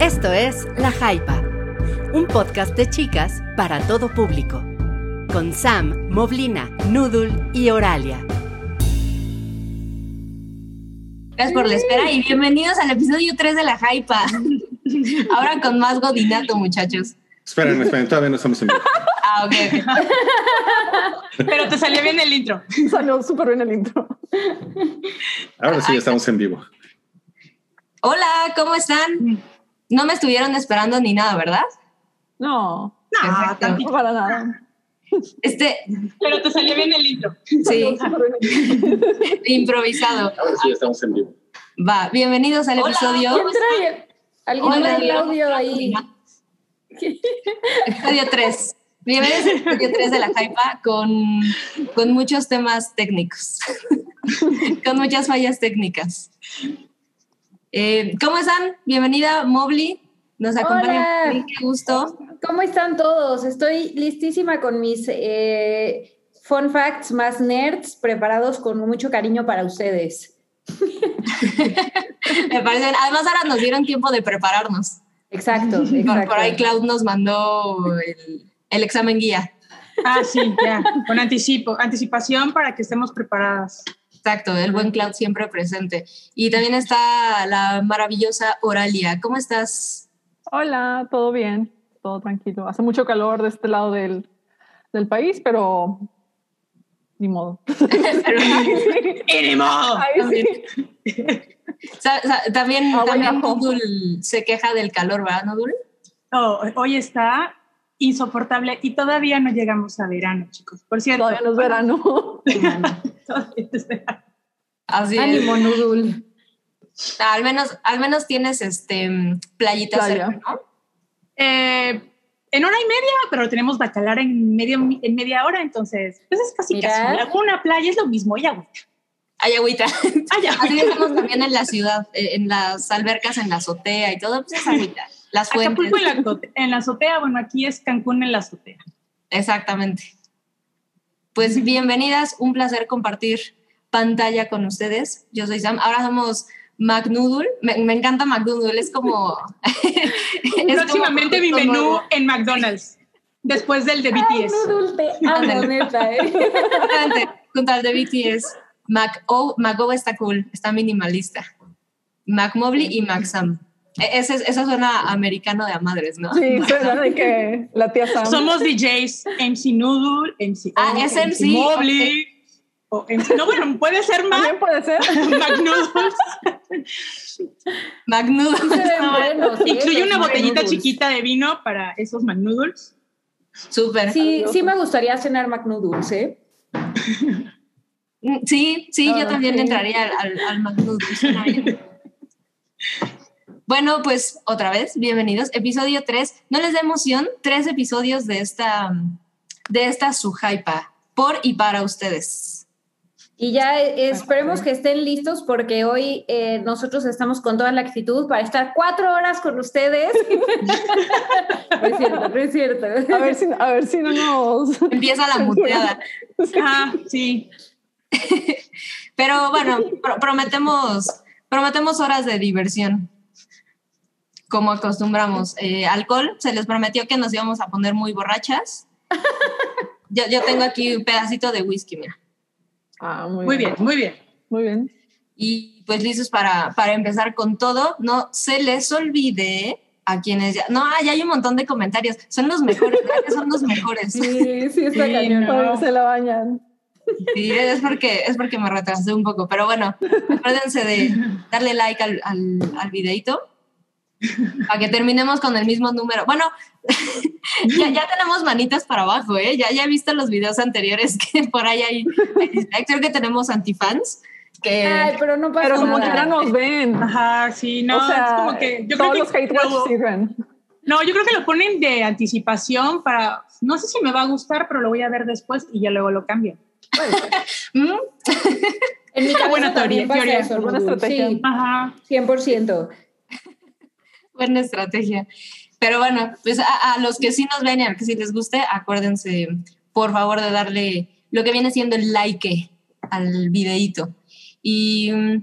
Esto es La Jaipa, un podcast de chicas para todo público, con Sam, Moblina, Noodle y Oralia. Gracias por la espera y bienvenidos al episodio 3 de La Jaipa. Ahora con más godinato, muchachos. Esperen, esperen, todavía no estamos en vivo. Ah, ok. Pero te salió bien el intro. Salió súper bien el intro. Ahora sí ya estamos en vivo. Hola, ¿cómo están? No me estuvieron esperando ni nada, ¿verdad? No, no para nada. Este, Pero te salió bien el intro. sí, improvisado. Ahora sí ya estamos en vivo. Va, bienvenidos al episodio. ¿Quién trae? ¿Alguien Hola, trae el audio ahí? Episodio 3. Bienvenidos al episodio 3 de la Jaipa con, con muchos temas técnicos. con muchas fallas técnicas. Eh, ¿Cómo están? Bienvenida, Mobley. Nos acompaña. Hola. Qué gusto. ¿Cómo están todos? Estoy listísima con mis eh, fun facts más nerds preparados con mucho cariño para ustedes. Me parecen. Además, ahora nos dieron tiempo de prepararnos. Exacto, Por, exacto. por ahí Cloud nos mandó el, el examen guía. Ah, sí, ya. Con anticipo, anticipación para que estemos preparadas. Exacto, el buen Cloud siempre presente. Y también está la maravillosa Oralia. ¿Cómo estás? Hola, todo bien, todo tranquilo. Hace mucho calor de este lado del, del país, pero ni modo. ¡Enemo! Ay, sí. Sa- sa- también Ah, también se queja del calor, ¿verdad, Nudul? Oh, hoy está insoportable y todavía no llegamos a verano, chicos. Por cierto. Todavía no es verano. todavía es verano. Así es. Ánimo, Nudul. Ah, Al menos, al menos tienes este playita cerca, ¿no? Eh, en hora y media, pero tenemos bacalar en, medio, en media hora, entonces pues es casi Mira. casi. Laguna, playa, es lo mismo, y agüita. Hay agüita. Ay, Así agüita. decimos también en la ciudad, eh, en las albercas, en la azotea y todo, pues es agüita. Las fuentes. Acapulco en la, en la azotea, bueno, aquí es Cancún en la azotea. Exactamente. Pues bienvenidas, un placer compartir pantalla con ustedes. Yo soy Sam, ahora somos McNoodle. Me, me encanta McNoodle, es como... es Próximamente como mi menú nuevo. en McDonald's, después del de BTS. Nudul, te amo, neta, ¿eh? Exactamente, junto al de BTS. Mac O, Mac O está cool, está minimalista. Mac Mobley y Mac Sam. E- Ese, eso suena americano de a madres, ¿no? Sí, suena de que la tía Sam. Somos DJs, MC Noodle, MC, Ah, es MC, Mobley, o MC no, bueno, puede ser Mac, También puede ser. McNoodles. Mac Noodle. Sí se ven buenos, ¿eh? Incluye una botellita McNoodles. chiquita de vino para esos McNoodles. Súper. Sí, sí me gustaría cenar McNoodles, ¿eh? Mm, Sí, sí, yo también sí. entraría al, al, al McNoodle, suena bien. Bueno, pues otra vez, bienvenidos. Episodio 3. No les da emoción, tres episodios de esta, de esta Sujaipa, por y para ustedes. Y ya eh, esperemos que estén listos porque hoy eh, nosotros estamos con toda la actitud para estar cuatro horas con ustedes. no es cierto, no es cierto. A ver si, a ver si no nos. Empieza la muteada. Ah, sí. Pero bueno, pro- prometemos, prometemos horas de diversión. Como acostumbramos. Eh, alcohol, se les prometió que nos íbamos a poner muy borrachas. Yo, yo tengo aquí un pedacito de whisky, mira. Ah, muy, Muy bien, muy bien. Muy bien. Y pues listos para, para empezar con todo. No se les olvide a quienes ya. No, ya hay un montón de comentarios. Son los mejores, ¿verdad que son los mejores. Sí, sí, está Sí, cañón. no. Se la bañan. Sí, es porque, es porque me retrasé un poco. Pero bueno, acuérdense de darle like al, al, al videito para que terminemos con el mismo número. Bueno, ya, ya tenemos manitas para abajo, ¿eh? Ya, ya he visto los videos anteriores que por ahí hay. Creo que tenemos antifans. Que, Ay, pero no pasa Pero como nada. que ya nos ven. Ajá, sí, no, o sea, es como que yo todos creo los que hate watch lo- sirven. no, yo creo que lo ponen de anticipación para no sé si me va a gustar, pero lo voy a ver después y ya luego lo cambio. ¿Mm? En mi cabeza buena teoría, pasa teoría. eso, Buena estrategia. Sí, Ajá. 100%. Buena estrategia. Pero bueno, pues a, a los que sí nos ven y a los que sí les guste, acuérdense, por favor, de darle lo que viene siendo el like al videíto. Y, mm,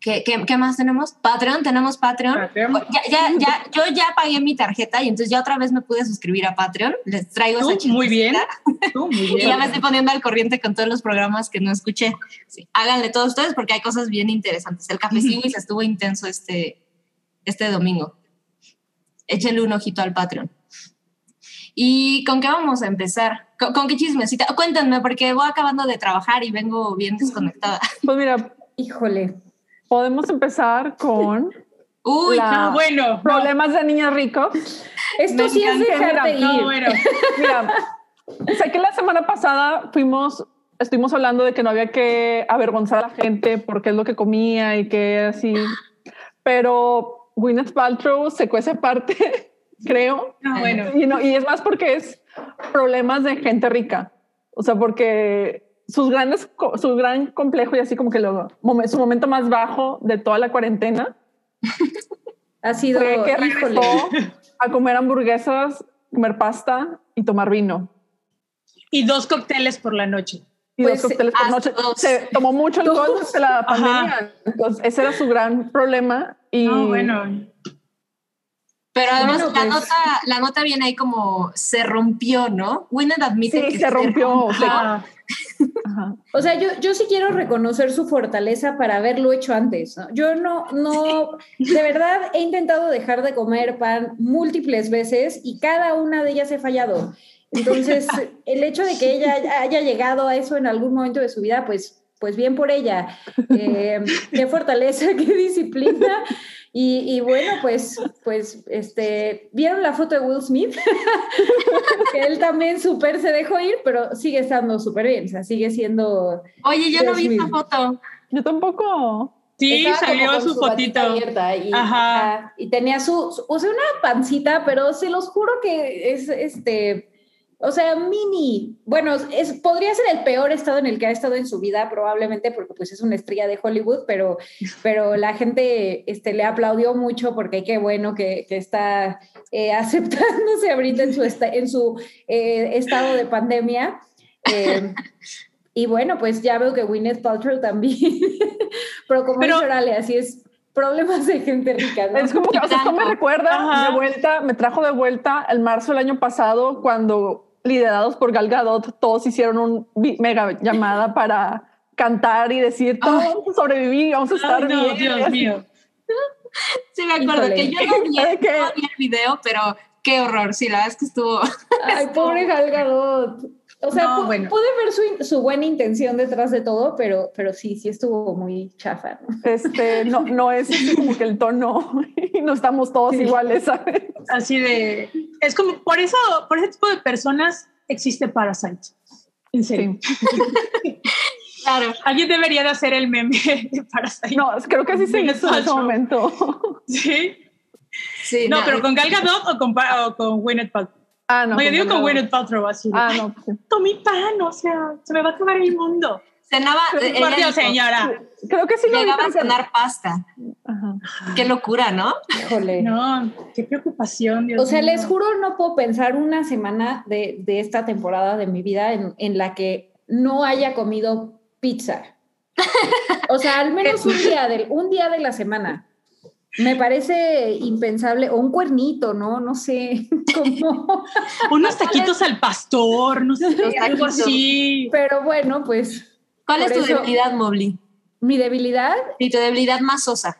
¿Qué, qué, qué más tenemos? Patreon, tenemos Patreon. Patreon. Ya, ya, ya, yo ya pagué mi tarjeta y entonces ya otra vez me pude suscribir a Patreon. Les traigo Tú, esa muy bien. chismecita. Tú, muy Y ya me estoy poniendo al corriente con todos los programas que no escuché. Sí, háganle todos ustedes porque hay cosas bien interesantes. El Café Civis estuvo intenso este, este domingo. Échenle un ojito al Patreon. ¿Y con qué vamos a empezar? ¿Con, con qué chismecita? Cuéntenme, porque voy acabando de trabajar y vengo bien desconectada. Pues mira, Híjole. podemos empezar con Uy, La- Ah, bueno. no, problemas de niños ricos. Esto Me sí es dejarte ir. no, bueno. Mira, sé que la semana pasada fuimos, estuvimos hablando de que no había que avergonzar a la gente porque es lo que comía y que así, pero Gwyneth Paltrow se esa parte, creo, bueno. y, no, y es más porque es problemas de gente rica, o sea, porque sus grandes, su gran complejo y así como que lo, su momento más bajo de toda la cuarentena Ha sido, fue que regresó a comer hamburguesas, comer pasta y tomar vino. Y dos cócteles por la noche. y Pues, dos cócteles por noche. dos. Se tomó mucho alcohol durante la Ajá. pandemia. Entonces, ese era su gran problema. Y No, bueno. pero además Bueno, la, pues- nota, la nota viene ahí como se rompió, ¿no? Gwyneth admite Sí, que se rompió, rompió. se- Ajá. O sea, yo, yo sí quiero reconocer su fortaleza para haberlo hecho antes. ¿no? Yo no, no, de verdad he intentado dejar de comer pan múltiples veces y cada una de ellas he fallado. Entonces, el hecho de que ella haya llegado a eso en algún momento de su vida, pues, pues bien por ella. Eh, qué fortaleza, qué disciplina. Y, y bueno, pues, pues, este, ¿vieron la foto de Will Smith? que él también súper se dejó ir, pero sigue estando súper bien, o sea, sigue siendo... Oye, yo no vi esta mío. foto. Yo tampoco. sí, estaba salió su batita fotito. abierta y, Ajá. ajá, y tenía su, su- o sea, una pancita, pero se los juro que es, este, o sea, mini. Bueno, es, podría ser el peor estado en el que ha estado en su vida, probablemente, porque pues es una estrella de Hollywood, pero, pero la gente este, le aplaudió mucho porque qué bueno que, que está eh, aceptándose ahorita en su, en su eh, estado de pandemia. Eh, y bueno, pues ya veo que Gwyneth Paltrow también. Pero como Pero- dice Orale, así es, problemas de gente rica, ¿no? Es como que, o sea, esto me recuerda Ajá. de vuelta, me trajo de vuelta el marzo del año pasado cuando liderados por Gal Gadot todos hicieron un mega llamada para cantar y decir todos vamos a sobrevivir, vamos a estar Ay, no, bien. Dios mío. Sí, me acuerdo Híjole. que yo no vi el video, pero qué horror. Sí, la verdad es que estuvo. Ay, pobre Gal Gadot. O sea, No, bueno. pude ver su, su buena intención detrás de todo, pero, pero sí, sí estuvo muy chafa. ¿no? Este, no, no es como que el tono y no estamos todos Sí. iguales, ¿sabes? Así de. Es como, por eso, por ese tipo de personas existe Parasite. En serio. Claro. Alguien debería de hacer el meme de Parasite. No, creo que sí se hizo en ese momento. Sí. Sí, No, pero con Gal Gadot o con, o con Gwyneth Paltrow. Ah, no. No, yo digo con. Gwyneth Paltrow así. Ah, no. Comí pan, o sea, se me va a acabar el mundo. cenaba. Por ella Dios, señora. Creo que sí lo vi Llegaba a cenar pasta. Ajá. Qué locura, ¿no? Híjole. No, qué preocupación, Dios O sea, mío. les juro, no puedo pensar una semana de, de esta temporada de mi vida en, en la que no haya comido pizza. O sea, al menos un día, del, un día de la semana. Me parece impensable, o un cuernito, ¿no? No sé cómo. Unos taquitos al pastor, no sé, Los algo taquitos. así. Pero bueno, pues ¿Cuál es tu eso- debilidad, Mobley? mi debilidad Y tu debilidad más sosa.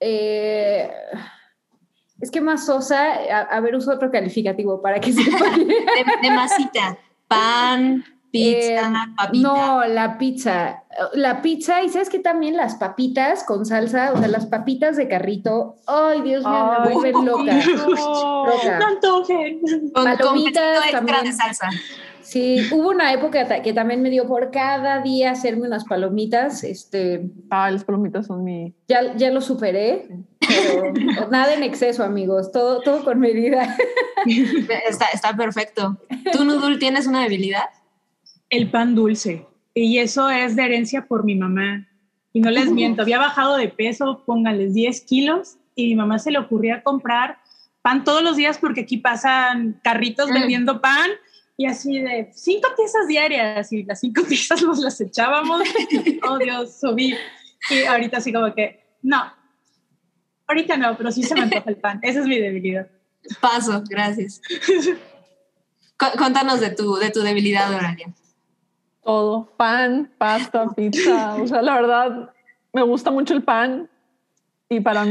eh, es que más sosa, a, a ver, uso otro calificativo para que sepan. De, de masita. Pan, pizza, Eh, papita. No, la pizza. La pizza, y sabes que también las papitas con salsa, o sea, las papitas de carrito. Ay, Dios mío, me vuelven loca. no. Loca. No antojen. con, con palomitas extra también. de salsa. Sí, hubo una época que también me dio por cada día hacerme unas palomitas. Este, Ah, las palomitas son mi. ya, ya lo superé, pero nada en exceso, amigos. Todo, todo con medida. Está, está perfecto. ¿Tú, Nudul, tienes una debilidad? El pan dulce. Y eso es de herencia por mi mamá. Y no les miento, había bajado de peso, pónganles 10 kilos, y mi mamá se le ocurría comprar pan todos los días porque aquí pasan carritos Mm. vendiendo pan y así de cinco piezas diarias y las cinco piezas nos las echábamos. oh Dios, subí. Y ahorita así como que, no, ahorita no, pero sí se me antoja el pan. Esa es mi debilidad. Paso, gracias. Cu- Cuéntanos de tu, de tu debilidad, Oralia. Todo, pan, pasta, pizza. O sea, la verdad, me gusta mucho el pan y para,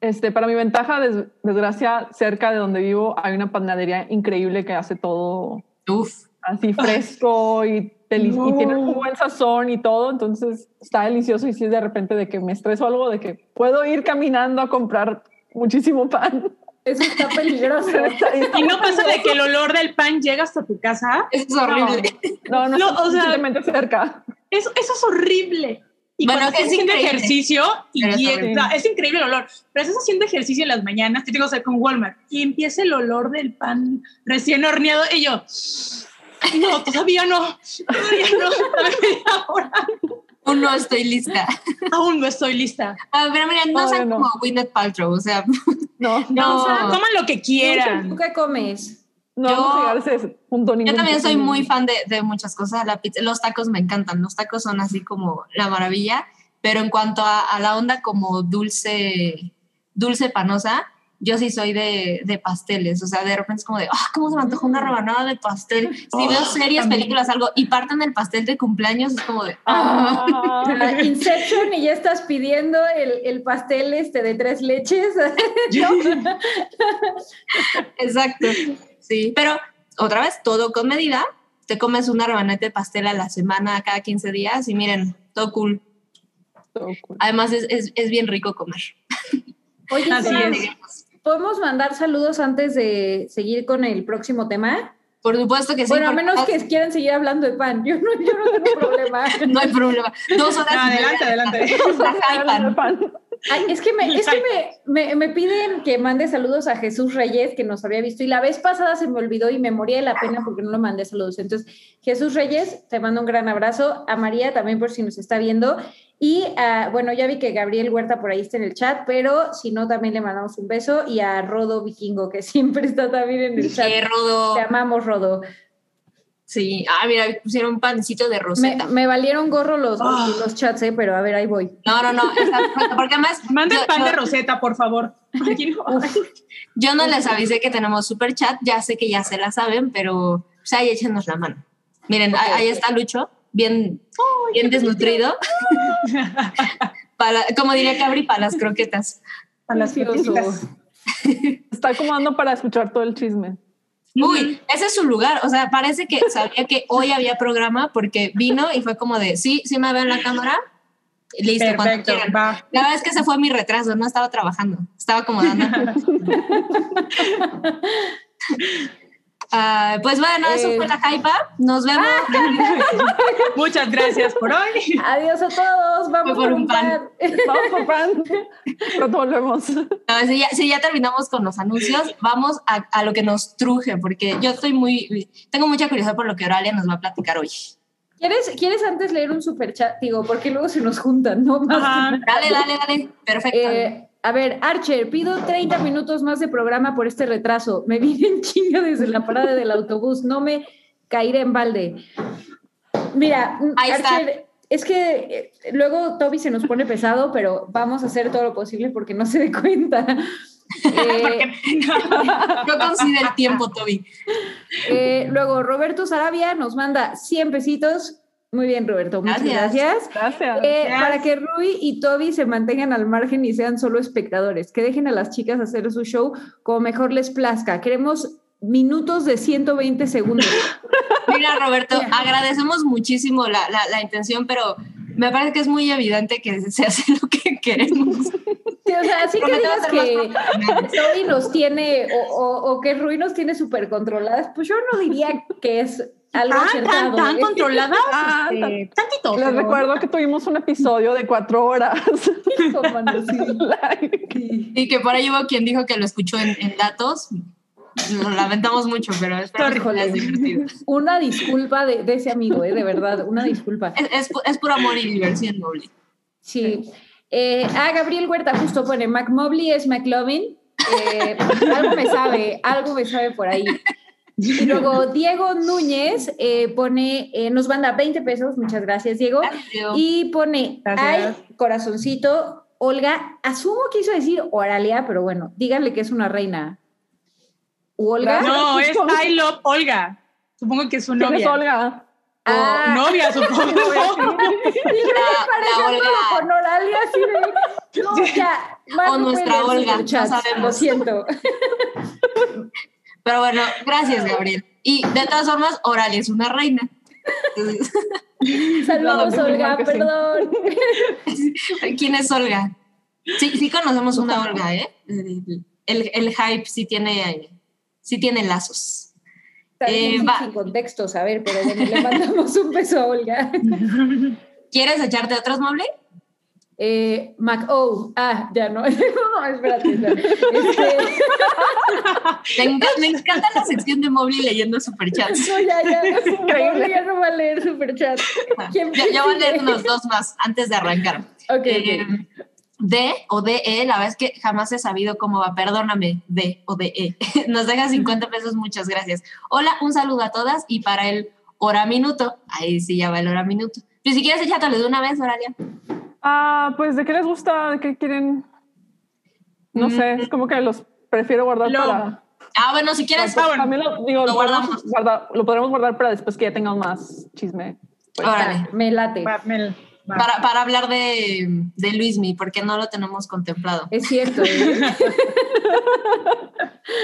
este, para mi ventaja, des- desgracia, cerca de donde vivo hay una panadería increíble que hace todo Uf, así fresco y, deli- y tiene No. un buen sazón y todo, entonces está delicioso y si es de repente de que me estreso algo, de que puedo ir caminando a comprar muchísimo pan. Eso está peligroso. Y no pasa de que el olor del pan llega hasta tu casa. eso es horrible. No, no, No, está o sea- cerca. Eso, eso es horrible. Y Bueno, cuando es estás haciendo ejercicio y llega- no, es increíble el olor. Pero estás haciendo ejercicio en las mañanas, te tengo que hacer con Walmart y empieza el olor del pan recién horneado y yo, no, todavía no, todavía no, dame media hora. Aún no estoy lista. aún no estoy lista. Ah, pero mira, no Todavía sean no. como Gwyneth Paltrow, o sea, No, No. no, O sea, coman lo que ¿Tú quieran. qué comes? no Yo- vamos a llegar a ese punto yo también soy muy fan de, de muchas cosas. La pizza, los tacos me encantan, los tacos son así como la maravilla, pero en cuanto a, a la onda como dulce, dulce panosa, yo sí soy de, de pasteles, o sea, de repente es como de, ah, ¿cómo se me antoja una rebanada de pastel? Si Oh, veo series, también. películas, algo, y parten el pastel de cumpleaños, es como de, Ah, Inception y ya estás pidiendo el, el pastel este de tres leches. Exacto. Sí, pero otra vez, todo con medida. Te comes una rebanada de pastel a la semana, cada 15 días, y miren, todo cool. so cool. Además, es, es, es bien rico comer. Oye, Así es. ¿Podemos mandar saludos antes de seguir con el próximo tema? Por supuesto que sí. bueno, a porque menos que quieran seguir hablando de pan. Yo no, yo no tengo problema. No hay problema. Dos horas. y Adelante, adelante. Ay, pan. Pan. Ay, es que, me, es que me, me, me piden que mande saludos a Jesús Reyes, que nos había visto, y la vez pasada se me olvidó y me moría de la pena porque no lo mandé saludos. Entonces, Jesús Reyes, te mando un gran abrazo. A María también por si nos está viendo. Y ah, bueno, ya vi que Gabriel Huerta por ahí está en el chat, pero si no, también le mandamos un beso. Y a Rodo Vikingo, que siempre está también en el chat. Eh, Rodo. Te amamos, Rodo. Sí. Ah, mira, pusieron un pancito de roseta. me valieron gorro los, Ah. los chats, eh, pero a ver, ahí voy. No, no, no. Porque además. Manden yo- pan de roseta, por favor. Yo no les avisé que tenemos super chat, ya sé que ya se la saben, pero pues ahí échenos la mano. Miren, ahí- ahí está Lucho, bien, bien desnutrido. Para, como diría Cabri, para las croquetas. A las croquetitas. Está acomodando para escuchar todo el chisme. Uy, ese es su lugar. O sea, parece que sabía que hoy había programa porque vino y fue como de, sí, sí me veo en la cámara. Listo, cuando Perfecto, quieran. va. La verdad es que ese fue mi retraso, no estaba trabajando, estaba acomodando. Ah, pues bueno, eso Eh. fue la hypa. Nos vemos. Muchas gracias por hoy. Adiós a todos. Vamos por por un un pan. pan. Vamos por pan. Pronto volvemos. No, si, ya, si ya terminamos con los anuncios, vamos a, a lo que nos truje, porque yo estoy muy, tengo mucha curiosidad por lo que Oralia nos va a platicar hoy. ¿Quieres, ¿Quieres antes leer un super chat? Digo, porque luego se nos juntan, ¿no? Más. Dale, dale, dale. Perfecto. Eh, a ver, Archer, pido 30 minutos más de programa por este retraso. Me vine en chinga desde la parada del autobús. No me caeré en balde. Mira, Ahí está. Archer, es que eh, luego Toby se nos pone pesado, pero vamos a hacer todo lo posible porque no se dé cuenta. Eh, no considera el tiempo, Toby. eh, luego, Roberto Sarabia nos manda 100 pesitos. Muy bien, Roberto. Muchas Gracias. gracias. Gracias. Eh, Gracias. para que Rui y Toby se mantengan al margen y sean solo espectadores, que dejen a las chicas hacer su show como mejor les plazca. Queremos minutos de 120 segundos. Mira, Roberto, agradecemos muchísimo la, la, la intención, pero me parece que es muy evidente que se hace lo que queremos. Sí, o sea, así que digas que. Toby nos tiene o, o- o que Rui nos tiene súper controladas, pues yo no diría que es algo ¿Tan, acertado. tan, tan ¿eh? controladas? Ah, Este, tantito. Les pero- recuerdo que tuvimos un episodio de cuatro horas. Sí. Y que por ahí hubo quien dijo que lo escuchó en, en datos. Lo lamentamos mucho, pero divertido. Una disculpa de, de ese amigo, ¿eh? de verdad, una disculpa. Es, es, es puro amor y diversión, Mobley. Sí. Eh, ah, Gabriel Huerta justo pone, Mac Mobley es McLovin. Eh, algo me sabe, algo me sabe por ahí. Y luego Diego Núñez eh, pone, eh, nos manda 20 pesos, muchas gracias Diego. Gracias. Y pone, Gracias. ay, corazoncito, Olga, asumo que hizo decir Oralia, pero bueno, díganle que es una reina. ¿U Olga? No, es I love Olga. Supongo que es su ¿Quién es novia. Olga? O Ah. novia, supongo. Y La- con Oralia, así de, no, ya, O nuestra Olga, no sabemos. Lo siento. Pero bueno, gracias, Gabriel. Y de todas formas, Oralia es una reina. Entonces, Saludos, Olga, perdón. ¿Quién es Olga? Sí, sí conocemos una Olga, ¿eh? El, el hype sí tiene, sí tiene lazos. Eh, va. sin contexto, saber, pero bueno, le mandamos un beso a Olga. ¿Quieres echarte otros, Mobley? Eh, Mac O. Ah, ya no. no, espérate. Este, Me, enca- me encanta la sección de Mobley leyendo superchats. no, ya, ya. increíble. Ya no va a leer superchat. ¿Quién- Ya, ya voy a leer unos dos más antes de arrancar. Ok, Eh, ok. D o DE, la verdad es que jamás he sabido cómo va. Perdóname, D o DE. Nos deja 50 pesos, muchas gracias. Hola, un saludo a todas y para el hora minuto, ahí sí ya va el hora minuto. Pero si quieres, échatelo de una vez, Oralia. Ah, pues, ¿de qué les gusta? ¿De qué quieren? No sé, es como que los prefiero guardar Lo- para... Ah, bueno, si quieres, Ah, bueno. También lo, digo, Lo lo, podemos guardamos. guardar, lo podremos guardar para después que ya tengamos más chisme. Pues, órale. Me late. Para, para hablar de, de Luismi, porque no lo tenemos contemplado. Es cierto. ¿eh?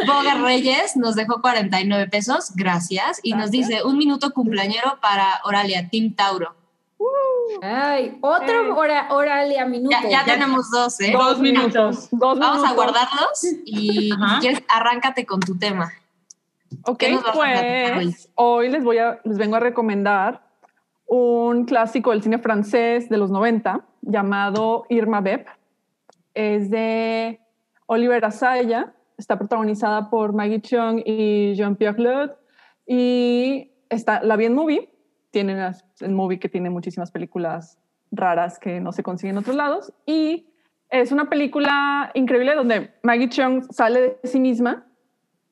Boga Reyes nos dejó 49 pesos, gracias, y nos dice un minuto cumpleañero para Oralia, Team Tauro. Ay, otro Eh. hora, Oralia minuto. Ya, ya tenemos dos, ¿eh? Dos minutos. Dos Vamos a guardarlos y Ajá. si quieres, arráncate con tu tema. Ok, ¿Qué nos vas a platicar hoy? pues hoy les, voy a, les vengo a recomendar un clásico del cine francés de los 90 llamado Irma Beb. Es de Oliver Asaya, está protagonizada por Maggie Cheung y Jean-Pierre Lot y está, la vi en movie, tiene unas- el movie que tiene muchísimas películas raras que no se consiguen en otros lados y es una película increíble donde Maggie Cheung sale de sí misma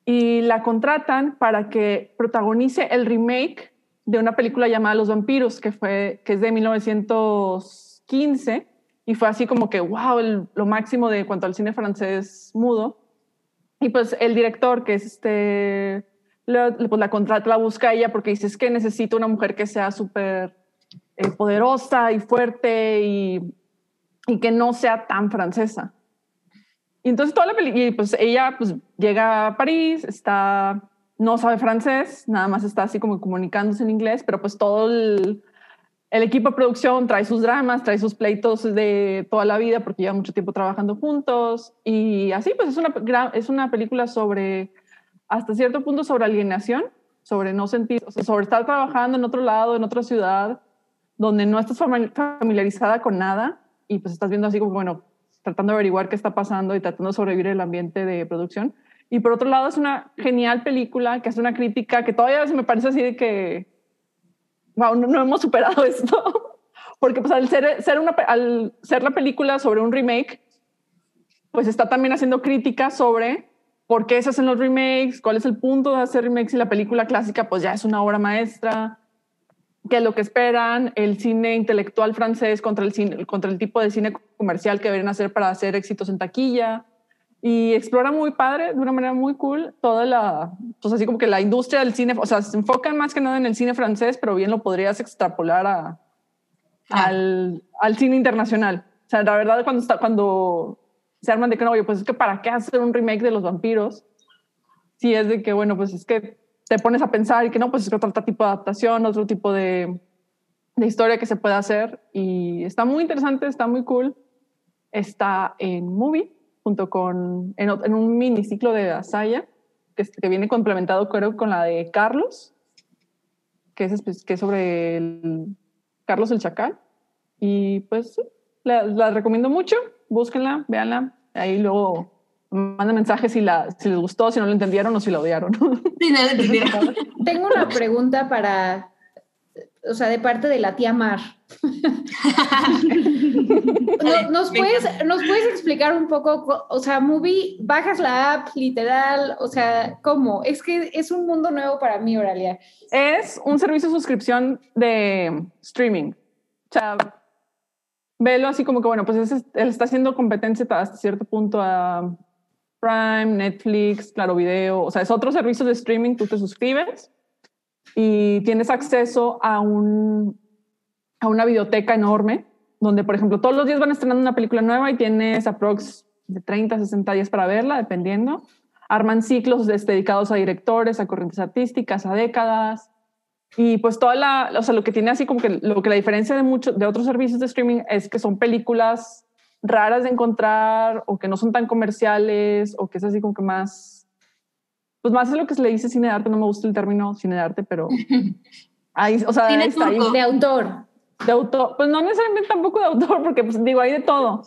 y la contratan para que protagonice el remake de una película llamada Los vampiros, que, fue, que es de 1915 y fue así como que, wow, lo máximo de cuanto al cine francés mudo. Y pues el director, que es este, la- pues la contrata, la busca ella porque dice, es que necesito una mujer que sea súper eh, poderosa y fuerte y, y que no sea tan francesa. Y entonces toda la película, y pues ella pues llega a París, está, no sabe francés, nada más está así como comunicándose en inglés, pero pues todo el, el equipo de producción trae sus dramas, trae sus pleitos de toda la vida porque lleva mucho tiempo trabajando juntos y así pues es una, es una película sobre, hasta cierto punto sobre alienación, sobre no sentir, sobre estar trabajando en otro lado, en otra ciudad, donde no estás fami- familiarizada con nada y pues estás viendo así como, bueno, tratando de averiguar qué está pasando y tratando de sobrevivir el ambiente de producción. Y por otro lado es una genial película que hace una crítica que todavía se me parece así de que, wow, no, hemos superado esto. Porque pues al ser, ser, una, al ser la película sobre un remake, pues está también haciendo crítica sobre por qué se hacen los remakes, cuál es el punto de hacer remakes y la película clásica pues ya es una obra maestra, qué es lo que esperan, el cine intelectual francés contra el, cine, contra el tipo de cine comercial que deberían hacer para hacer éxitos en taquilla. Y explora muy padre, de una manera muy cool, toda la, pues así como que la industria del cine, o sea, se enfocan más que nada en el cine francés, pero bien lo podrías extrapolar a, al, al cine internacional. O sea, la verdad, cuando, está, cuando se arman de que no, oye, pues es que para qué hacer un remake de los vampiros, si es de que, bueno, pues es que te pones a pensar y que no, pues es que otro tipo de adaptación, otro tipo de, de historia que se puede hacer. Y está muy interesante, está muy cool. Está en Movie, junto con, en, en un miniciclo de Asaya, que, que viene complementado, creo, con la de Carlos, que es, que sobre Carlos el Chacal. Y pues sí, la, la recomiendo mucho. Búsquenla, véanla. Ahí luego mandan mensajes si, la, si les gustó, si no lo entendieron o si la odiaron. Sí, no lo entendieron. Tengo una pregunta para o sea, de parte de la tía Mar. No- ¿Nos, puedes. ¿Nos puedes explicar un poco, co- o sea, Movie, bajas la app, literal, o sea, ¿cómo? Es que es un mundo nuevo para mí, Oralia. Es un servicio de suscripción de streaming. O sea, velo así como que, bueno, pues él está haciendo competencia hasta cierto punto a Prime, Netflix, Claro Video. O sea, es otro servicio de streaming, tú te suscribes y tienes acceso a, un, a una biblioteca enorme donde, por ejemplo, todos los días van estrenando una película nueva y tienes aprox de 30 a 60 días para verla, dependiendo. Arman ciclos dedicados a directores, a corrientes artísticas, a décadas. Y pues toda la, o sea, lo que tiene así como que lo que la diferencia de muchos de otros servicios de streaming es que son películas raras de encontrar o que no son tan comerciales o que es así como que más, pues más es lo que se le dice cine de arte, no me gusta el término cine de arte, pero ahí, o sea, Cine está, ahí-. De autor. de autor, pues no necesariamente tampoco de autor, porque pues digo, hay de todo,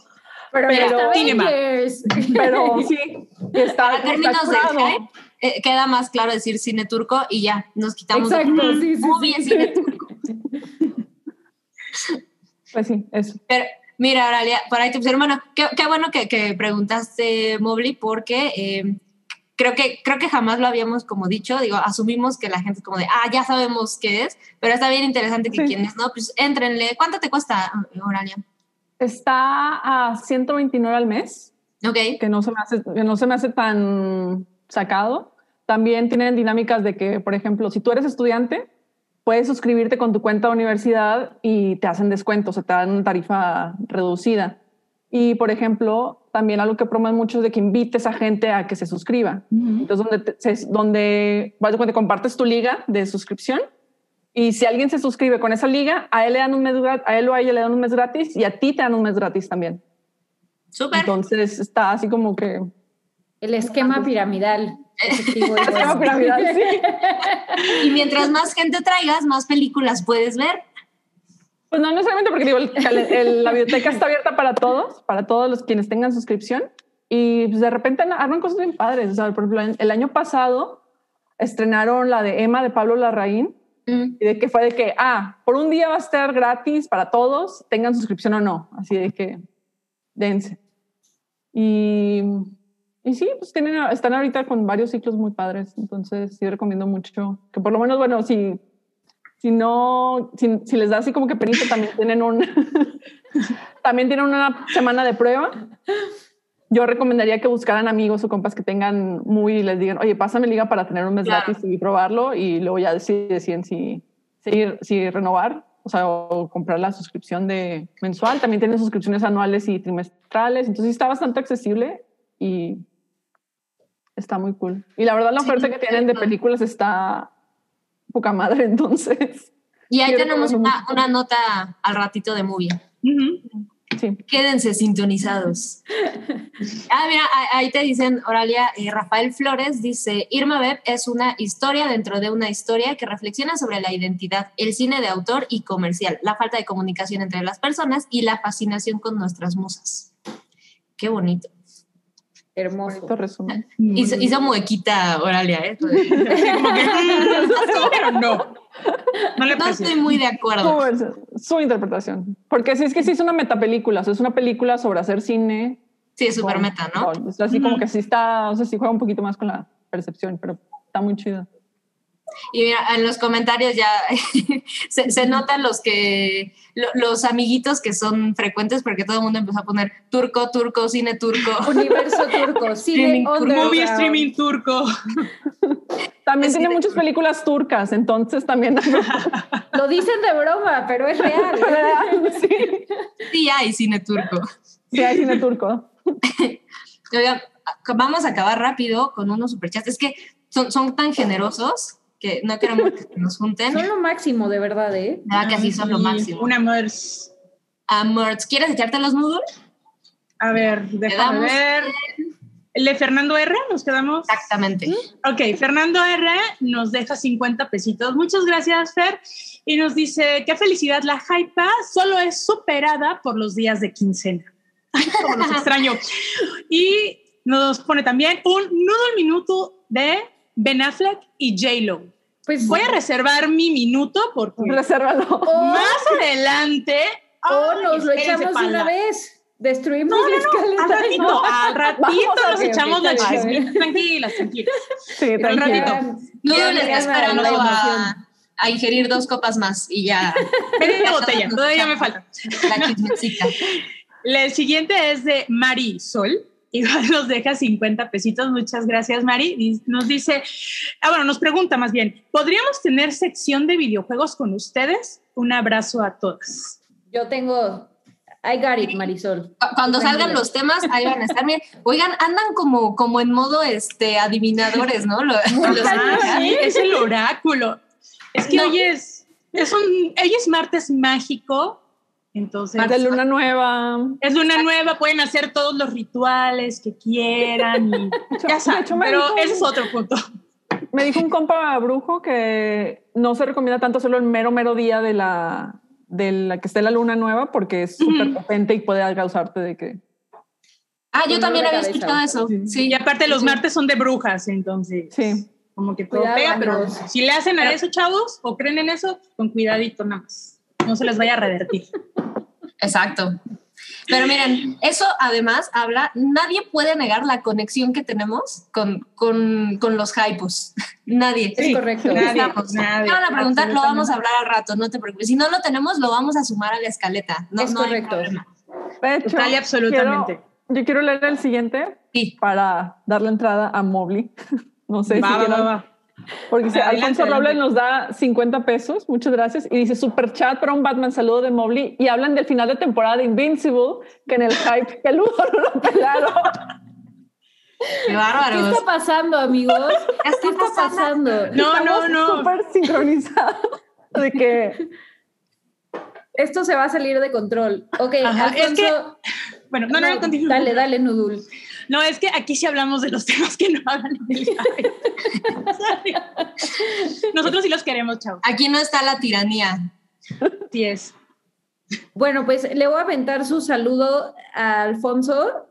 Pero, Pero-. Avengers. pero sí, y está, está curado. Eh, queda más claro decir cine turco y ya, nos quitamos de- Exacto, sí, sí, Muy sí. bien cine turco. Pues sí, eso. Pero mira, Aralia, por ahí te pusieron, bueno, qué, qué bueno que, que preguntaste, Mobley, porque eh, creo, que, creo que jamás lo habíamos como dicho, digo, asumimos que la gente es como de, ah, ya sabemos qué es, pero está bien interesante que Sí. quienes no, pues éntrenle. ¿Cuánto te cuesta, Oralia? Está a 129 al mes. Ok, que no se me hace, que no se me hace tan sacado. También tienen dinámicas de que, por ejemplo, si tú eres estudiante, puedes suscribirte con tu cuenta de universidad y te hacen descuento, o te dan una tarifa reducida. Y, por ejemplo, también algo que promueven mucho es de que invites a gente a que se suscriba. Entonces, donde, te- donde cuando compartes tu liga de suscripción y si alguien se suscribe con esa liga, a él le dan un mes a él o a ella le dan un mes gratis y a ti te dan un mes gratis también. súper. Entonces está así como que El esquema piramidal. efectivo y Esquema piramidal, sí. Y mientras más gente traigas, más películas puedes ver. Pues no necesariamente porque digo, el- el- la biblioteca está abierta para todos, para todos los quienes tengan suscripción. Y pues de repente arman cosas bien padres. O sea, por ejemplo, el año pasado estrenaron la de Emma de Pablo Larraín Mm. y de que fue de que, ah, por un día va a estar gratis para todos, tengan suscripción o no. Así de que, dense. Y, y sí, pues tienen, están ahorita con varios ciclos muy padres. Entonces sí recomiendo mucho que por lo menos, bueno, si, si no, si, si les da así como que penita, también tienen un, también tienen una semana de prueba. Yo recomendaría que buscaran amigos o compas que tengan muy y les digan, oye, pásame liga para tener un mes Claro. gratis y probarlo y luego ya deci- deciden si, si, si renovar, o sea, o comprar la suscripción de mensual. También tienen suscripciones anuales y trimestrales, entonces está bastante accesible y está muy cool. Y la verdad la Sí, oferta que tienen de películas está poca madre, entonces Y ahí tenemos una, una nota al ratito de movie. Sí. Quédense sintonizados. Ah, mira, ahí- ahí te dicen, Oralia, eh, Rafael Flores dice, Irma Beb es una historia dentro de una historia que reflexiona sobre la identidad, el cine de autor y comercial, la falta de comunicación entre las personas y la fascinación con nuestras musas. Qué bonito. Hermoso. Resumen. Hizo, hizo muequita, Oralia, ¿eh? Como que, pero no. No le No estoy muy de acuerdo. Su, su interpretación. Porque sí es que sí es una metapelícula, o sea, es una película sobre hacer cine. Sí, es súper meta, ¿no? es así como que sí está, o sea, sí juega un poquito más con la percepción, pero está muy chido. Y mira, en los comentarios ya se, se notan los que lo- los amiguitos que son frecuentes porque todo el mundo empezó a poner turco, turco, cine turco. Universo turco, cine Streaming turco. Movie streaming turco. También Sí, tiene muchas películas turcas, entonces también. Lo dicen de broma, pero es real. sí, Sí hay cine turco. sí hay cine turco. Oigan, vamos a acabar rápido con unos superchats. Es que son, son tan generosos que no queremos que nos junten. Son lo máximo, de verdad, ¿eh? Nada que así son lo Sí, máximo. Una Mers. Amorts, ¿quieres echarte los noodles? A ver, déjame ver. El de Fernando R, nos quedamos. Exactamente. Ok, Fernando R nos deja 50 pesitos. Muchas gracias, Fer. Y nos dice, qué felicidad, la hypa solo es superada por los días de quincena. Ay, cómo los extraño. Y nos pone también un nudo al minuto de Ben Affleck y J-Lo. Pues Voy a reservar mi minuto porque Resérvalo. más adelante. o Ay, nos lo echamos de una vez. Destruimos No, no, al ratito, al ratito nos echamos ok, la chismita. Tranquilas, tranquilas. Sí, Al tranquilo. ratito. No Ya le está esperando a, a ingerir dos copas más y ya Media botella, todavía me falta. la chismecita. El siguiente es de Mari Sol. Igual nos deja 50 pesitos. Muchas gracias, Mari. Nos dice, ah, bueno, nos pregunta más bien, ¿podríamos tener sección de videojuegos con ustedes? Un abrazo a todas. Yo tengo. I got it, Marisol. Cu- Cuando salgan los temas, ahí van a estar bien. Oigan, andan como, como en modo este, adivinadores, ¿no? Los- Ah, sí, es el oráculo. Es que No. hoy es, es un, hoy es martes mágico, entonces De luna nueva. es luna nueva, pueden hacer todos los rituales que quieran y ya saben, pero dijo- ese es otro punto. Me dijo un compa brujo que no se recomienda tanto hacerlo el mero, mero día de la, de la que esté la luna nueva porque es súper Ujú. potente y puede causarte de que... Ah, yo Dolor también había cabeza. escuchado eso. Sí. Sí, Y aparte los Sí. martes son de brujas, entonces Sí. como que todo pega, pero si le hacen a eso, chavos, o creen en eso, con cuidadito nada más. No se les vaya a revertir. Exacto. Pero miren, eso además habla, nadie puede negar la conexión que tenemos con, con, con los hypos. Nadie. Es correcto. Nadie, nadie, Ahora la pregunta lo vamos a hablar al rato, no te preocupes. Si no lo tenemos, lo vamos a sumar a la escaleta. No, Es no correcto. De hecho, Total y absolutamente. quiero- yo quiero leer el siguiente Sí. para darle entrada a Mobley. No sé Va, si va, va, va. Porque dice, Alfonso Robles nos da 50 pesos, muchas gracias. Y dice, super chat para un Batman, saludo de Mobley. Y hablan del final de temporada de Invincible, que en el hype peludo no lo pelaron. Qué ¿Qué bárbaros. está pasando, amigos? ¿Qué ¿Qué está pasando? No, no, Estamos no. Súper sincronizados de que Esto se va a salir de control. Ok, Ajá, es Alfonso. que- Bueno, no, no. Dale, dale, Nudul. No, es que aquí sí hablamos de los temas que no hablan del. Nosotros sí los queremos, chavos. Aquí no está la tiranía. Así es. Bueno, pues le voy a aventar su saludo a Alfonso.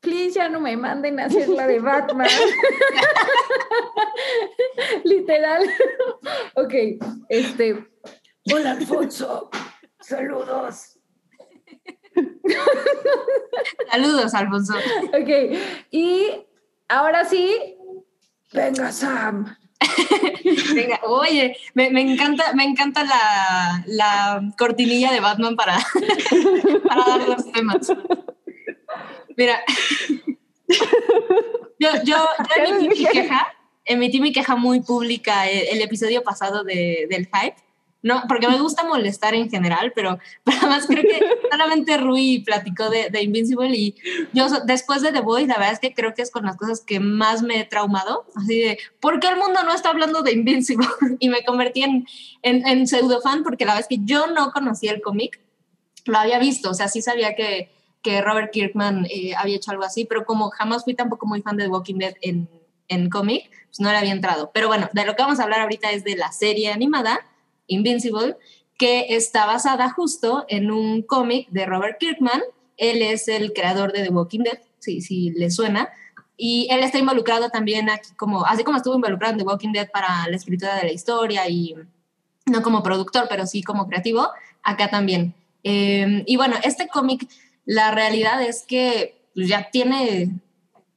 Please, ya no me manden a hacer la de Batman. Literal. ok, este. Hola, Alfonso. Saludos. Saludos, Alfonso. Ok, y ahora sí. Venga, Sam. Venga, oye, me, me encanta, me encanta la, la cortinilla de Batman para, para dar los temas. Mira, yo, yo, yo emití mi queja, emití mi queja muy pública el, el episodio pasado de, del hype. No, porque me gusta molestar en general, pero, pero además creo que solamente Rui platicó de, de Invincible y yo después de The Voice, la verdad es que creo que es con las cosas que más me he traumado, así de, ¿por qué el mundo no está hablando de Invincible? Y me convertí en, en, en pseudo fan porque la verdad es que yo no conocía el cómic, lo había visto, o sea, sí sabía que, que Robert Kirkman eh, había hecho algo así, pero como jamás fui tampoco muy fan de The Walking Dead en, en cómic, pues no le había entrado. Pero bueno, de lo que vamos a hablar ahorita es de la serie animada, Invincible, que está basada justo en un cómic de Robert Kirkman. Él es el creador de The Walking Dead, si, si le suena. Y él está involucrado también aquí, como, así como estuvo involucrado en The Walking Dead para la escritura de la historia y no como productor, pero sí como creativo, acá también. Eh, y bueno, este cómic, la realidad es que ya tiene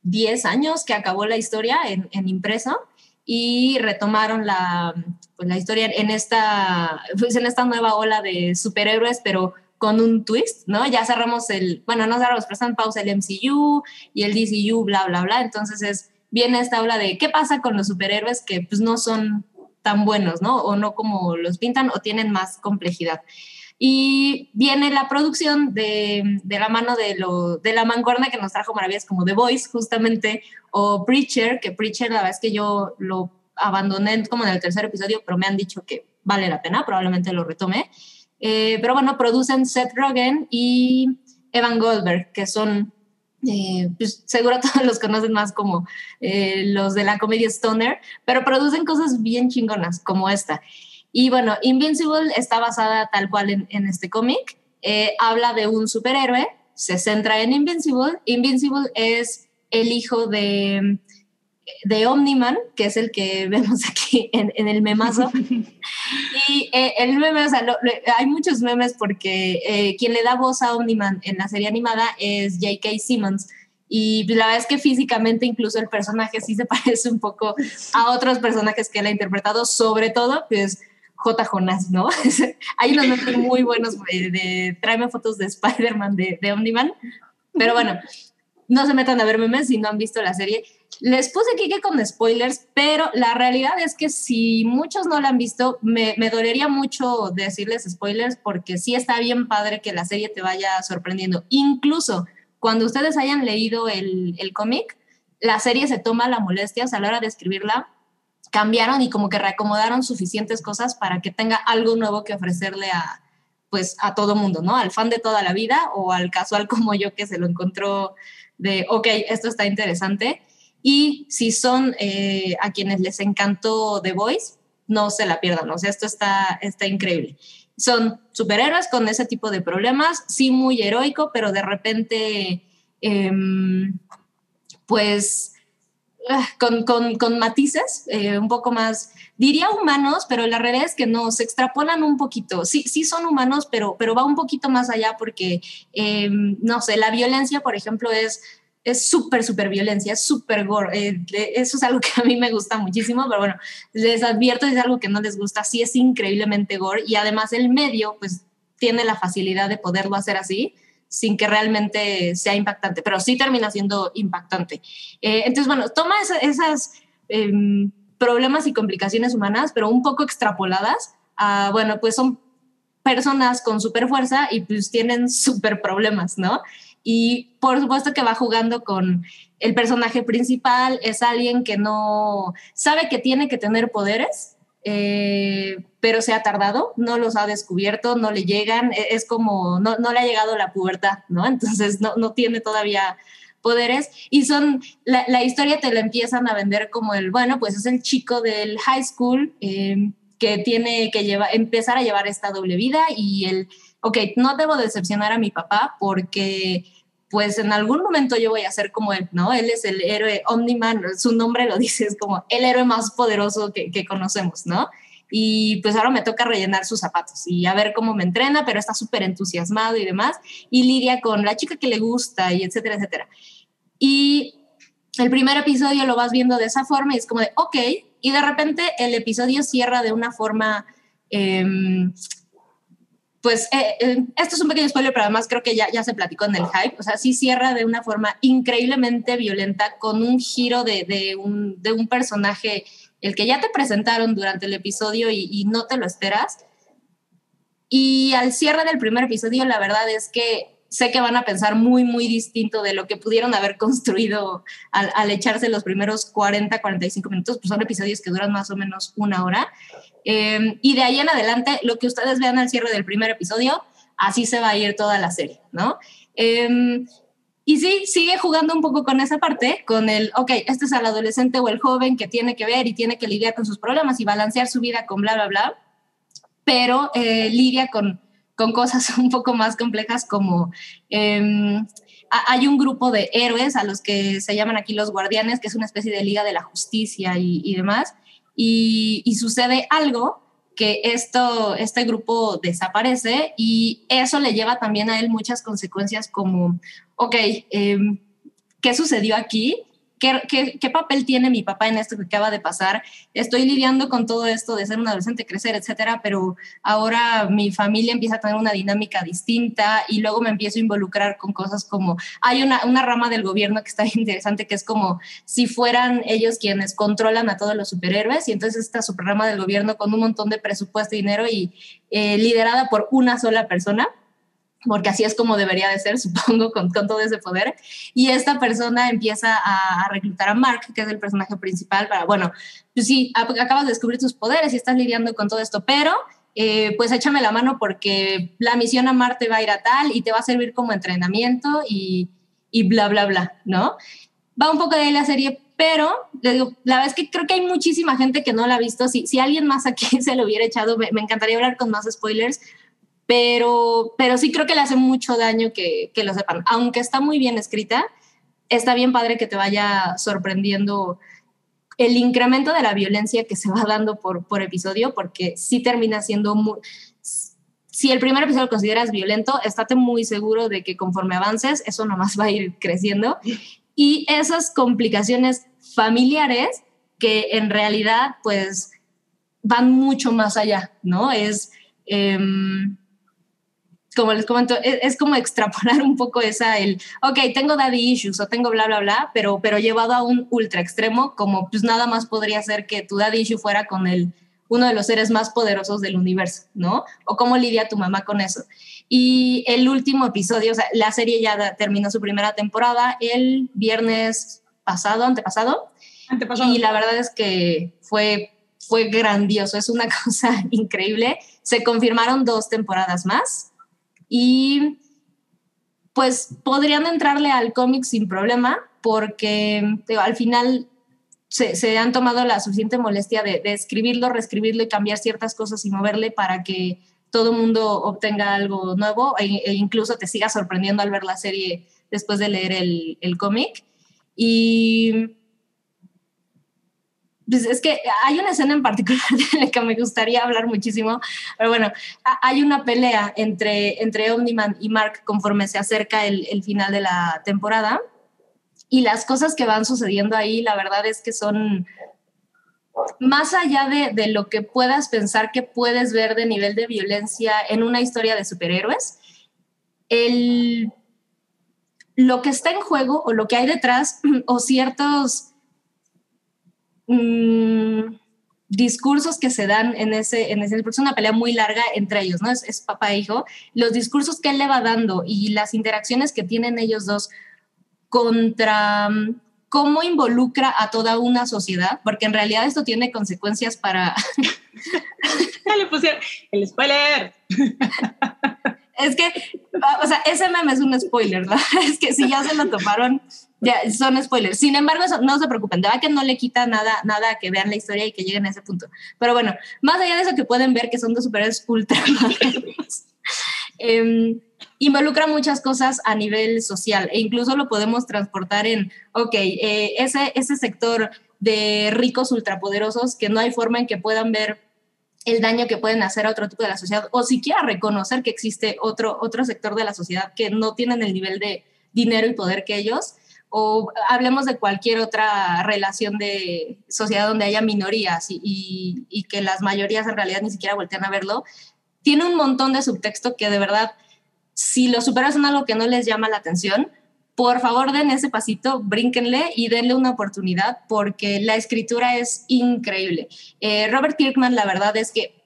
10 años que acabó la historia en, en impreso y retomaron la, pues, la historia en esta, pues, en esta nueva ola de superhéroes, pero con un twist, ¿no? Ya cerramos el, bueno, no cerramos, pero están pausa el MCU y el DCU, bla, bla, bla. Entonces es, viene esta ola de qué pasa con los superhéroes que pues no son tan buenos, ¿no? O no como los pintan o tienen más complejidad. Y viene la producción de, de la mano de, lo, de la mancuerna que nos trajo maravillas como The Voice, justamente, o Preacher, que Preacher la verdad es que yo lo abandoné como en el tercer episodio, pero me han dicho que vale la pena, probablemente lo retome. Eh, pero bueno, producen Seth Rogen y Evan Goldberg, que son, eh, pues, seguro todos los conocen más como eh, los de la comedia Stoner, pero producen cosas bien chingonas como esta. Y bueno, Invincible está basada tal cual en, en este cómic. Eh, habla de un superhéroe, se centra en Invincible. Invincible es el hijo de de Omniman, que es el que vemos aquí en, en el memazo. y eh, el meme, o sea, lo, lo, hay muchos memes porque eh, quien le da voz a Omniman en la serie animada es J.K. Simmons. Y la verdad es que físicamente incluso el personaje sí se parece un poco a otros personajes que él ha interpretado, sobre todo pues J. Jonas, ¿no? Hay unos memes muy buenos de, de tráeme fotos de Spider-Man de, de Omniman. Pero bueno, no se metan a ver memes si no han visto la serie. Les puse aquí que con spoilers, pero la realidad es que si muchos no la han visto, me, me, dolería mucho decirles spoilers porque sí está bien padre que la serie te vaya sorprendiendo. Incluso cuando ustedes hayan leído el, el cómic, la serie se toma la molestia, o sea, a la hora de escribirla, cambiaron y como que reacomodaron suficientes cosas para que tenga algo nuevo que ofrecerle a, pues, a todo mundo, ¿no? Al fan de toda la vida o al casual como yo que se lo encontró de, ok, esto está interesante. Y si son eh, a quienes les encantó The Voice, no se la pierdan, o sea, esto está, está increíble. Son superhéroes con ese tipo de problemas, sí muy heroico, pero de repente, eh, pues, con, con, con matices eh, un poco más, diría humanos, pero la realidad es que no, se extrapolan un poquito. Sí, sí son humanos, pero, pero va un poquito más allá porque, eh, no sé, la violencia, por ejemplo, es es súper, súper violencia, súper gore. Eh, eso es algo que a mí me gusta muchísimo, pero bueno, les advierto, es algo que no les gusta, sí es increíblemente gore y además el medio pues tiene la facilidad de poderlo hacer así sin que realmente sea impactante, pero sí termina siendo impactante. Eh, entonces, bueno, toma esa, esas eh, problemas y complicaciones humanas, pero un poco extrapoladas a, bueno, pues son personas con super fuerza y pues tienen super problemas, ¿no? Y por supuesto que va jugando con el personaje principal, es alguien que no sabe que tiene que tener poderes, eh, pero se ha tardado, no los ha descubierto, no le llegan, e, es como, no, no le ha llegado la pubertad, ¿no? Entonces no, no tiene todavía poderes y son, la, la, historia te la empiezan a vender como el, bueno, pues es el chico del high school eh, que tiene que llevar, empezar a llevar esta doble vida y el ok, no debo decepcionar a mi papá porque pues en algún momento yo voy a ser como él, ¿no? Él es el héroe Omniman, su nombre lo dice, es como el héroe más poderoso que, que conocemos, ¿no? Y pues ahora me toca rellenar sus zapatos y a ver cómo me entrena, pero está súper entusiasmado y demás, y lidia con la chica que le gusta y etcétera, etcétera. Y el primer episodio lo vas viendo de esa forma y es como de, ok, y de repente el episodio cierra de una forma... Eh, pues eh, eh, esto es un pequeño spoiler, pero además creo que ya, ya se platicó en el hype. O sea, sí cierra de una forma increíblemente violenta con un giro de, de, un, de un, personaje, el que ya te presentaron durante el episodio y, y, no te lo esperas. Y al cierre del primer episodio, la verdad es que sé que van a pensar muy, muy distinto de lo que pudieron haber construido al, al echarse los primeros 40, 45 minutos, pues son episodios que duran más o menos una hora. Eh, y de ahí en adelante, lo que ustedes vean al cierre del primer episodio, así se va a ir toda la serie, ¿no? Eh, y sí, sigue jugando un poco con esa parte, con el, ok, este es el adolescente o el joven que tiene que ver y tiene que lidiar con sus problemas y balancear su vida con bla, bla, bla, pero eh, lidia con, con cosas un poco más complejas como... Eh, hay un grupo de héroes a los que se llaman aquí los guardianes, que es una especie de liga de la justicia y, y demás, y, sucede algo que esto, este grupo desaparece y eso le lleva también a él muchas consecuencias como, ok, eh, ¿qué sucedió aquí? ¿Qué, ¿Qué, qué, papel tiene mi papá en esto que acaba de pasar? Estoy lidiando con todo esto de ser un adolescente, crecer, etcétera, pero ahora mi familia empieza a tener una dinámica distinta y luego me empiezo a involucrar con cosas como, hay una, una rama del gobierno que está interesante, que es como si fueran ellos quienes controlan a todos los superhéroes y entonces esta superrama del gobierno con un montón de presupuesto y dinero y eh, liderada por una sola persona porque así es como debería de ser, supongo, con, con, todo ese poder. Y esta persona empieza a, a, reclutar a Mark, que es el personaje principal, para, bueno, pues sí, acabas de descubrir tus poderes y estás lidiando con todo esto, pero eh, pues échame la mano porque la misión a Marte va a ir a tal y te va a servir como entrenamiento y, y bla, bla, bla, ¿no? Va un poco de ahí la serie, pero le digo, la verdad es que creo que hay muchísima gente que no la ha visto. Si, si alguien más aquí se lo hubiera echado, me, me encantaría hablar con más spoilers, pero, pero sí creo que le hace mucho daño que, que, lo sepan. Aunque está muy bien escrita, está bien padre que te vaya sorprendiendo el incremento de la violencia que se va dando por, por episodio, porque sí termina siendo muy... Si el primer episodio lo consideras violento, estate muy seguro de que conforme avances, eso nomás va a ir creciendo. Y esas complicaciones familiares que en realidad, pues, van mucho más allá, ¿no? Es... Em, como les comento, es, es, como extrapolar un poco esa, el, ok, tengo daddy issues o tengo bla, bla, bla, pero, pero llevado a un ultra extremo, como pues nada más podría ser que tu daddy issue fuera con el, uno de los seres más poderosos del universo, ¿no? O cómo lidia tu mamá con eso. Y el último episodio, o sea, la serie ya terminó su primera temporada el viernes pasado, antepasado. Antepasado. Y la verdad es que fue, fue grandioso, es una cosa increíble. Se confirmaron dos temporadas más y pues podrían entrarle al cómic sin problema porque al final se, han tomado la suficiente molestia de, de, escribirlo, reescribirlo y cambiar ciertas cosas y moverle para que todo el mundo obtenga algo nuevo e, e, incluso te siga sorprendiendo al ver la serie después de leer el, el cómic. Y pues es que hay una escena en particular de la que me gustaría hablar muchísimo, pero bueno, hay una pelea entre, entre Omniman y Mark conforme se acerca el, el final de la temporada y las cosas que van sucediendo ahí, la verdad es que son más allá de, de, lo que puedas pensar que puedes ver de nivel de violencia en una historia de superhéroes, el, lo que está en juego o lo que hay detrás o ciertos mmm, discursos que se dan en ese, en ese, es una pelea muy larga entre ellos, ¿no? Es, es papá e hijo. Los discursos que él le va dando y las interacciones que tienen ellos dos contra mm, cómo involucra a toda una sociedad, porque en realidad esto tiene consecuencias para... ya le pusieron el spoiler. es que, o sea, ese meme es un spoiler, ¿no? Es que si ya se lo toparon, ya son spoilers. Sin embargo, eso, no se preocupen, de verdad que no le quita nada, nada que vean la historia y que lleguen a ese punto. Pero bueno, más allá de eso que pueden ver que son dos superhéroes ultra eh, involucra muchas cosas a nivel social e incluso lo podemos transportar en, ok, eh, ese, ese sector de ricos ultrapoderosos que no hay forma en que puedan ver el daño que pueden hacer a otro tipo de la sociedad o siquiera reconocer que existe otro, otro sector de la sociedad que no tienen el nivel de dinero y poder que ellos o hablemos de cualquier otra relación de sociedad donde haya minorías y, que las mayorías en realidad ni siquiera voltean a verlo, tiene un montón de subtexto que de verdad, si los superas son algo que no les llama la atención, por favor den ese pasito, brínquenle y denle una oportunidad porque la escritura es increíble. Eh, Robert Kirkman, la verdad es que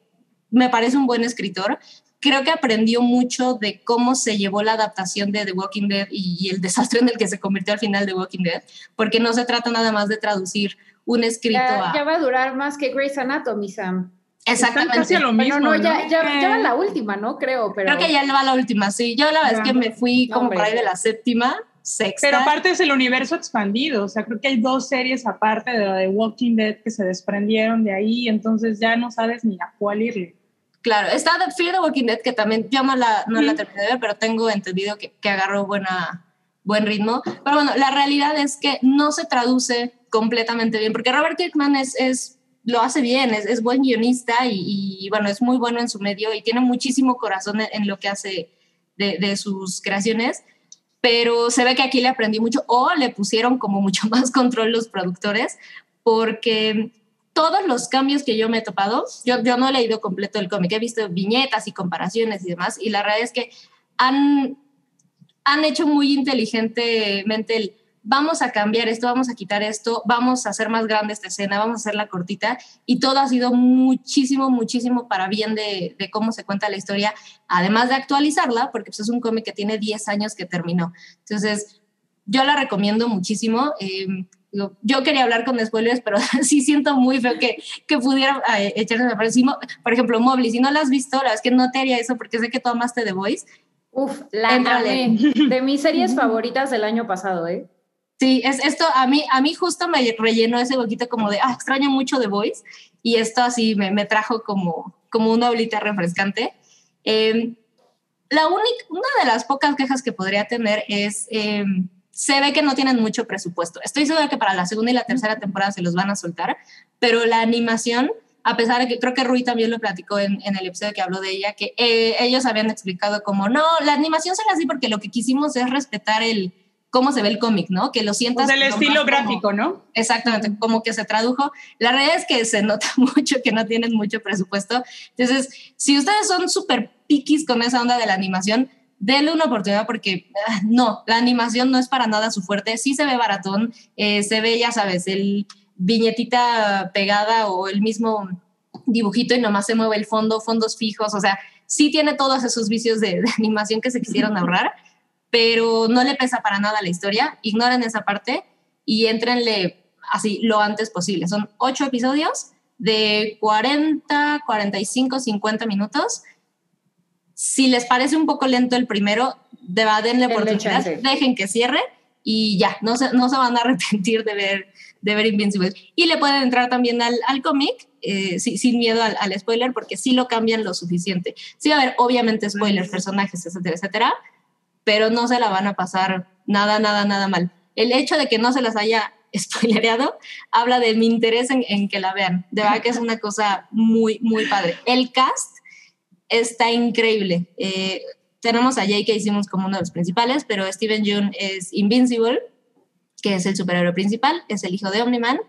me parece un buen escritor, creo que aprendió mucho de cómo se llevó la adaptación de The Walking Dead y, y, el desastre en el que se convirtió al final The Walking Dead, porque no se trata nada más de traducir un escrito ya, a... Ya va a durar más que Grey's Anatomy, Sam. Exactamente. Casi lo mismo, pero no, ¿no? Ya, ya, ya, va la última, ¿no? Creo, pero... Creo que ya va la última, sí. Yo la verdad es que me fui como Hombre. por ahí de la séptima, sexta. Pero aparte es el universo expandido, o sea, creo que hay dos series aparte de la de Walking Dead que se desprendieron de ahí, entonces ya no sabes ni a cuál irle. Claro, está The Fear the Walking Dead, que también yo no la, no la terminé de ver, pero tengo entendido que, que agarró buena, buen ritmo. Pero bueno, la realidad es que no se traduce completamente bien, porque Robert Kirkman es, es lo hace bien, es, es buen guionista y, y, bueno, es muy bueno en su medio y tiene muchísimo corazón en, en lo que hace de, de, sus creaciones, pero se ve que aquí le aprendí mucho o le pusieron como mucho más control los productores, porque todos los cambios que yo me he topado, yo, yo no he leído completo el cómic, he visto viñetas y comparaciones y demás, y la realidad es que han, han hecho muy inteligentemente el vamos a cambiar esto, vamos a quitar esto, vamos a hacer más grande esta escena, vamos a hacerla cortita, y todo ha sido muchísimo, muchísimo para bien de, cómo se cuenta la historia, además de actualizarla, porque pues, es un cómic que tiene 10 años que terminó. Entonces, yo la recomiendo muchísimo. Eh, yo quería hablar con spoilers, pero sí siento muy feo que, que pudiera eh, echarse a Por ejemplo, Mobley, si no la has visto, la es que no te haría eso porque sé que tú amaste The Voice. Uf, la amé. De mis series favoritas del año pasado, ¿eh? Sí, es esto a mí, a mí justo me rellenó ese huequito como de, ah, extraño mucho The Voice y esto así me, me trajo como, como una olita refrescante. Eh, la única, una de las pocas quejas que podría tener es, eh, se ve que no tienen mucho presupuesto. Estoy segura que para la segunda y la tercera temporada se los van a soltar, pero la animación, a pesar de que creo que Rui también lo platicó en, en el episodio que habló de ella, que eh, ellos habían explicado como, no, la animación se la así porque lo que quisimos es respetar el cómo se ve el cómic, ¿no? Que lo sientas. Pues el estilo gráfico, ¿no? Exactamente, como que se tradujo. La realidad es que se nota mucho que no tienen mucho presupuesto. Entonces, si ustedes son súper piquis con esa onda de la animación, denle una oportunidad porque ah, no, la animación no es para nada su fuerte. Sí se ve baratón, eh, se ve, ya sabes, el viñetita pegada o el mismo dibujito y nomás se mueve el fondo, fondos fijos, o sea, sí tiene todos esos vicios de, de animación que se quisieron ahorrar, pero no le pesa para nada la historia, ignoren esa parte y entrenle así lo antes posible. Son ocho episodios de 40, 45, 50 minutos. Si les parece un poco lento el primero, de verdad denle Denle oportunidad, dejen que cierre y ya, no se, no se van a arrepentir de ver, de ver Invincible. Y le pueden entrar también al, al cómic eh, si- sin miedo al, al spoiler, porque sí lo cambian lo suficiente. Sí va a haber, obviamente, spoilers, personajes, etcétera, etcétera, pero no se la van a pasar nada, nada, nada mal. El hecho de que no se las haya spoilereado habla de mi interés en, en que la vean. De verdad que es una cosa muy, muy padre. El cast está increíble. Eh, tenemos a Jake que hicimos como uno de los principales, pero Steven Yeun es Invincible, que es el superhéroe principal, es el hijo de Omniman.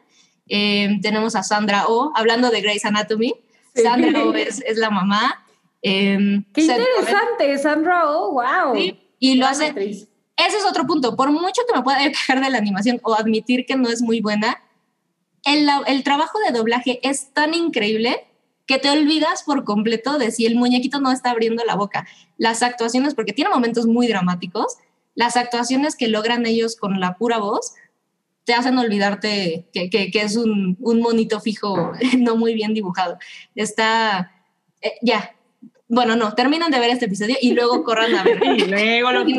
Eh, tenemos a Sandra Oh, hablando de Grey's Anatomy. Sí. Sandra Oh es, es la mamá. Eh, Qué interesante, Sandra. Oh, wow. Sí, y lo hace, actriz. ese es otro punto. Por mucho que me pueda quejar de la animación o admitir que no es muy buena, el, el trabajo de doblaje es tan increíble que te olvidas por completo de si el muñequito no está abriendo la boca. Las actuaciones, porque tiene momentos muy dramáticos, las actuaciones que logran ellos con la pura voz te hacen olvidarte que, que- que es un, un monito fijo no muy bien dibujado. Está, eh, ya, bueno, no, terminan de ver este episodio y luego corran a ver. Y luego lo que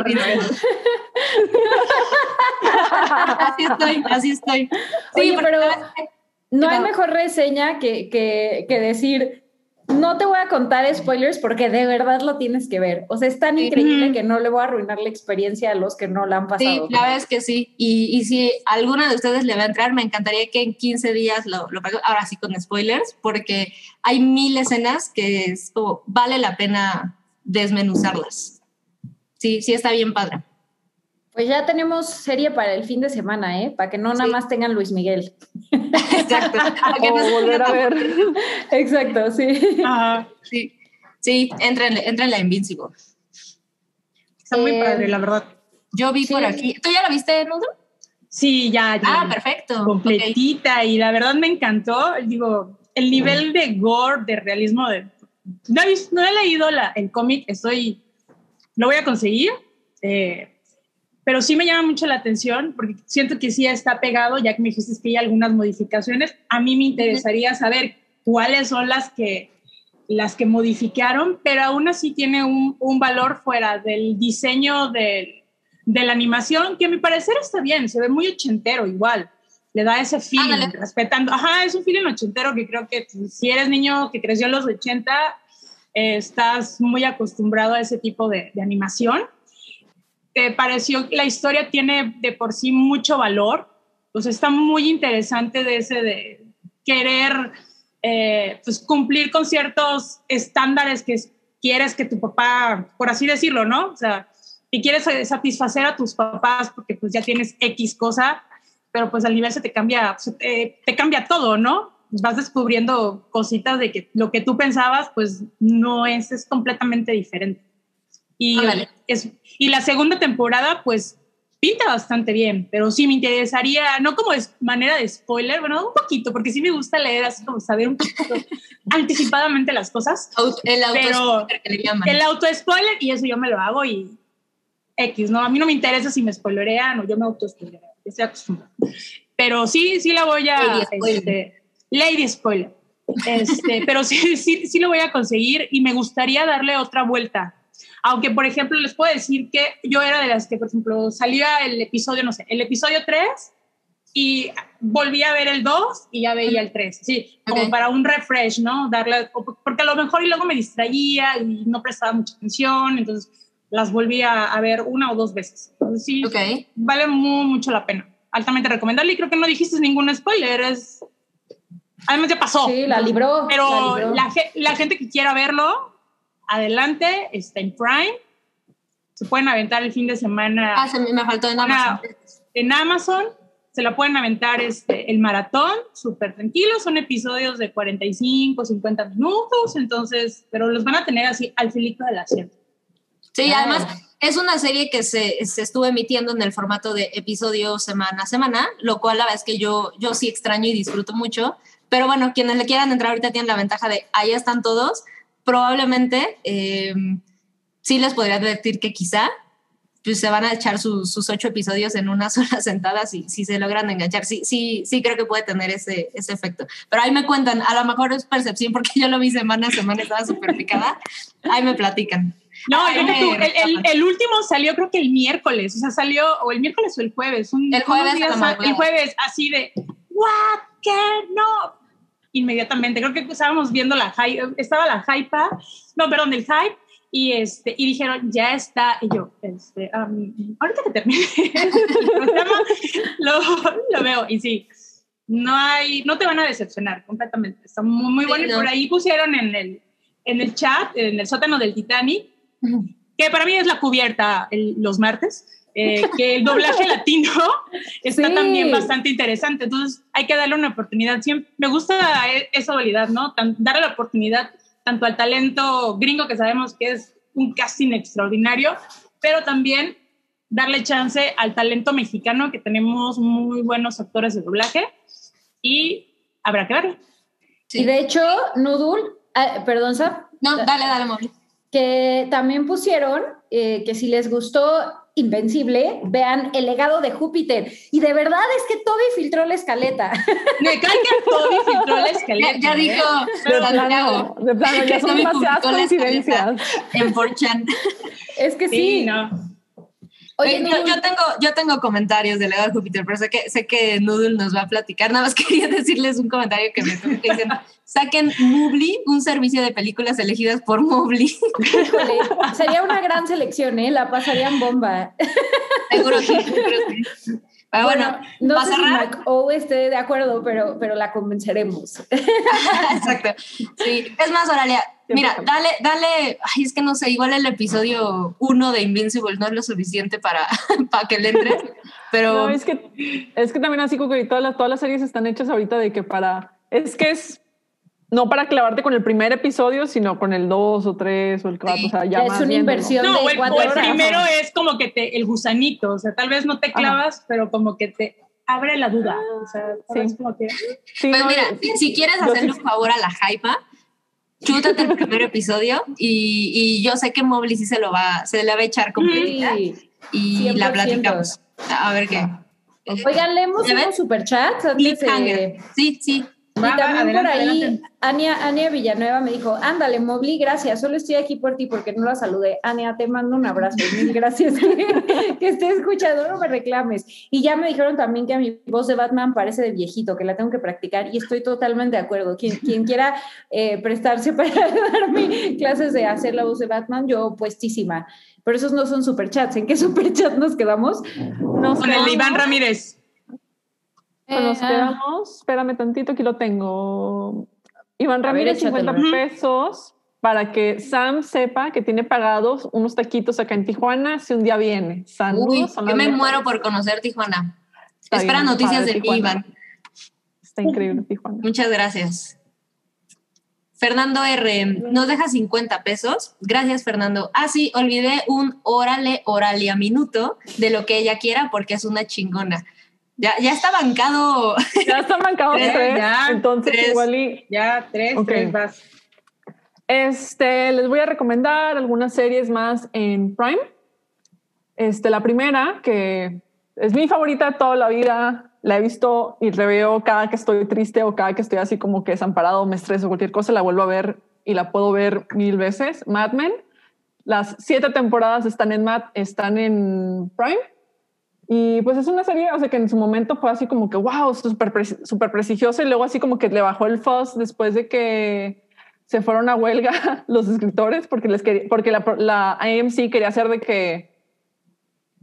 así estoy, así estoy. Sí, Oye, pero- que- No hay mejor reseña que, que, que decir, no te voy a contar spoilers porque de verdad lo tienes que ver. O sea, es tan Sí. increíble que no le voy a arruinar la experiencia a los que no la han Sí, pasado. la verdad es que sí. Y, y si alguna de ustedes le va a entrar, me encantaría que en 15 días lo, lo pague, ahora sí con spoilers, porque hay mil escenas que es como, vale la pena desmenuzarlas. Sí, sí está bien padre. Pues ya tenemos serie para el fin de semana, ¿eh? Para que no nada Sí. más tengan Luis Miguel. Exacto. Para que O no volver a ver. Exacto, sí. Ajá, Sí, sí, entrenle, entrenle a Invincible. está muy Eh, padre, la verdad. Yo vi Sí. por aquí. ¿Tú ya la viste, Nudo? Sí, ya, ya. Ah, perfecto. Completita y la verdad me encantó. Digo, el nivel de gore, de realismo, de, no, no he leído la, el cómic, estoy, lo voy a conseguir, eh, pero sí me llama mucho la atención porque siento que sí está pegado, ya que me dijiste que hay algunas modificaciones. A mí me interesaría saber cuáles son las que las que modificaron, pero aún así tiene un, un valor fuera del diseño del, de la animación, que a mi parecer está bien, se ve muy ochentero igual, le da ese feeling, Ándale. respetando, ajá, es un feeling ochentero que creo que si eres niño que creció en los 80, eh, estás muy acostumbrado a ese tipo de, de animación. Te pareció la historia tiene de por sí mucho valor, pues está muy interesante de ese de querer eh, pues cumplir con ciertos estándares que quieres que tu papá, por así decirlo, ¿no? O sea, y quieres satisfacer a tus papás porque pues ya tienes X cosa, pero pues al nivel se te cambia, te, te cambia todo, ¿no? Vas descubriendo cositas de que lo que tú pensabas pues no es, es completamente diferente. Y, Ándale. es, y la segunda temporada pues pinta bastante bien, pero sí me interesaría, no como es manera de spoiler, bueno, un poquito, porque sí me gusta leer así como saber un poquito anticipadamente las cosas. Auto- el Pero- auto que le llaman. El auto-spoiler y eso yo me lo hago y X, ¿no? A mí no me interesa si me spoilerean o yo me auto-spoilereo, yo estoy acostumbrada. Pero sí, sí la voy a... Lady spoiler. este, Lady spoiler. Este, pero sí, sí, sí lo voy a conseguir y me gustaría darle otra vuelta. Aunque, por ejemplo, les puedo decir que yo era de las que, por ejemplo, salía el episodio, no sé, el episodio 3 y volví a ver el 2 y ya veía el 3. Sí, como para un refresh, ¿no? Darle, porque a lo mejor y luego me distraía y no prestaba mucha atención, entonces las volví a, a ver una o dos veces. Entonces, sí, Ok. vale muy, mucho la pena. Altamente recomendable y creo que no dijiste ningún spoiler. Es... Además ya pasó. Sí, la libró. la Pero libró. la, la gente que quiera verlo, adelante, está en Prime. Se pueden aventar el fin de semana Ah, se me, faltó en Una- Amazon. en Amazon. Se la pueden aventar este, el maratón, súper tranquilo. Son episodios de 45, 50 minutos. Entonces, pero los van a tener así al filito del asiento. Sí, Ah. además es una serie que se, se estuvo emitiendo en el formato de episodio semana a semana, lo cual la verdad es que yo, yo sí extraño y disfruto mucho. Pero bueno, quienes le quieran entrar ahorita tienen la ventaja de ahí están todos. Probablemente eh, sí les podría advertir que quizá pues, se van a echar sus, sus ocho episodios en una sola sentada si, si se logran enganchar. Sí, sí, sí creo que puede tener ese, ese efecto. Pero ahí me cuentan, a lo mejor es percepción porque yo lo vi semana a semana, estaba súper picada. Ahí me platican. No, Ay, me tú, el, el- el último salió creo que el miércoles, o sea, salió o el miércoles o el jueves. un- El jueves días el jueves, así de, ¿what? ¿Qué? No. Inmediatamente, creo que estábamos viendo la hype, estaba la hype, no, perdón, el hype, y, este, y dijeron, ya está, y yo, este, um, ahorita que termine lo, lo veo, y sí, no hay, no te van a decepcionar completamente, está muy, muy Sí, bueno, y no. por ahí pusieron en el, en el chat, en el sótano del Titanic, que para mí es la cubierta el- los martes, eh, que el doblaje latino está Sí. también bastante interesante. Entonces hay que darle una oportunidad. Siempre, me gusta esa habilidad, ¿no? Tan- darle la oportunidad tanto al talento gringo, que sabemos que es un casting extraordinario, pero también darle chance al talento mexicano, que tenemos muy buenos actores de doblaje y habrá que verlo. Sí. Y de hecho, Noodle, ah, perdón, Sap, No, dale, dale, Mauri. Que también pusieron eh, que si les gustó Invencible, vean El legado de Júpiter. Y de verdad es que Toby filtró la escaleta. Me cae que Toby filtró el esqueleto. Ya, ya ¿eh? dijo De Santiago plano, de plano, ya son demasiadas la escaleta. coincidencias. en 4chan. Es que sí. Sí, no. Oye, Eh, yo, tengo, yo tengo comentarios del legado de Júpiter, pero sé que, sé que Noodle nos va a platicar. Nada más quería decirles un comentario que me que dicen, saquen Mubli, un servicio de películas elegidas por Mubli. sería una gran selección, ¿eh? La pasarían bomba. seguro que sí. Pero bueno, no ¿va a sé si? Mac O esté de acuerdo, pero, pero la convenceremos. Exacto. Sí. Es más, Oralia, mira, dale, dale, ay, es que no sé, igual el episodio 1 de Invincible no es lo suficiente para, para que le entres, pero No, es que, es que también así como que todas las, todas las series están hechas ahorita de que para, es que es no para clavarte con el primer episodio, sino con el 2 o 3 o el 4, Sí. o sea, ya Es más una inversión. No, de o el, o el primero es como que te, el gusanito, o sea, tal vez no te clavas, pero como que te abre la duda. O sea. Sí. Como que, Sí, Pues no, mira, yo- si, si quieres hacerle un favor a la hypa, chútate el primer episodio y, y yo sé que Mobley sí se lo va, se le va a echar completita Sí. y la 100%. platicamos. A ver qué. Oigan, leemos unos superchats antes de... Cliffhanger. Sí, Y también por ahí, adelante. Ania, Ania Villanueva me dijo, ándale, Mobli, gracias, solo estoy aquí por ti porque no la saludé. Ania, te mando un abrazo, mil gracias que, que esté escuchando, no me reclames. Y ya me dijeron también que a mi voz de Batman parece de viejito, que la tengo que practicar y estoy totalmente de acuerdo. Quien, quien quiera eh, prestarse para darme clases de hacer la voz de Batman, yo puestísima. Pero esos no son superchats. ¿En qué superchat nos quedamos? nos con el Iván Ramírez. Pues nos Eh, ah, quedamos, espérame tantito, aquí lo tengo. Iván ver, Ramírez, échatelo. 50 pesos para que Sam sepa que tiene pagados unos taquitos acá en Tijuana si un día viene. Saludos. Uy, yo me mejores. muero por conocer Tijuana. Está Espera bien, noticias de mí, Tijuana. Iván. Está increíble Tijuana. Muchas gracias. Fernando R. Nos deja 50 pesos. Gracias, Fernando. Ah, sí, olvidé un órale, órale a minuto de lo que ella quiera porque es una chingona. Ya, ya está bancado. Ya están marcados Tres, tres, ya, entonces tres. igual y Ya, tres, Ok. tres, vas. Este, les voy a recomendar algunas series más en Prime. Este, la primera, que es mi favorita de toda la vida, la he visto y reveo cada que estoy triste o cada que estoy así como que desamparado, me estreso, cualquier cosa, la vuelvo a ver y la puedo ver mil veces. Mad Men. Las siete temporadas están en Mad, están en Prime. Y pues es una serie, o sea, que en su momento fue así como que, wow, súper súper prestigiosa y luego así como que le bajó el fuzz después de que se fueron a huelga los escritores porque, les quería, porque la, la AMC quería hacer de que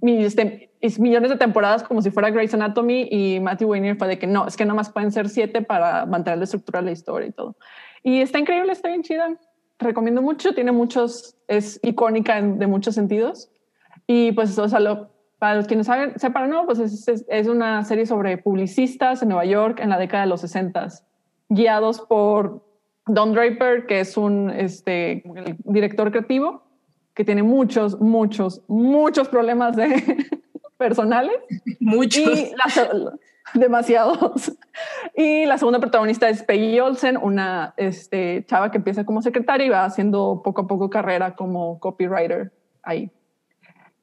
millones de temporadas como si fuera Grey's Anatomy y Matthew Weiner fue de que no, es que nomás pueden ser siete para mantener la estructura de la historia y todo. Y está increíble, está bien chida. Recomiendo mucho, tiene muchos, es icónica de muchos sentidos. Y pues, o sea, lo, para los que no saben, sepan, no, pues es, es, es, una serie sobre publicistas en Nueva York en la década de los 60, guiados por Don Draper, que es un este, director creativo, que tiene muchos, muchos, muchos problemas de personales. Muchos. Y la, demasiados. Y la segunda protagonista es Peggy Olsen, una este, chava que empieza como secretaria y va haciendo poco a poco carrera como copywriter ahí.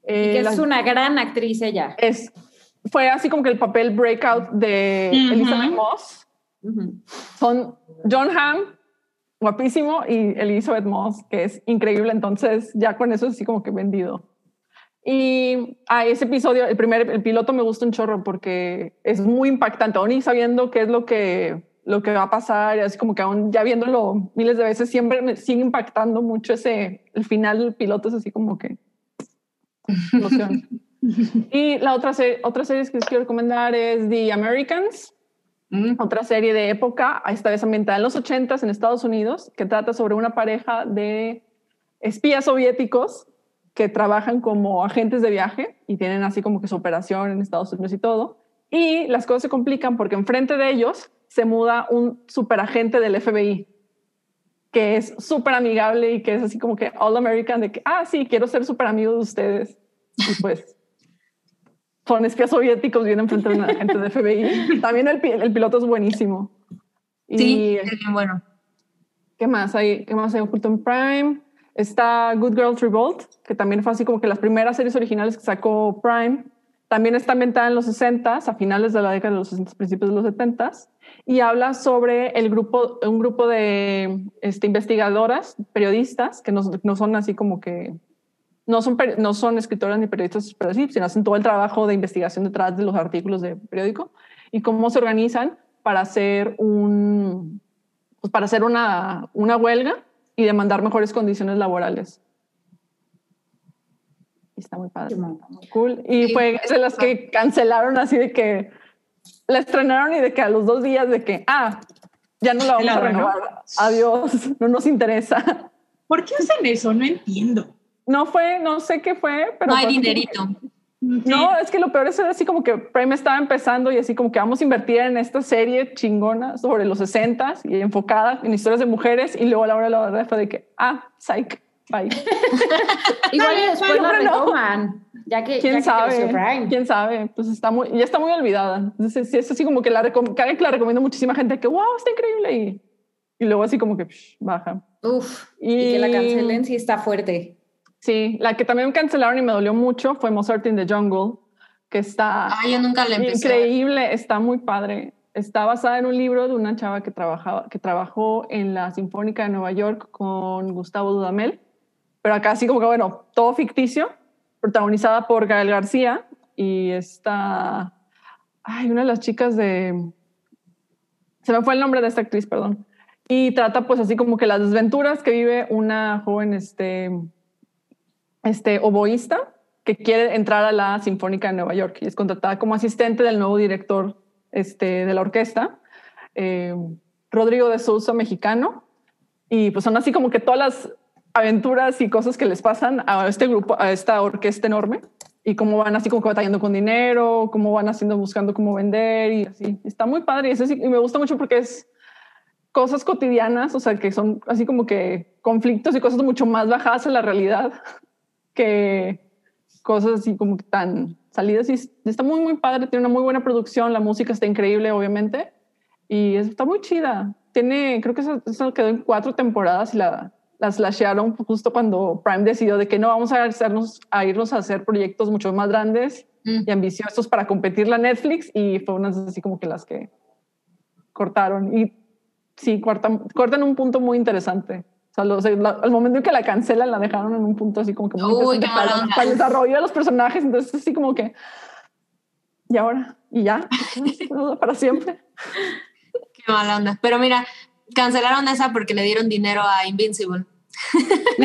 Eh, y que es una gran actriz ella. Es, fue así como que el papel breakout de uh -huh. Elizabeth Moss. Uh -huh. Son John Hamm, guapísimo, y Elizabeth Moss, que es increíble. Entonces, ya con eso es así como que vendido. Y a ese episodio, el primer, el piloto me gusta un chorro porque es muy impactante, aún y sabiendo qué es lo que, lo que va a pasar, así como que aún ya viéndolo miles de veces, siempre me sigue impactando mucho ese, el final del piloto es así como que emoción. y la otra, serie, otra serie que les quiero recomendar es The Americans, mm. otra serie de época, esta vez ambientada en los 80s en Estados Unidos, que trata sobre una pareja de espías soviéticos que trabajan como agentes de viaje y tienen así como que su operación en Estados Unidos y todo. Y las cosas se complican porque enfrente de ellos se muda un superagente del FBI que es súper amigable y que es así como que all American de que, ah, sí, quiero ser súper amigo de ustedes. Y pues son espías soviéticos, vienen enfrente de un agente del FBI. También el, el, piloto es buenísimo. Y, sí, es bien bueno. ¿Qué más hay? ¿Qué más hay oculto en Prime? Está Good Girls Revolt, que también fue así como que las primeras series originales que sacó Prime. También está inventada en los 60 a finales de la década de los 60 principios de los 70 y habla sobre el grupo, un grupo de este, investigadoras, periodistas, que no, no, son así como que, no son, no son escritoras ni periodistas, pero sí, sino hacen todo el trabajo de investigación detrás de los artículos de periódico y cómo se organizan para hacer un, pues para hacer una, una huelga y demandar mejores condiciones laborales. Y está muy padre. Muy cool. Y sí, fue de las que cancelaron así de que la estrenaron y de que a los dos días de que, ah, ya no la vamos a renovar. Adiós, no nos interesa. ¿Por qué hacen eso? No entiendo. No fue, no sé qué fue, pero... No hay dinerito. Sí. No, es que lo peor es así como que Prime estaba empezando y así como que vamos a invertir en esta serie chingona sobre los 60 y enfocada en historias de mujeres y luego a la hora de la verdad fue de que, ah, psych, bye. Igual y después la retoman, ya que ¿Quién ya sabe? Que Prime. ¿Quién sabe? Pues está muy, ya está muy olvidada. Entonces, sí, es así como que la, cada que la recomiendo muchísima gente que, wow, está increíble y, y luego así como que psh, baja. Uf, y, y que la cancelen sí está fuerte. Sí, la que también cancelaron y me dolió mucho fue Mozart in the Jungle, que está ah, yo nunca le empecé. increíble, está muy padre. Está basada en un libro de una chava que, trabajaba, que trabajó en la Sinfónica de Nueva York con Gustavo Dudamel, pero acá sí como que, bueno, todo ficticio, protagonizada por Gael García y está, ay, una de las chicas de, se me fue el nombre de esta actriz, perdón, y trata pues así como que las desventuras que vive una joven, este, este, oboísta que quiere entrar a la Sinfónica de Nueva York y es contratada como asistente del nuevo director este, de la orquesta, eh, Rodrigo de Sousa, mexicano. Y pues son así como que todas las aventuras y cosas que les pasan a este grupo, a esta orquesta enorme y cómo van así como que batallando con dinero, cómo van haciendo, buscando cómo vender y así. Está muy padre y, así, y me gusta mucho porque es cosas cotidianas, o sea, que son así como que conflictos y cosas mucho más bajadas en la realidad que cosas así como que tan salidas y está muy muy padre, tiene una muy buena producción, la música está increíble obviamente y está muy chida. Tiene, creo que eso, eso quedó en cuatro temporadas y la, la slashearon justo cuando Prime decidió de que no vamos a, hacernos, a irnos a hacer proyectos mucho más grandes mm. y ambiciosos para competir la Netflix y fue unas así como que las que cortaron y sí, cortan, cortan un punto muy interesante. O sea, lo, o sea la, al momento en que la cancelan, la dejaron en un punto así como que muy Uy, para, para, el desarrollo de los personajes. Entonces, así como que, ¿y ahora? ¿Y ya? para siempre. Qué mala onda. Pero mira, cancelaron esa porque le dieron dinero a Invincible.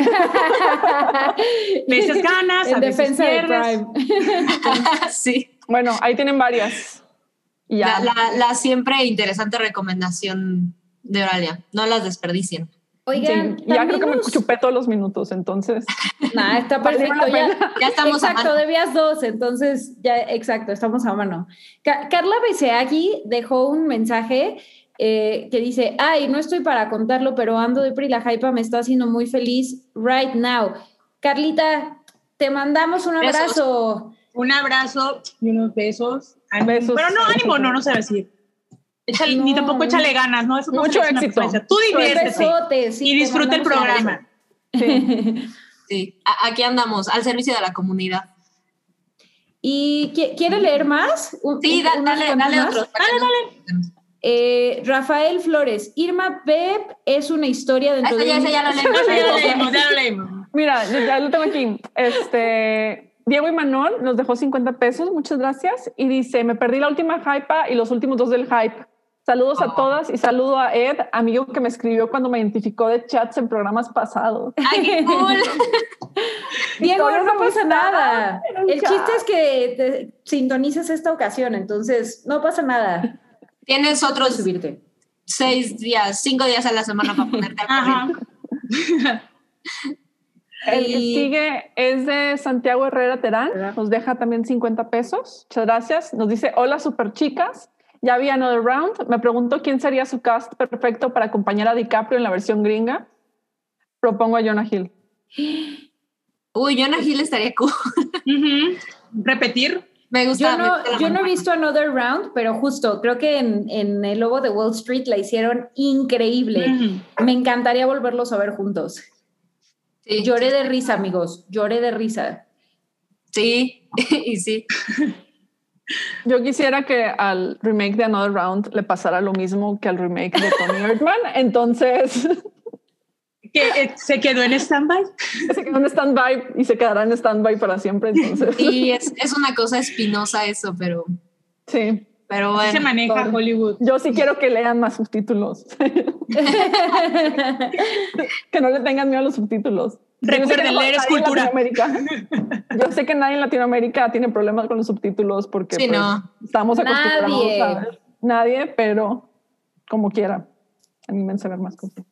veces ganas, a En veces defensa de pierdes. Prime. sí. Bueno, ahí tienen varias. Y ya. La, la- la siempre interesante recomendación de Oralia. No las desperdicien. Oigan, Sí, ya creo que me chupé todos los minutos, entonces. Nah, está perfecto. Ya, Ya estamos a exacto, mano. debías dos, entonces ya, exacto, estamos a mano. Ca- Carla Beseagui dejó un mensaje eh, que dice, ay, no estoy para contarlo, pero ando de la Hypa me está haciendo muy feliz right now. Carlita, te mandamos un Besos. abrazo. Un abrazo y unos besos. Ánimo. Besos. Pero no, ánimo, no, no a decir. Échale- Ni tampoco échale ganas, ¿no? Eso no Mucho una éxito. Tú Un diviértete besote, sí, y disfruta el programa. Sí. Aquí andamos, al servicio de la comunidad. ¿Y qui- quiere leer más? Un- Sí, un- da- dale, dale más? otros. Dale, Eh, Rafael Flores, Irma Pep es una historia dentro Ese de ya, un- ese ya lo leímos. Ya lo leímos, ya lo leímos. Mira, ya, ya lo tengo aquí. Este, Diego Imanol nos dejó 50 pesos, muchas gracias. Y dice, me perdí la última hype y los últimos dos del hype. Saludos a todas y saludo a Ed, amigo que me escribió cuando me identificó de chats en programas pasados. ¡Ay, qué cool! Diego, no pasa nada. El chat. chiste es que te sintonices esta ocasión, entonces no pasa nada. Tienes otros subirte. seis días, cinco días a la semana para ponerte corriente. El que sigue es de Santiago Herrera Terán, nos deja también 50 pesos. Muchas gracias. Nos dice, hola super chicas, ya vi Another Round. Me pregunto quién sería su cast perfecto para acompañar a DiCaprio en la versión gringa. Propongo a Jonah Hill. Uy, Jonah Hill estaría cool. Repetir. Me gusta. Yo no, yo he visto Another Round, pero justo creo que en, en El Lobo de Wall Street la hicieron increíble. Me encantaría volverlos a ver juntos. Sí, Lloré de risa, amigos. Lloré de risa. Sí, y sí. Yo quisiera que al remake de Another Round le pasara lo mismo que al remake de Tony Erdman. Entonces Que eh, se quedó en stand-by. se quedó en stand-by y se quedará en stand-by para siempre. Entonces, Sí, es, es una cosa espinosa eso, pero, sí. pero Así se bueno. maneja todo. Hollywood. Yo sí quiero que lean más subtítulos. que no le tengan miedo a los subtítulos. Recuerden, leer es cultura. Yo sé que nadie en Latinoamérica tiene problemas con los subtítulos porque Sí, pues, no. estamos acostumbrados Nadie. a ver. Nadie, pero como quiera. Anímense a ver más cosas.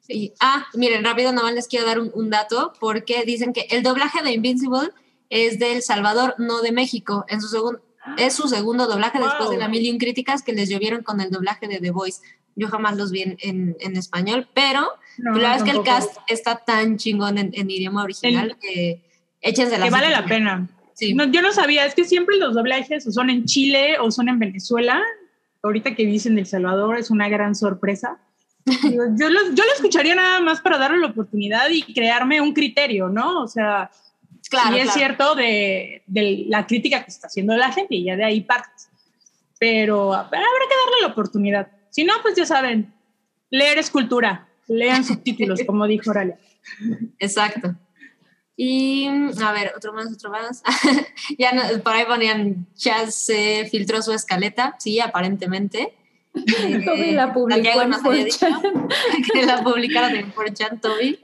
Sí. Ah, miren, rápido, nomás les quiero dar un, un dato porque dicen que el doblaje de Invincible es de El Salvador, no de México. En su segundo es su segundo doblaje después Wow. de la mil y un críticas que les llovieron con el doblaje de The Voice. Yo jamás los vi en, en- en español, pero No, la verdad es que el cast está tan chingón en, en idioma original que échense la Que vale la pena. Sí. No, yo no sabía, es que siempre los doblajes o son en Chile o son en Venezuela. Ahorita que dicen El Salvador es una gran sorpresa. Yo lo, yo lo escucharía nada más para darle la oportunidad y crearme un criterio, ¿no? O sea, claro, sí es claro. cierto de, de la crítica que está haciendo la gente y ya de ahí partes. Pero habrá que darle la oportunidad. Si no, pues ya saben, leer es cultura. Lean subtítulos, como dijo Oralia. Exacto. Y a ver, otro más, otro más. ya no- por ahí ponían, ya se filtró su escaleta, sí, aparentemente. Eh, Toby la publicó Santiago en nos había dicho 4chan. que la publicaron en 4chan, Toby.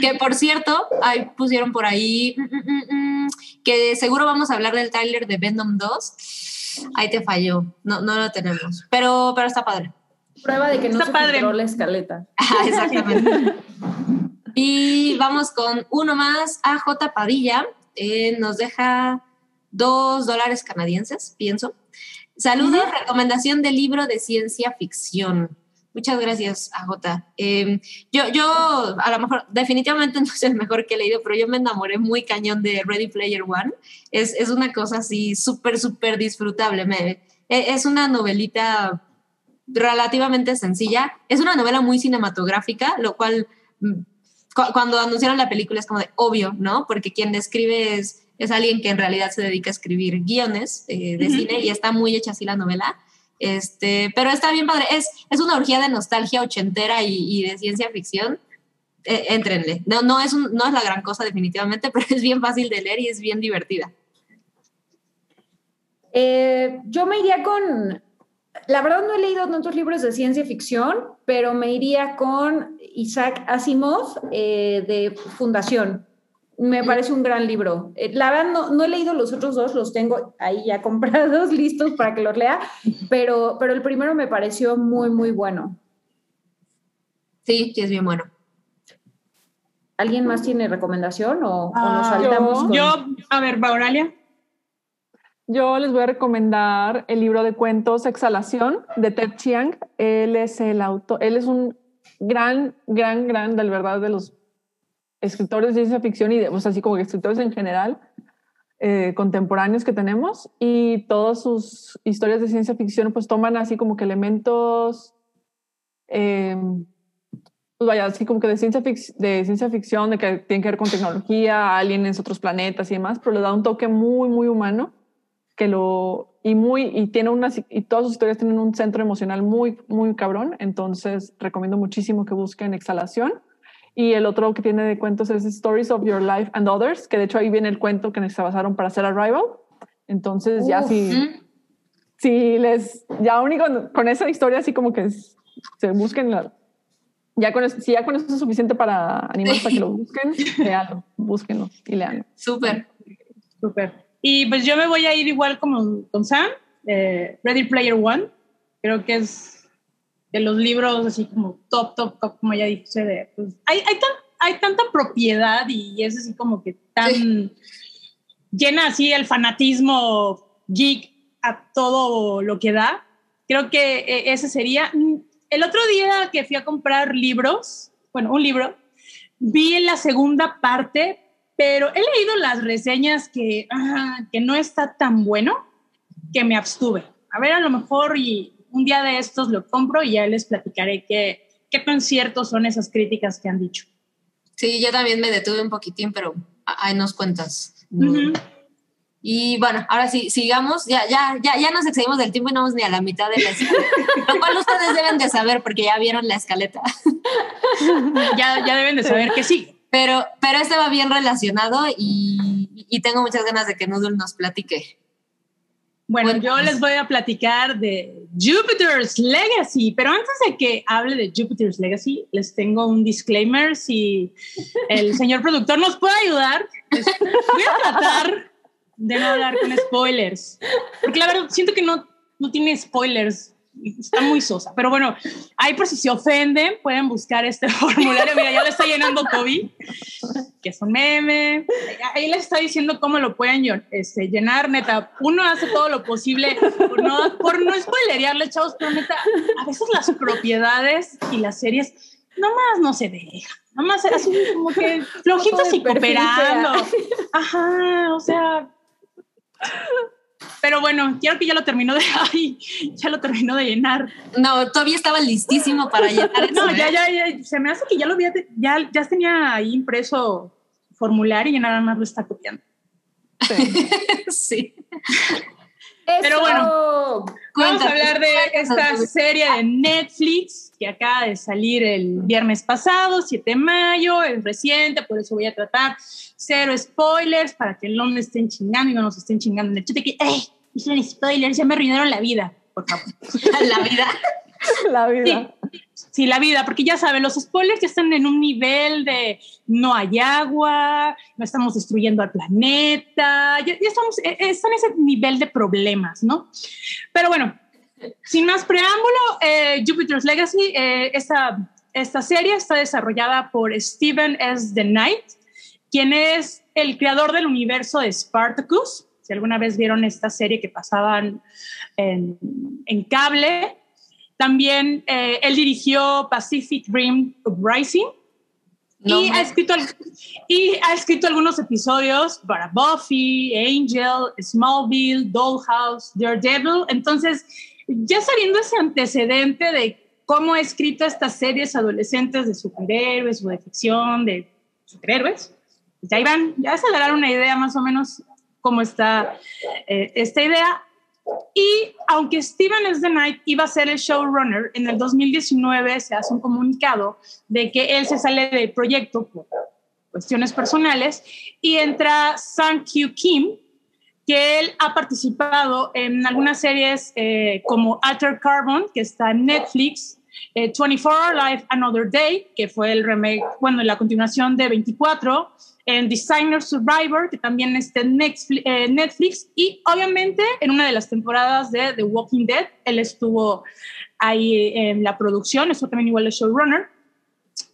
Que por cierto, ahí pusieron por ahí mm, mm, mm, mm, que seguro vamos a hablar del tráiler de Venom 2. Ahí te falló, no, no lo tenemos. Pero, pero está padre. Prueba de que no Está se padre. filtró la escaleta. Ajá, Exactamente. Y vamos con uno más. AJ Padilla eh, nos deja dos dólares canadienses, pienso. Saludos, recomendación de libro de ciencia ficción. Muchas gracias, AJ. Eh, yo, yo, a lo mejor, definitivamente no es el mejor que he leído, pero yo me enamoré muy cañón de Ready Player One. Es, es una cosa así súper, súper disfrutable. Me- e- es una novelita relativamente sencilla. Es una novela muy cinematográfica, lo cual mm, cu- cuando anunciaron la película es como de obvio, ¿no? Porque quien escribe es, es alguien que en realidad se dedica a escribir guiones eh, de cine y está muy hecha así la novela. Este, pero está bien padre. Es, es una orgía de nostalgia ochentera y, y de ciencia ficción. Eh, éntrenle. No, no, es un- no es la gran cosa definitivamente, pero es bien fácil de leer y es bien divertida. Eh, yo me iría con la verdad no he leído tantos libros de ciencia ficción, pero me iría con Isaac Asimov eh, de Fundación. Me parece un gran libro. Eh, la verdad no, no, he leído los otros dos, los tengo ahí ya comprados, listos para que los lea, pero, pero el primero me pareció muy, muy bueno. Sí, sí es bien bueno. ¿Alguien más tiene recomendación o, nos Ah, saltamos? Yo, con- yo, a ver, Auralia. Yo les voy a recomendar el libro de cuentos Exhalación de Ted Chiang. Él es el autor, él es un gran, gran, gran, de verdad, de los escritores de ciencia ficción y de, o sea, así como escritores en general eh, contemporáneos que tenemos y todas sus historias de ciencia ficción pues toman así como que elementos eh, pues vaya, así como que de ciencia, fic- de ciencia ficción, de que tienen que ver con tecnología, aliens, otros planetas y demás, pero le da un toque muy, muy humano que lo y muy y tiene unas y todas sus historias tienen un centro emocional muy muy cabrón entonces recomiendo muchísimo que busquen exhalación y el otro que tiene de cuentos es Stories of Your Life and Others que de hecho ahí viene el cuento que se basaron para hacer Arrival entonces ya si si les ya único con esa historia así como que es- se busquen la ya con eso, si ya con eso es suficiente para animar para que lo busquen, leanlo, búsquenlo y leanlo. Súper. Súper. Y pues yo me voy a ir igual como con Sam, eh, Ready Player One. Creo que es de los libros así como top, top, top, como ya dije. De, pues, hay, hay, tan- hay tanta propiedad y es así como que tan llena así el fanatismo geek a todo lo que da. Creo que eh, ese sería. El otro día que fui a comprar libros, bueno, un libro, vi en la segunda parte, pero he leído las reseñas que, ah, que no está tan bueno que me abstuve. A ver, a lo mejor y un día de estos lo compro y ya les platicaré qué, qué tan ciertos son esas críticas que han dicho. Sí, yo también me detuve un poquitín, pero a- ahí nos cuentas. Ujú. Y bueno, ahora sí, sigamos. Ya, ya, ya, ya nos excedimos del tiempo y no vamos ni a la mitad de la escaleta. Lo cual ustedes deben de saber porque ya vieron la escaleta. Ya, ya deben de saber que sí. Pero, pero este va bien relacionado y, y tengo muchas ganas de que Noodle nos platique. Bueno, yo Cuéntanos. les voy a platicar de Jupiter's Legacy, pero antes de que hable de Jupiter's Legacy, les tengo un disclaimer. Si el señor productor nos puede ayudar, pues, voy a tratar de no hablar con spoilers, porque la verdad siento que no, no tiene spoilers. Está muy sosa, pero bueno, ahí por si se ofenden, pueden buscar este formulario. Mira, ya lo está llenando Toby, que es un meme. Ahí les está diciendo cómo lo pueden este, llenar, neta. Uno hace todo lo posible por no, por no spoilerearle, chavos, pero neta, a veces las propiedades y las series nomás no se dejan. Nomás así como que flojitos y cooperando. Ajá, o sea. Pero bueno, quiero que ya lo terminó de. Ay, ya lo terminó de llenar. No, todavía estaba listísimo para llenar. No, ya, ya, ya. Se me hace que ya lo había. Ya, ya tenía ahí impreso formulario y nada más lo está copiando. Sí. Pero bueno. Vamos a hablar de esta serie de Netflix que acaba de salir el viernes pasado, 7 de mayo, es reciente, por eso voy a tratar cero spoilers para que no me estén chingando y no nos estén chingando en el chat que, ¡ey! Hicieron spoilers, ya me arruinaron la vida, por favor. La vida. La vida. Sí, la vida, porque ya saben, los spoilers ya están en un nivel de no hay agua, no estamos destruyendo al planeta, ya, estamos, eh, están en ese nivel de problemas, ¿no? Pero bueno, sin más preámbulo, eh, Jupiter's Legacy, eh, esta, serie está desarrollada por Steven S. The Knight, quien es el creador del universo de Spartacus. Si alguna vez vieron esta serie que pasaban en cable, también eh, él dirigió Pacific Rim Uprising No, y, ha escrito, y ha escrito algunos episodios para Buffy, Angel, Smallville, Dollhouse, Daredevil. Entonces, ya sabiendo ese antecedente de cómo ha escrito estas series adolescentes de superhéroes o de ficción, de superhéroes, pues ya iban, ya se darán una idea más o menos cómo está eh, esta idea. Y aunque Steven S. The Knight iba a ser el showrunner, en el 2019 se hace un comunicado de que él se sale del proyecto por cuestiones personales y entra Sang Kyu Kim, que él ha participado en algunas series eh, como Alter Carbon, que está en Netflix, eh, 24 Life Another Day, que fue el remake, bueno, la continuación de 24, en Designer Survivor, que también está en Netflix, eh, Netflix, y obviamente en una de las temporadas de The Walking Dead, él estuvo ahí en la producción, eso también igual de showrunner.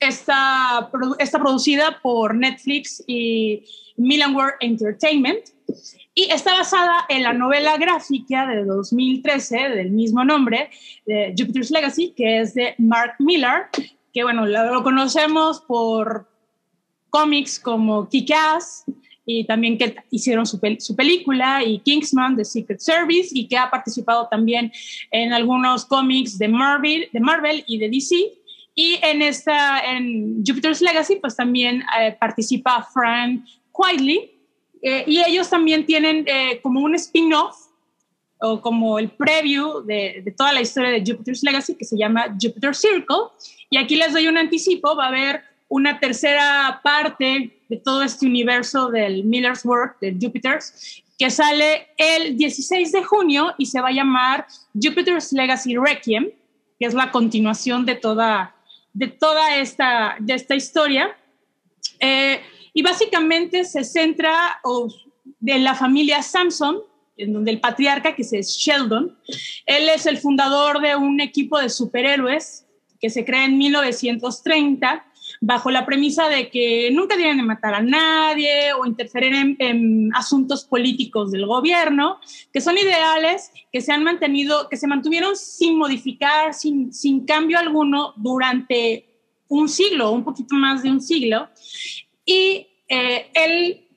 Está, está producida por Netflix y Milanware Entertainment y está basada en la novela gráfica de 2013 del mismo nombre, de Jupiter's Legacy, que es de Mark Millar, que bueno, lo conocemos por cómics como Kick-Ass y también que hicieron su, pel- su película y Kingsman de Secret Service y que ha participado también en algunos cómics de Marvel, de Marvel y de DC. Y en esta, en Jupiter's Legacy, pues también eh, participa Frank Quietly, eh, y ellos también tienen eh, como un spin-off o como el preview de, de, toda la historia de Jupiter's Legacy que se llama Jupiter Circle. Y aquí les doy un anticipo, va a haber una tercera parte de todo este universo del Miller's World, de Jupiter's, que sale el 16 de junio y se va a llamar Jupiter's Legacy Requiem, que es la continuación de toda, de toda esta, de esta historia. Eh, y básicamente se centra oh, de la familia Samson, en donde el patriarca, que es Sheldon, él es el fundador de un equipo de superhéroes que se crea en 1930 bajo la premisa de que nunca deben de matar a nadie o interferir en, en, asuntos políticos del gobierno, que son ideales que se han mantenido, que se mantuvieron sin modificar, sin, sin cambio alguno durante un siglo, un poquito más de un siglo, y eh, él,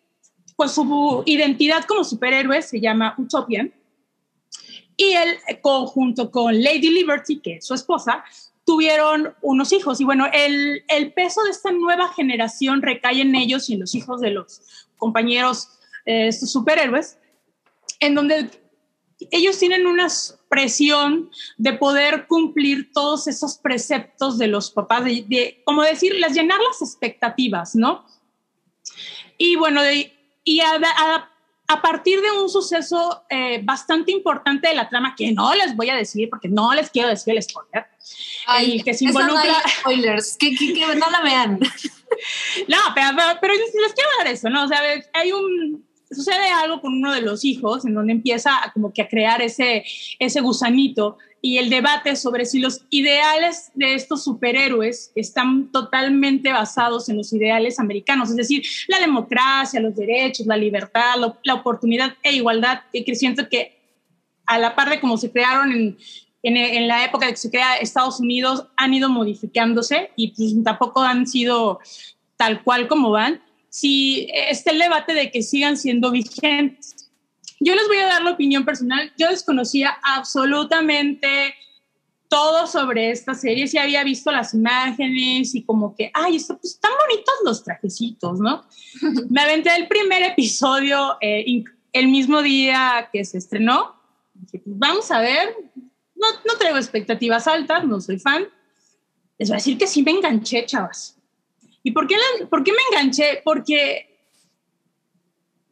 pues su identidad como superhéroe se llama Utopian. Y él, conjunto con Lady Liberty, que es su esposa, tuvieron unos hijos. Y bueno, el, el, peso de esta nueva generación recae en ellos y en los hijos de los compañeros, eh, estos superhéroes, en donde ellos tienen una presión de poder cumplir todos esos preceptos de los papás, de, de como decirles, llenar las expectativas, ¿no? Y bueno, y a, partir de un suceso eh, bastante importante de la trama, que no les voy a decir, porque no les quiero decir el spoiler, Ay, y que se involucra... No spoilers, que, que, que, no la vean. no, pero, pero, pero, les quiero dar eso, ¿no? O sea, hay un... Sucede algo con uno de los hijos en donde empieza a, como que a crear ese, ese gusanito y el debate sobre si los ideales de estos superhéroes están totalmente basados en los ideales americanos, es decir, la democracia, los derechos, la libertad, lo, la oportunidad e igualdad, que siento que a la par de cómo se crearon en, en, en, la época de que se crea Estados Unidos, han ido modificándose y pues tampoco han sido tal cual como van. Si está el debate de que sigan siendo vigentes. Yo les voy a dar la opinión personal. Yo desconocía absolutamente todo sobre esta serie. Sí había visto las imágenes y como que, ay, esto, pues, están bonitos los trajecitos, ¿no? Me aventé el primer episodio eh, el mismo día que se estrenó. Dije, pues vamos a ver. No, no traigo expectativas altas, no soy fan. Les voy a decir que sí me enganché, chavas. ¿Y por qué, la, por qué me enganché? Porque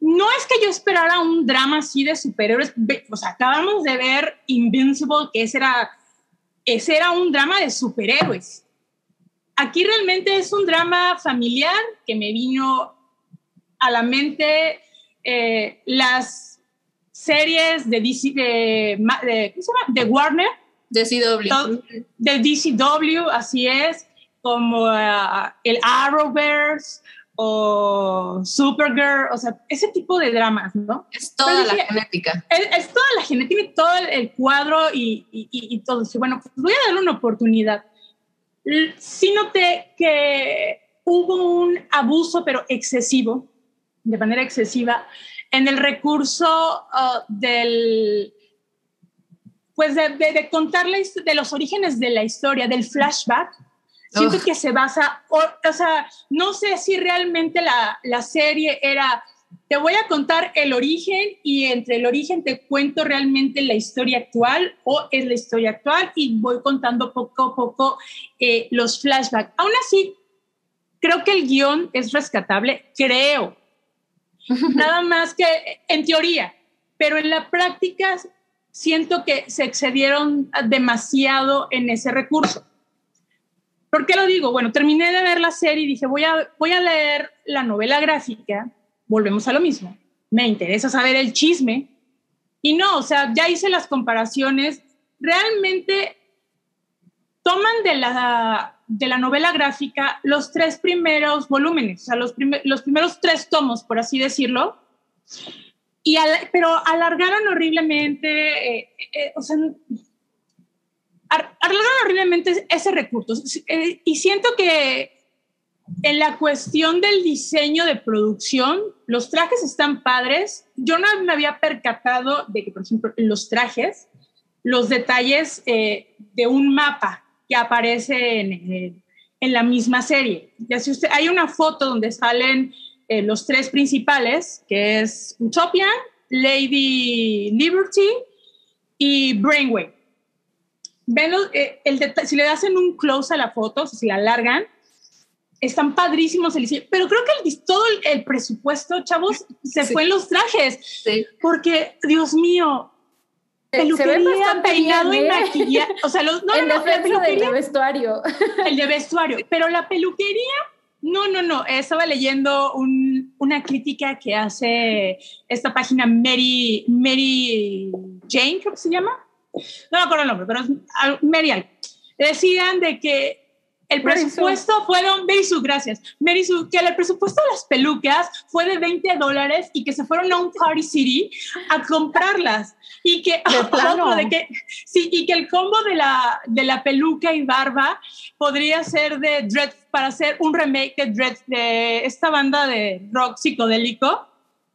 no es que yo esperara un drama así de superhéroes. O sea, acabamos de ver Invincible, que ese era, ese era un drama de superhéroes. Aquí realmente es un drama familiar que me vino a la mente eh, las series de DC, de, de, ¿cómo se llama? de Warner. De CW. De DCW, así es, como uh, el Arrowverse o Supergirl, o sea, ese tipo de dramas, ¿no? Es toda la genética. Es, es, toda la genética, tiene todo el cuadro y, y, y, y todo. Y bueno, pues voy a darle una oportunidad. Sí noté que hubo un abuso, pero excesivo, de manera excesiva, en el recurso uh, del, pues de, de, de contar la, de los orígenes de la historia, del flashback, siento Uf. que se basa, o, o, sea, no sé si realmente la, la serie era, te voy a contar el origen y entre el origen te cuento realmente la historia actual o es la historia actual y voy contando poco a poco eh, los flashbacks. Aún así, creo que el guion es rescatable, creo. Nada más que en teoría, pero en la práctica siento que se excedieron demasiado en ese recurso. ¿Por qué lo digo? Bueno, terminé de ver la serie y dije, voy a, voy a leer la novela gráfica, volvemos a lo mismo, me interesa saber el chisme, y no, o sea, ya hice las comparaciones, realmente toman de la, de la novela gráfica los tres primeros volúmenes, o sea, los, los primeros tres tomos, por así decirlo, y pero alargaron horriblemente, eh, eh, o sea, alargaron horriblemente ese recurso. Eh, y siento que en la cuestión del diseño de producción, los trajes están padres. Yo no me había percatado de que, por ejemplo, los trajes, los detalles de un mapa que aparece en, en, la misma serie. Ya si usted, hay una foto donde salen eh, los tres principales, que es Utopia, Lady Liberty y Brainwave. Ven eh, el si le hacen un close a la foto, si la alargan, están padrísimos pero creo que el, todo el, presupuesto, chavos, se fue en los trajes. Porque, Dios mío, peluquería, peinado y ¿eh? maquillaje. O sea, los, no, el no, no, la peluquería, de vestuario. El de vestuario. Pero la peluquería no, no, no. Estaba leyendo una crítica que hace esta página Mary, Mary Jane, creo que se llama. No me acuerdo el nombre, pero es Mary Decían de que el presupuesto fueron, Merisu, gracias. Merisu, que el presupuesto de las pelucas fue de 20 dólares y que se fueron a un Party City a comprarlas. Y que, de que, sí, y que el combo de la, de la peluca y barba podría ser de Dread, para hacer un remake de Dread, de esta banda de rock psicodélico.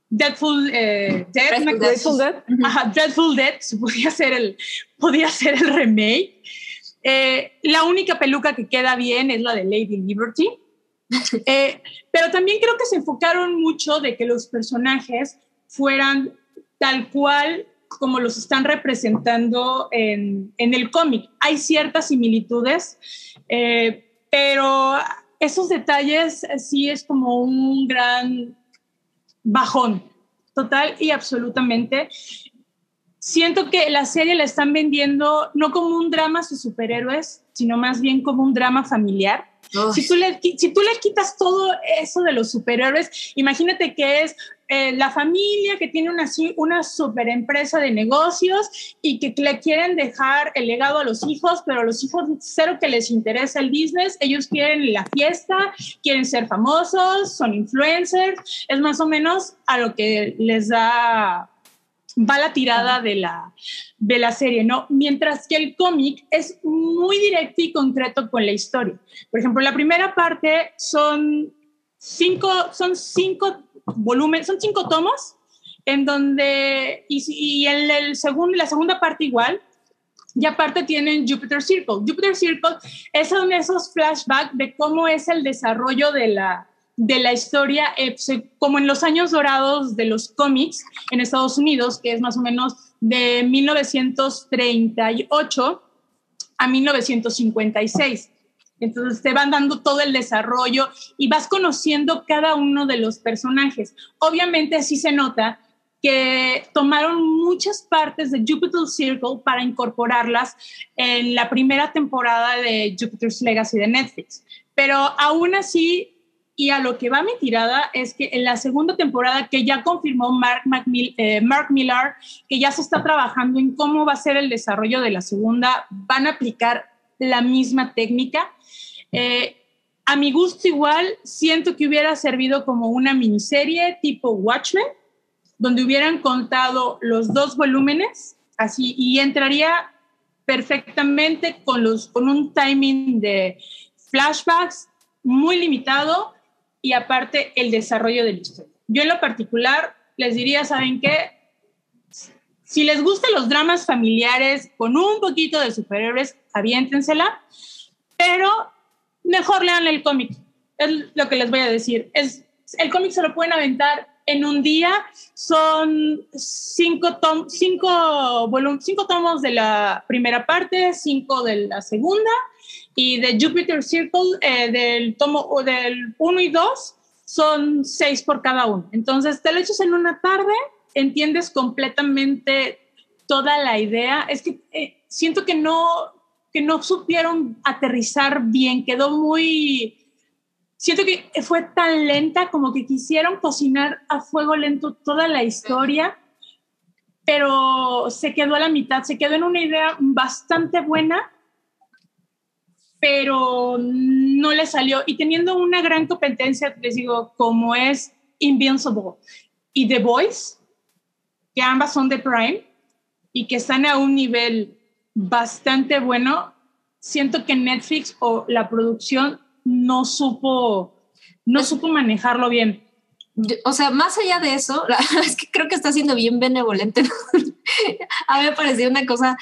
Deadful, eh, Dead, Dreadful, Dead. Ajá, Dreadful Dead, podía ser el, podía ser el remake. Eh, la única peluca que queda bien es la de Lady Liberty. Eh, pero también creo que se enfocaron mucho de que los personajes fueran tal cual como los están representando en, en el cómic. Hay ciertas similitudes, eh, pero esos detalles sí es como un gran bajón, total y absolutamente siento que la serie la están vendiendo no como un drama a sus superhéroes, sino más bien como un drama familiar. Si tú, le, si tú le quitas todo eso de los superhéroes, imagínate que es eh, la familia que tiene una, una super empresa de negocios y que le quieren dejar el legado a los hijos, pero a los hijos cero que les interesa el business, ellos quieren la fiesta, quieren ser famosos, son influencers, es más o menos a lo que les da va la tirada de la, de la serie, ¿no? Mientras que el cómic es muy directo y concreto con la historia. Por ejemplo, la primera parte son cinco, son cinco volúmenes, son cinco tomos, en donde, y, y en el segundo, la segunda parte igual, y aparte tienen Jupiter Circle. Jupiter Circle es son esos flashbacks de cómo es el desarrollo de la, de la historia, eh, como en los años dorados de los cómics en Estados Unidos, que es más o menos de 1938 a 1956. Entonces te van dando todo el desarrollo y vas conociendo cada uno de los personajes. Obviamente sí se nota que tomaron muchas partes de Jupiter's Circle para incorporarlas en la primera temporada de Jupiter's Legacy de Netflix. Pero aún así y a lo que va mi tirada es que en la segunda temporada que ya confirmó Mark, eh, Mark Millar, que ya se está trabajando en cómo va a ser el desarrollo de la segunda, van a aplicar la misma técnica. Eh, a mi gusto igual, siento que hubiera servido como una miniserie tipo Watchmen, donde hubieran contado los dos volúmenes, así, y entraría perfectamente con, los, con un timing de flashbacks muy limitado y aparte el desarrollo de la historia. Yo en lo particular les diría, ¿saben qué? Si les gustan los dramas familiares con un poquito de superhéroes, aviéntensela, pero mejor lean el cómic. Es lo que les voy a decir. Es, el cómic se lo pueden aventar en un día. Son cinco, tom, cinco, cinco tomos de la primera parte, cinco de la segunda y de Jupiter Circle, eh, del tomo del 1 y 2, son 6 por cada uno. Entonces te lo echas en una tarde, entiendes completamente toda la idea. Es que eh, siento que no, que no supieron aterrizar bien, quedó muy... Siento que fue tan lenta como que quisieron cocinar a fuego lento toda la historia, pero se quedó a la mitad, se quedó en una idea bastante buena, pero no le salió. Y teniendo una gran competencia, les digo, como es Invincible y The Voice, que ambas son de Prime y que están a un nivel bastante bueno, siento que Netflix o la producción no supo, no supo manejarlo bien. o sea, más allá de eso, es que creo que está siendo bien benevolente. a mí me pareció una cosa,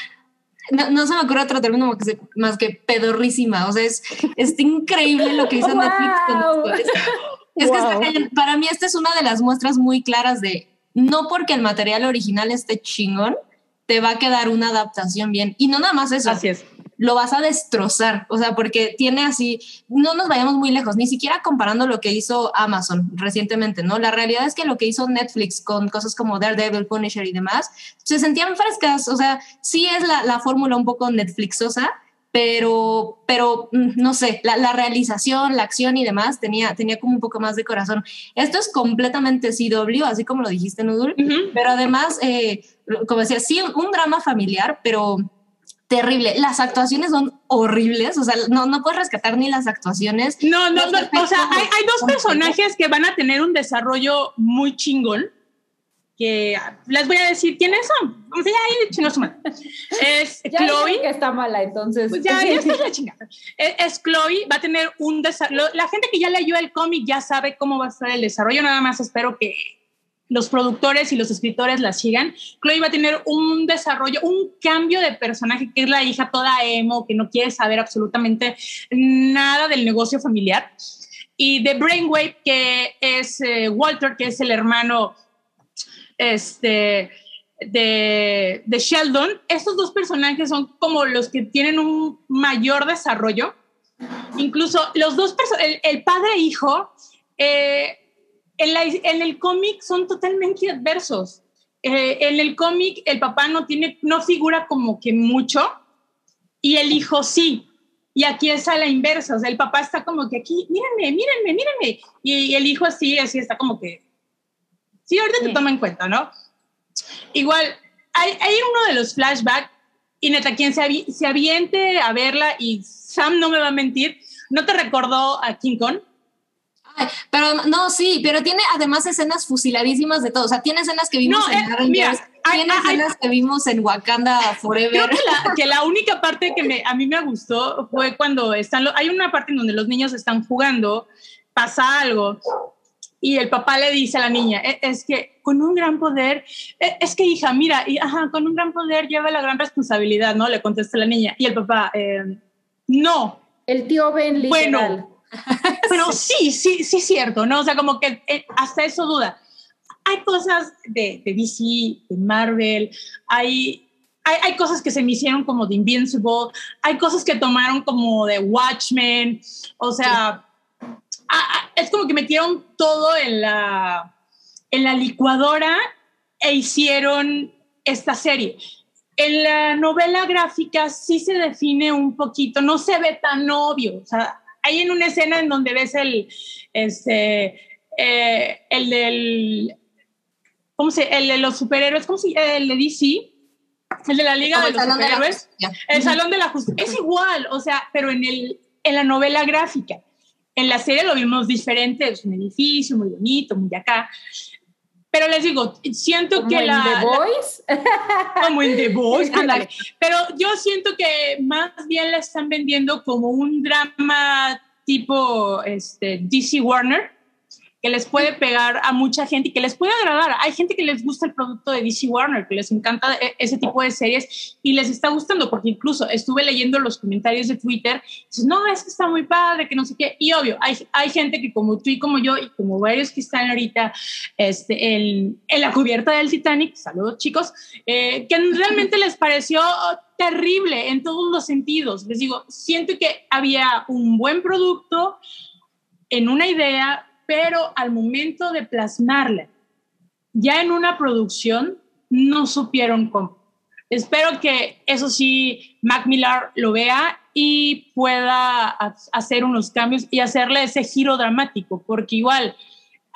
no, se me ocurre otro término más que, más que pedorrísima. O sea, es, es increíble lo que hizo Netflix con esto. Es, que para mí esta es una de las muestras muy claras de no porque el material original esté chingón, te va a quedar una adaptación bien. Y no nada más eso. Así es lo vas a destrozar, o sea, porque tiene así, no nos vayamos muy lejos, ni siquiera comparando lo que hizo Amazon recientemente, ¿no? La realidad es que lo que hizo Netflix con cosas como Daredevil, Punisher y demás, se sentían frescas, o sea, sí es la, la fórmula un poco Netflixosa, pero, pero mm, no sé, la, realización, la acción y demás tenía, tenía como un poco más de corazón. Esto es completamente CW, así como lo dijiste, Nudul, pero además, eh, como decía, sí, un drama familiar, pero terrible. Las actuaciones son horribles, o sea, no, no puedes rescatar ni las actuaciones. No, no, no o sea, hay, hay, dos personajes que van a tener un desarrollo muy chingón, que les voy a decir quiénes son. Vamos allá, ahí su Es ya Chloe. que está mala, entonces. Pues ya, ya está la chingada. Es, es, Chloe, va a tener un desarrollo. La gente que ya leyó el cómic ya sabe cómo va a ser el desarrollo, nada más espero que los productores y los escritores la sigan. Chloe va a tener un desarrollo, un cambio de personaje, que es la hija toda emo, que no quiere saber absolutamente nada del negocio familiar. Y de Brainwave, que es eh, Walter, que es el hermano este, de, de, Sheldon. Estos dos personajes son como los que tienen un mayor desarrollo. Incluso los dos, el, el padre e hijo, eh, en, el cómic son totalmente adversos. Eh, en el cómic el papá no tiene, no figura como que mucho y el hijo sí. Y aquí es a la inversa, o sea, el papá está como que aquí, mírenme, mírenme, mírenme. Y, el hijo así, así está como que, sí, ahorita te toma en cuenta, ¿no? Igual, hay, hay uno de los flashbacks y neta, quien se, se aviente a verla y Sam no me va a mentir, ¿no te recordó a King Kong? pero no, sí, pero tiene además escenas fusiladísimas de todo. O sea, tiene escenas que vimos en eh, tiene escenas que vimos en Wakanda Forever. Creo que la, que la única parte que me, a mí me gustó fue cuando están, hay una parte en donde los niños están jugando, pasa algo y el papá le dice a la niña, e, es que con un gran poder, e, es que hija, mira, y, ajá, con un gran poder lleva la gran responsabilidad, ¿no? Le contesta la niña. Y el papá, eh, no. El tío Ben, literal. Bueno, pero sí, sí, sí es cierto, ¿no? O sea, como que eh, hasta eso duda. Hay cosas de, de DC, de Marvel, hay, hay, hay, cosas que se me hicieron como de Invincible, hay cosas que tomaron como de Watchmen, o sea, es como que metieron todo en la, en la licuadora e hicieron esta serie. En la novela gráfica sí se define un poquito, no se ve tan obvio, o sea, hay en una escena en donde ves el, este, eh, el del, ¿cómo se, el de los superhéroes, ¿cómo se El de DC, el de la Liga de los Superhéroes, el Salón de la Justicia, es igual, o sea, pero en, el, en la novela gráfica. En la serie lo vimos diferente, es un edificio muy bonito, muy acá. Pero les digo, siento ¿Como que en la... The Voice? como en The Voice, ándale. Pero yo siento que más bien la están vendiendo como un drama tipo este, DC Warner, que les puede pegar a mucha gente y que les puede agradar. Hay gente que les gusta el producto de DC Warner, que les encanta e, ese tipo de series y les está gustando, porque incluso estuve leyendo los comentarios de Twitter, dices, no, es que está muy padre, que no sé qué. Y obvio, hay, hay gente que como tú y como yo, y como varios que están ahorita este, en, en la cubierta del Titanic, saludos chicos, eh, que realmente les pareció terrible en todos los sentidos. Les digo, siento que había un buen producto en una idea pero al momento de plasmarla ya en una producción no supieron cómo. Espero que eso sí, Mac Millar lo vea y pueda hacer unos cambios y hacerle ese giro dramático, porque igual,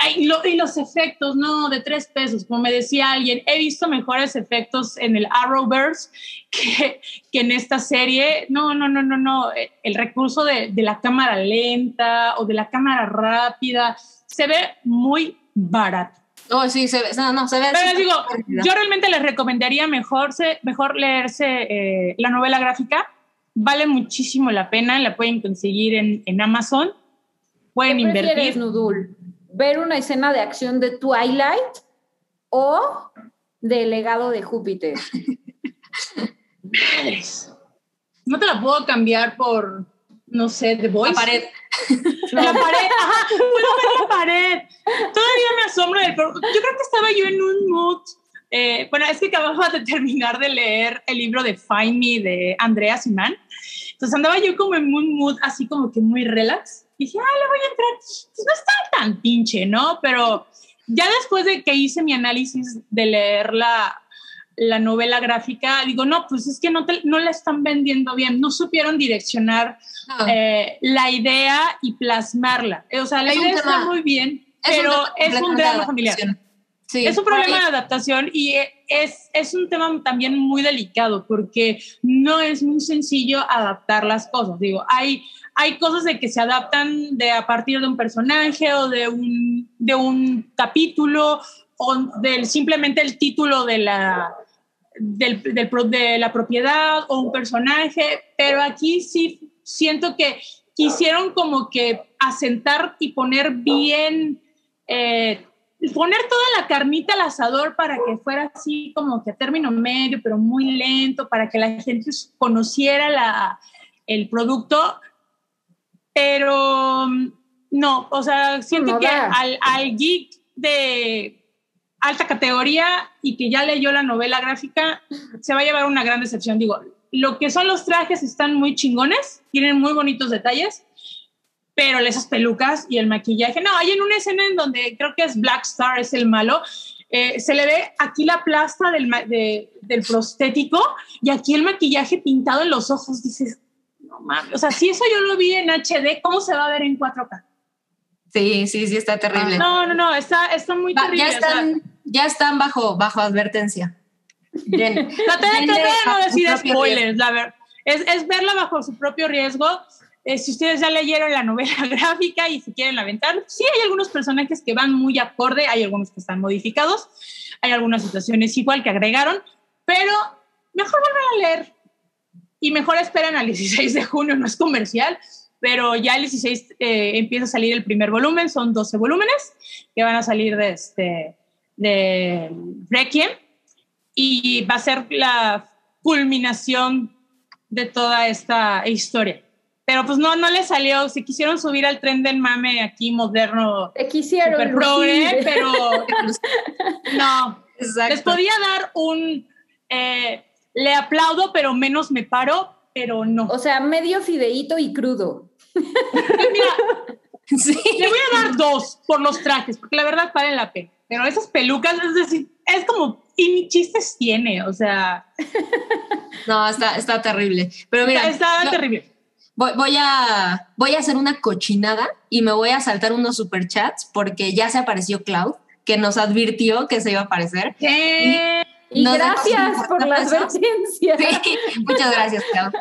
hay y los efectos, no, de tres pesos, como me decía alguien, he visto mejores efectos en el Arrowverse que, que en esta serie. No, no, no, no, no, el recurso de, de la cámara lenta o de la cámara rápida se ve muy barato. Oh, sí, se ve, no, no, se ve. Pero digo, yo realmente les recomendaría mejor, mejor leerse eh, la novela gráfica. Vale muchísimo la pena, la pueden conseguir en, en Amazon. Pueden ¿Qué invertir. Nudul? ¿Ver una escena de acción de Twilight o del legado de Júpiter? No te la puedo cambiar por, no sé, The Voice. La pared. La pared, ajá, puedo ver la pared. Todavía me asombro del... Yo creo que estaba yo en un mood... Eh, bueno, es que acababa de terminar de leer el libro de Find Me de Andrea Simán. Entonces andaba yo como en un mood así como que muy relax. Y dije, ah, le voy a entrar. Pues no está tan pinche, ¿no? Pero ya después de que hice mi análisis de leer la, la novela gráfica, digo, no, pues es que no, te, no la están vendiendo bien, no supieron direccionar No. eh, la idea y plasmarla. O sea, la Es idea está muy bien, Es pero es un drama familiar. Sí, Es un problema de adaptación y es, es un tema también muy delicado porque no es muy sencillo adaptar las cosas. Digo, hay, hay cosas de que se adaptan de a partir de un personaje o de un, de un capítulo o del simplemente el título de la, del, del de la propiedad o un personaje, pero aquí sí siento que quisieron como que asentar y poner bien, eh, poner toda la carnita al asador para que fuera así como que a término medio, pero muy lento, para que la gente conociera la, el producto, pero no, o sea, siento No que al, al geek de alta categoría y que ya leyó la novela gráfica, se va a llevar una gran decepción. Digo, lo que son los trajes están muy chingones, tienen muy bonitos detalles, pero esas pelucas y el maquillaje, no, hay en una escena en donde creo que es Black Star, es el malo, eh, se le ve aquí la plasta del, de- del prostético y aquí el maquillaje pintado en los ojos, dices, no mames, o sea, si eso yo lo vi en HD, ¿cómo se va a ver en 4K? Sí, sí, sí, está terrible. No, no, no, está, está muy Va- terrible. ya, o sea, están, ya están bajo, bajo advertencia. Bien. Traté de, Denle traté de no decir spoilers, la verdad. Es, es verla bajo su propio riesgo. Eh, si ustedes ya leyeron la novela gráfica y si quieren aventar, sí hay algunos personajes que van muy acorde, hay algunos que están modificados, hay algunas situaciones igual que agregaron, pero mejor vuelvan a leer y mejor esperen al 16 de junio, no es comercial, pero ya el 16 eh, empieza a salir el primer volumen, son 12 volúmenes que van a salir de, este, de Requiem y va a ser la culminación de toda esta historia. Pero pues no, no le salió, se quisieron subir al tren del mame aquí moderno, Te quisieron. super progre, pero no, Exacto. les podía dar un, eh, le aplaudo, pero menos me paro, pero no. O sea, medio fideíto y crudo. Mira, Sí. le voy a dar dos por los trajes, porque la verdad valen la pena. Pero esas pelucas, es decir, es como, y ni chistes tiene, o sea, No, está, está terrible. Pero mira, está, terrible. voy, voy a, voy a hacer una cochinada y me voy a saltar unos superchats porque ya se apareció Cloud, que nos advirtió que se iba a aparecer. Y Nos gracias por la advertencia. Sí, muchas gracias, Clau.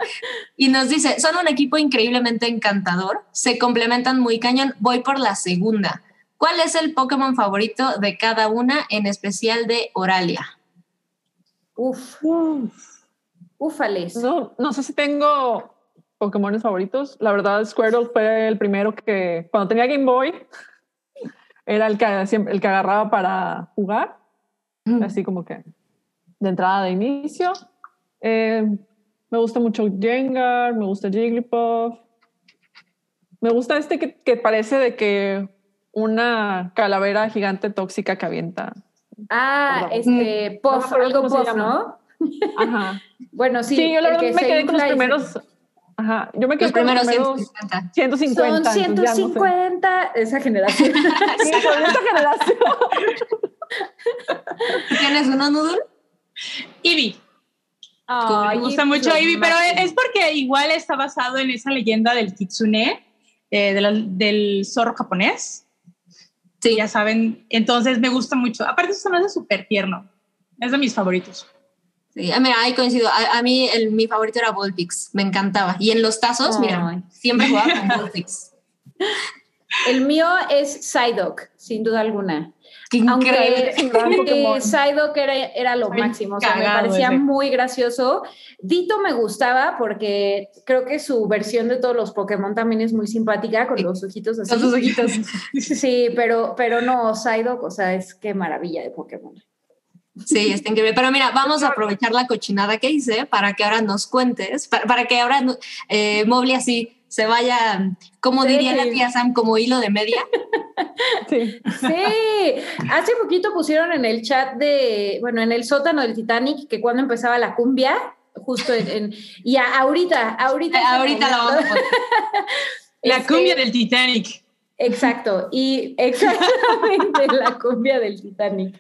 Y nos dice, son un equipo increíblemente encantador, se complementan muy cañón, voy por la segunda. ¿Cuál es el Pokémon favorito de cada una, en especial de Oralia? Uf, ufales. No, no sé si tengo Pokémon favoritos. La verdad, Squirtle fue el primero que, cuando tenía Game Boy, era el que, siempre, el que agarraba para jugar, así como que de entrada de inicio. Eh, me gusta mucho Jengar, me gusta Jigglypuff. Me gusta este que, que parece de que una calavera gigante tóxica que avienta. Ah, Perdón. este, puff, acuerdo algo puff. ¿no? Ajá. Bueno, sí. Sí, yo la verdad que me quedé con los primeros. Ajá, yo me quedé Los con primeros los primeros 150. 150. Son entonces ya no sé. 150, esa generación. Sí, con esta generación. ¿Tienes uno, Noodle? Eevee. Ay, Me gusta mucho Eevee, pero es porque igual está basado en esa leyenda del kitsune, eh, de la- del zorro japonés. Sí. Ya saben, entonces me gusta mucho. Aparte, se me hace súper tierno. Es de mis favoritos. Sí, mira, ahí coincido. A, a mí el, mi favorito era Volpix, me encantaba. Y en los tazos, Ay. mira, siempre jugaba con Volpix. El mío es Psyduck, sin duda alguna. Qué increíble. Aunque Psyduck era, era lo máximo, o sea, me parecía ese. muy gracioso. Dito me gustaba porque creo que su versión de todos los Pokémon también es muy simpática, con los ojitos así. Con sus ojitos. Sí, pero, pero no, Psyduck, o sea, es qué maravilla de Pokémon. Sí, está increíble. Pero mira, vamos a aprovechar la cochinada que hice para que ahora nos cuentes, para, para que ahora eh, Mobley así se vaya, como Sí. diría la tía Sam, como hilo de media. Sí. Sí, hace poquito pusieron en el chat de, bueno, en el sótano del Titanic, que cuando empezaba la cumbia, justo en, en- y a- ahorita, ahorita. Eh, ahorita la vamos a poner. La Este, cumbia del Titanic. Exacto, y exactamente la cumbia del Titanic.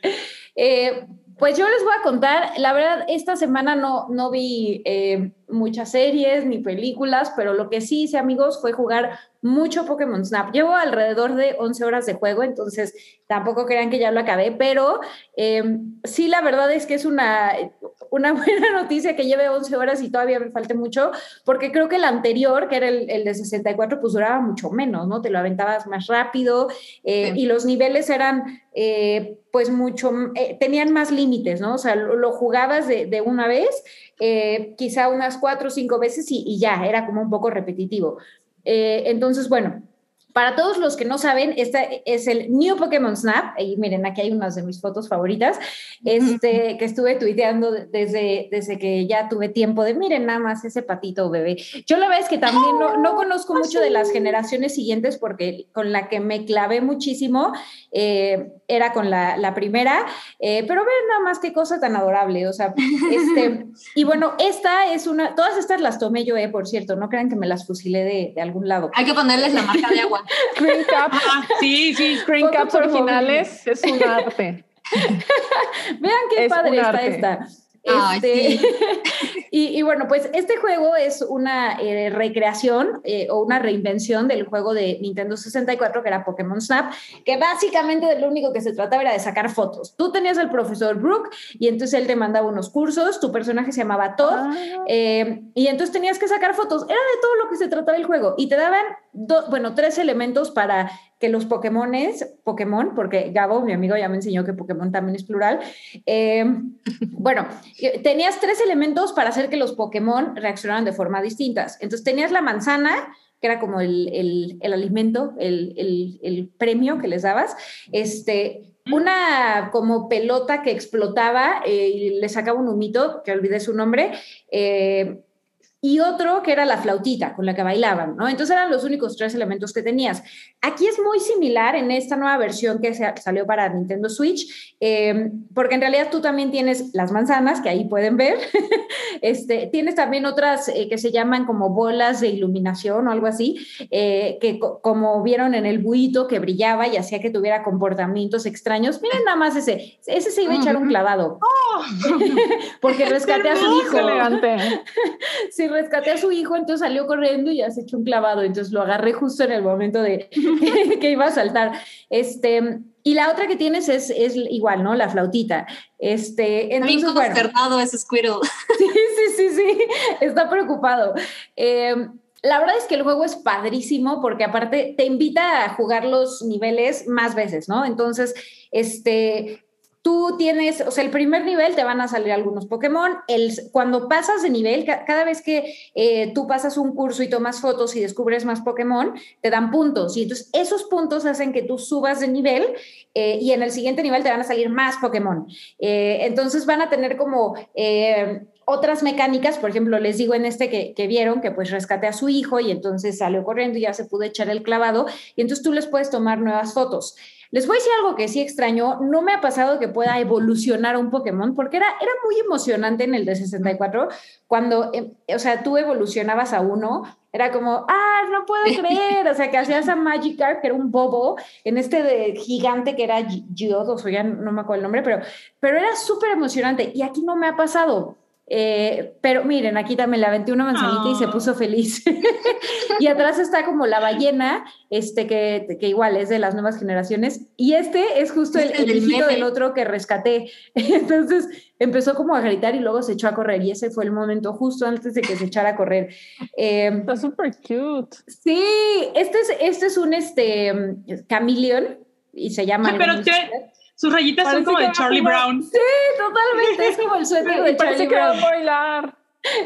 Eh, pues yo les voy a contar, la verdad, esta semana no, no vi eh, muchas series ni películas, pero lo que sí hice, amigos, fue jugar mucho Pokémon Snap. Llevo alrededor de 11 horas de juego, entonces tampoco crean que ya lo acabé, pero eh, sí, la verdad es que es una, una buena noticia que lleve 11 horas y todavía me falte mucho, porque creo que el anterior, que era el, el de 64, pues duraba mucho menos, ¿no? Te lo aventabas más rápido eh, Sí. y los niveles eran, eh, pues, mucho, eh, tenían más límites, ¿no? O sea, lo, lo jugabas de, de una vez, eh, quizá unas cuatro o cinco veces y, ya, era como un poco repetitivo. Eh, entonces, bueno. Para todos los que no saben, este es el New Pokémon Snap. Y miren, aquí hay unas de mis fotos favoritas, este, que estuve tuiteando desde, desde que ya tuve tiempo de, miren nada más ese patito bebé. Yo la verdad es que también no, no conozco mucho de las generaciones siguientes porque con la que me clavé muchísimo eh, era con la, la primera, eh, pero vean nada más qué cosa tan adorable. O sea, este, y bueno, esta es una, todas estas las tomé yo, eh, por cierto, no crean que me las fusilé de, de algún lado. Hay que ponerles la marca de agua. Screen caps, Ah, sí, sí. screen caps originales es un arte. Vean qué Es padre un está arte. esta. Ay, Este, sí. y, y bueno, pues este juego es una eh, recreación eh, o una reinvención del juego de Nintendo 64 que era Pokémon Snap, que básicamente de lo único que se trataba era de sacar fotos. Tú tenías al profesor Brook y entonces él te mandaba unos cursos, tu personaje se llamaba Todd Ah, eh, y entonces tenías que sacar fotos. Era de todo lo que se trataba el juego. Y te daban, do- bueno, tres elementos para que los Pokémones, Pokémon, porque Gabo, mi amigo, ya me enseñó que Pokémon también es plural. eh, bueno, eh, tenías tres elementos para hacer que los Pokémon reaccionaran de forma distintas. Entonces tenías la manzana, que era como el, el- alimento, el, el- premio que les dabas. Este, una como pelota que explotaba eh, y le sacaba un humito, que olvidé su nombre, y otro que era la flautita con la que bailaban, ¿no? Entonces eran los únicos tres elementos que tenías. Aquí es muy similar en esta nueva versión que salió para Nintendo Switch, eh, porque en realidad tú también tienes las manzanas, que ahí pueden ver, este, tienes también otras eh, que se llaman como bolas de iluminación o algo así, eh, que co- como vieron en el buito que brillaba y hacía que tuviera comportamientos extraños. Miren nada más ese, ese se iba a echar un clavado, porque rescaté a su hijo. elegante. Sí, rescaté a su hijo, entonces salió corriendo y ya se echó un clavado, entonces lo agarré justo en el momento de que iba a saltar. Este, y la otra que tienes es, es igual, ¿no? La flautita. Este, entonces, consternado ese Squirtle. sí, sí, sí, sí, está preocupado. Eh, la verdad es que el juego es padrísimo porque aparte te invita a jugar los niveles más veces, ¿no? Entonces, este, tú tienes, o sea, el primer nivel te van a salir algunos Pokémon. El, cuando pasas de nivel, ca- cada vez que eh, tú pasas un curso y tomas fotos y descubres más Pokémon, te dan puntos. Y entonces esos puntos hacen que tú subas de nivel eh, y en el siguiente nivel te van a salir más Pokémon. Eh, entonces van a tener como... otras mecánicas, por ejemplo, les digo en este que, que, vieron que pues rescaté a su hijo y entonces salió corriendo y ya se pudo echar el clavado y entonces tú les puedes tomar nuevas fotos. Les voy a decir algo que sí extraño, no me ha pasado que pueda evolucionar un Pokémon, porque era, era muy emocionante en el de 64, cuando, em, o sea, tú evolucionabas a uno, era como, ah, no puedo creer, o sea, que hacías a Magikarp, que era un bobo, en este de gigante que era Geodos, o ya no me acuerdo el nombre, pero, pero era súper emocionante, y aquí no me ha pasado. Eh, pero miren, aquí también le aventé una manzanita y se puso feliz. y atrás está como la ballena, este que, que, igual es de las nuevas generaciones. Y este es justo el, el, hijito del otro que rescaté. Entonces empezó como a gritar y luego se echó a correr. Y ese fue el momento justo antes de que se echara a correr. Eh, está súper cute. Sí, este es, este es un este, cameleón y se llama... pero sus rayitas son como de Charlie Brown. Sí, totalmente. Es como el suéter de Charlie Brown. Que va a bailar.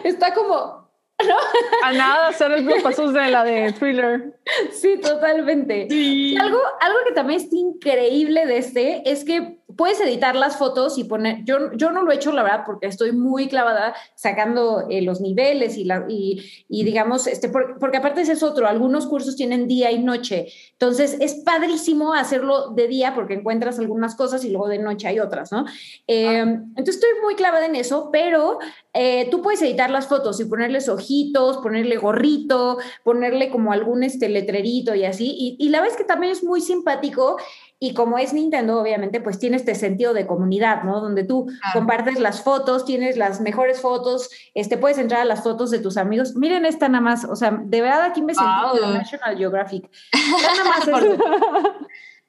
Está como. ¿no? A nada hacer los pasos de la de thriller. Sí, totalmente. Sí. Algo, algo que también es increíble de este es que puedes editar las fotos y poner, yo, yo no lo he hecho, la verdad, porque estoy muy clavada sacando eh, los niveles y, la, y, y digamos, este, por, porque aparte ese es otro, algunos cursos tienen día y noche, entonces es padrísimo hacerlo de día porque encuentras algunas cosas y luego de noche hay otras, ¿no? Eh, entonces estoy muy clavada en eso, pero eh, tú puedes editar las fotos y ponerles ojitos, ponerle gorrito, ponerle como algún este letrerito y así, y, y la verdad es que también es muy simpático y como es Nintendo, obviamente, pues tiene este sentido de comunidad, ¿no? Donde tú compartes las fotos, tienes las mejores fotos, este, puedes entrar a las fotos de tus amigos. Miren esta nada más, o sea, de verdad aquí me sentí de la National Geographic. Nada más.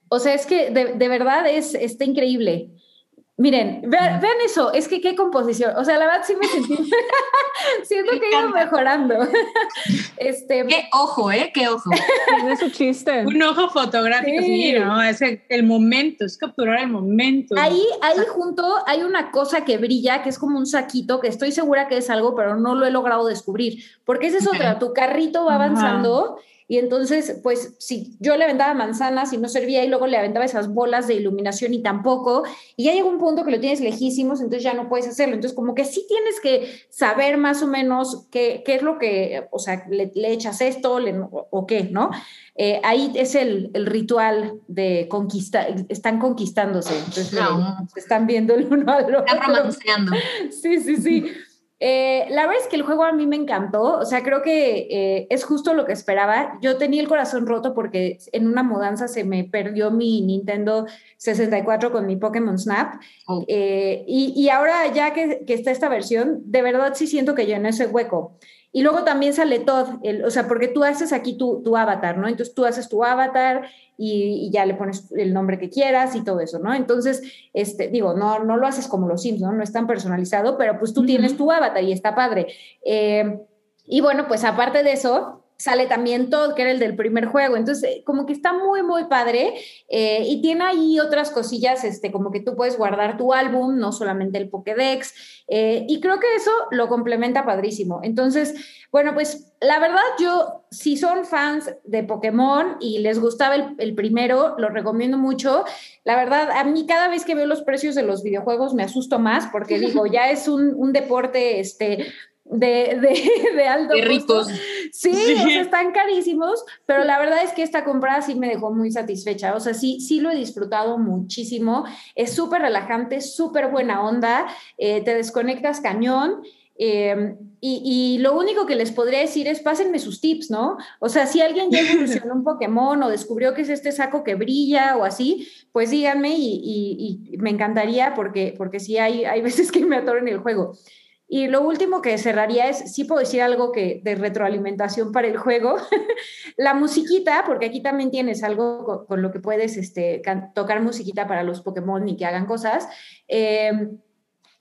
O sea, es que de, de verdad es, está increíble. Miren, vean, vean eso, es que qué composición. O sea, la verdad sí me sentí, siento Me que iba encanta. mejorando. Este, Qué ojo, ¿eh? Qué ojo. Tiene su chiste. Un ojo fotográfico, Sí. sí, ¿no? Es el, el momento, es capturar el momento. Ahí, ahí junto hay una cosa que brilla, que es como un saquito, que estoy segura que es algo, pero no lo he logrado descubrir. Porque esa es otra, tu carrito va Ajá. Y entonces, pues, si yo le aventaba manzanas y no servía y luego le aventaba esas bolas de iluminación y tampoco, y ya llega un punto que lo tienes lejísimos, entonces ya no puedes hacerlo. Entonces, como que sí tienes que saber más o menos qué, qué es lo que, o sea, le, le echas esto le- o, o qué, ¿no? Eh, ahí es el, el ritual de conquista, están conquistándose, entonces No. se están viendo el uno al otro. Están romanceando. Sí, sí, sí. Eh, la verdad es que el juego a mí me encantó, o sea, creo que eh, es justo lo que esperaba. Yo tenía el corazón roto porque en una mudanza se me perdió mi Nintendo 64 con mi Pokémon Snap Oh. eh, y, y ahora ya que, que está esta versión, de verdad sí siento que llenó ese hueco. Y luego también sale Todd, el- o sea, porque tú haces aquí tu, tu avatar, ¿no? Entonces tú haces tu avatar y, y ya le pones el nombre que quieras y todo eso, ¿no? Entonces, este, digo, no, no lo haces como los Sims, ¿no? No es tan personalizado, pero pues tú tienes tu avatar y está padre. Eh, y bueno, pues aparte de eso, sale también Todd, que era el del primer juego. Entonces, eh, como que está muy, muy padre. eh, y tiene ahí otras cosillas, este, como que tú puedes guardar tu álbum, no solamente el Pokédex. eh, y creo que eso lo complementa padrísimo. Entonces, bueno, pues la verdad, yo, si son fans de Pokémon y les gustaba el, el primero, lo recomiendo mucho. La verdad, a mí cada vez que veo los precios de los videojuegos me asusto más porque digo, ya es un, un deporte este, de, de, de alto Qué costo. ricos. Sí, Sí. o sea, están carísimos, pero la verdad es que esta compra sí me dejó muy satisfecha. O sea, sí, sí lo he disfrutado muchísimo. Es súper relajante, súper buena onda. eh, te desconectas cañón. eh, y, y lo único que les podría decir es pásenme sus tips, ¿no? O sea, si alguien ya evolucionó un Pokémon o descubrió que es este saco que brilla o así, pues díganme y, y- y me encantaría porque, porque sí hay, hay veces que me atoro en el juego. Y lo último que cerraría es, sí puedo decir algo que de retroalimentación para el juego. la musiquita, porque aquí también tienes algo con, con lo que puedes este, tocar musiquita para los Pokémon y que hagan cosas. Eh,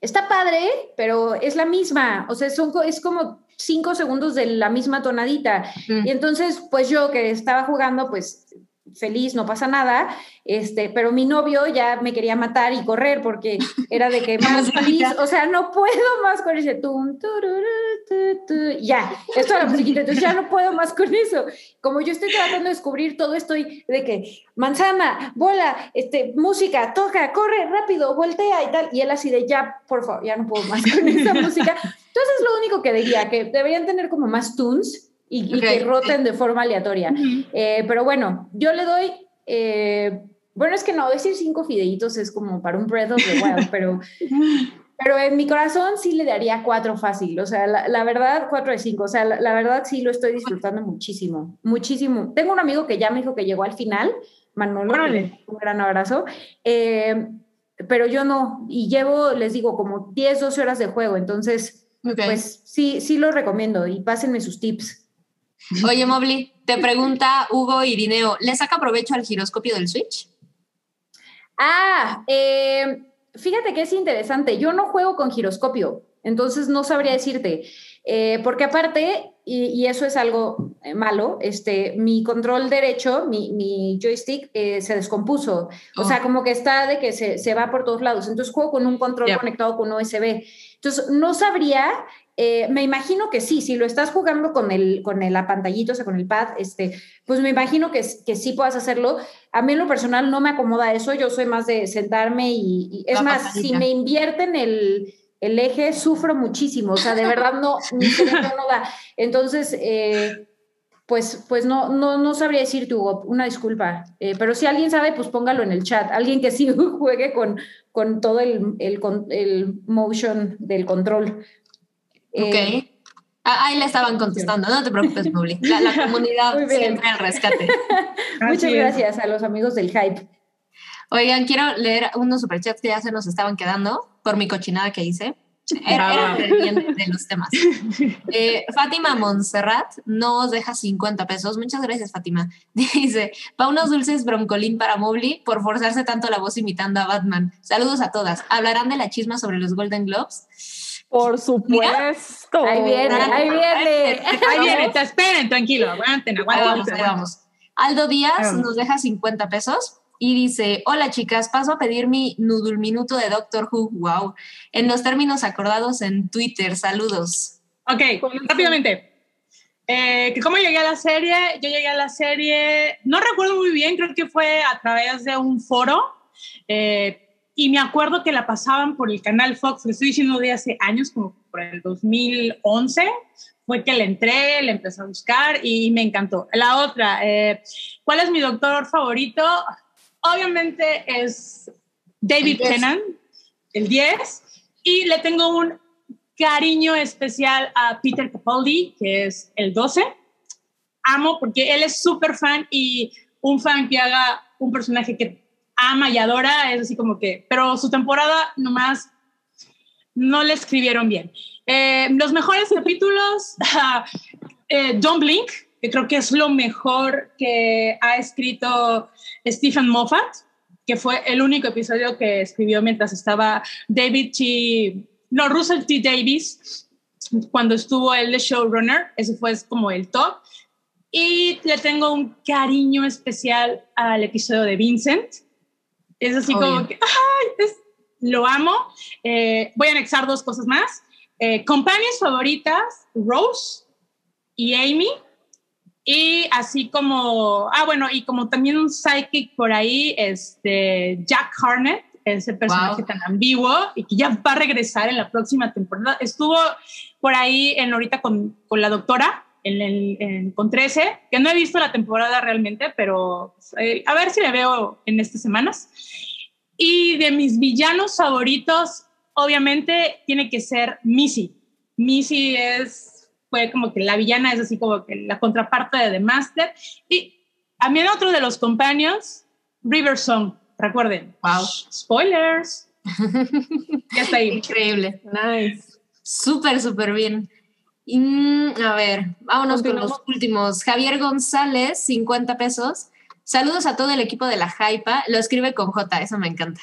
está padre, pero es la misma. O sea, son, es como cinco segundos de la misma tonadita. Mm. Y entonces, pues yo que estaba jugando, pues feliz, no pasa nada, este, pero mi novio ya me quería matar y correr porque era de que más feliz, o sea, no puedo más con ese tum, tururú, tu, tu, ya, esto era musiquita, entonces ya no puedo más con eso. Como yo estoy tratando de descubrir todo, estoy de que manzana, bola, este, música, toca, corre, rápido, voltea y tal, y él así de ya, por favor, ya no puedo más con esa música. Entonces es lo único que diría, que deberían tener como más tunes y, y Ok. que roten de forma aleatoria. Eh, pero bueno, yo le doy, eh, bueno, es que no, decir cinco fideitos es como para un Breath of the Wild, pero, pero en mi corazón sí le daría cuatro fácil, o sea, la, la verdad, cuatro de cinco, o sea, la, la verdad sí lo estoy disfrutando muchísimo, muchísimo. Tengo un amigo que ya me dijo que llegó al final, Manolo, un gran abrazo. Eh, pero yo no, y llevo, les digo, como 10, 12 horas de juego, entonces, Ok. pues sí, sí lo recomiendo y pásenme sus tips. Oye, Mobli, te pregunta Hugo Irineo, ¿le saca provecho al giroscopio del Switch? Ah, eh, fíjate que es interesante. Yo no juego con giroscopio, entonces no sabría decirte. Eh, porque aparte, y, y eso es algo eh, malo, este, mi control derecho, mi, mi joystick, eh, se descompuso. O Oh. sea, como que está de que se, se va por todos lados. Entonces juego con un control Ya. conectado con USB. Entonces no sabría, eh, me imagino que sí, si lo estás jugando con el, con el apantallito, o sea, con el pad, este, pues me imagino que, que sí puedas hacerlo. A mí en lo personal no me acomoda eso, yo soy más de sentarme y, y- es La más, si me invierten el, el eje, sufro muchísimo, o sea, de verdad no, mi no da. Entonces, eh, pues, pues no, no, no sabría decirte, Hugo, una disculpa, Eh, pero si alguien sabe, pues póngalo en el chat, alguien que sí juegue con, con todo el, el, el motion del control. Ok. Eh, Ah, ahí le estaban contestando, no te preocupes, Mobli. La, la comunidad siempre al rescate. muchas Así es. gracias a los amigos del hype. Oigan, quiero leer unos superchats que ya se nos estaban quedando por mi cochinada que hice. Era, era de los temas. Eh, Fátima Montserrat nos deja 50 pesos. Muchas gracias, Fátima. Dice, pa' unos dulces broncolín para Mobley por forzarse tanto la voz imitando a Batman. Saludos a todas. ¿Hablarán de la chisma sobre los Golden Globes? Por supuesto. Ahí viene, ahí viene. Ahí viene, te esperen, tranquilo, aguanten, Ahí aguanten. vamos, ahí vamos. Aldo Díaz vamos. nos deja 50 pesos y dice, hola chicas, paso a pedir mi Noodle Minuto de Doctor Who, wow, en los términos acordados en Twitter, saludos. Ok, rápidamente. Eh, ¿Cómo llegué a la serie? Yo llegué a la serie, no recuerdo muy bien, creo que fue a través de un foro. eh, y me acuerdo que la pasaban por el canal Fox, le estoy diciendo de hace años, como por el 2011. Fue que le entré, le empecé a buscar y me encantó. La otra, eh, ¿cuál es mi doctor favorito? Obviamente es David El. Tennant, el 10. Y le tengo un cariño especial a Peter Capaldi, que es el 12. Amo porque él es súper fan y un fan que haga un personaje que ama y adora es así como que, pero su temporada nomás no le escribieron bien. Eh, los mejores capítulos, eh, Don't Blink, que creo que es lo mejor que ha escrito Stephen Moffat, que fue el único episodio que escribió mientras estaba David T. No, Russell T. Davis, cuando estuvo de showrunner, ese fue como el top. Y le tengo un cariño especial al episodio de Vincent. Es así Obvio. como que, ¡ay! es- lo amo. Eh, voy a anexar dos cosas más. Eh, companions favoritas, Rose y Amy. Y así como, ah, bueno, y como también un psychic por ahí, este, Jack Harnett, ese personaje Wow. tan ambiguo y que ya va a regresar en la próxima temporada. Estuvo por ahí en ahorita con, con la doctora, en, el- en- con 13, que no he visto la temporada realmente, pero eh, a ver si la veo en estas semanas. Y de mis villanos favoritos, obviamente, tiene que ser Missy. Missy es, fue como que la villana es así como que la contraparte de The Master. Y también otro de los companions, River Song, recuerden. Wow. Spoilers. ya está ahí. Increíble. Nice. Súper, súper bien. Y, mm, a ver, vámonos con los últimos. Javier González, 50 pesos. Saludos a todo el equipo de la Hypa. Lo escribe con J, eso me encanta.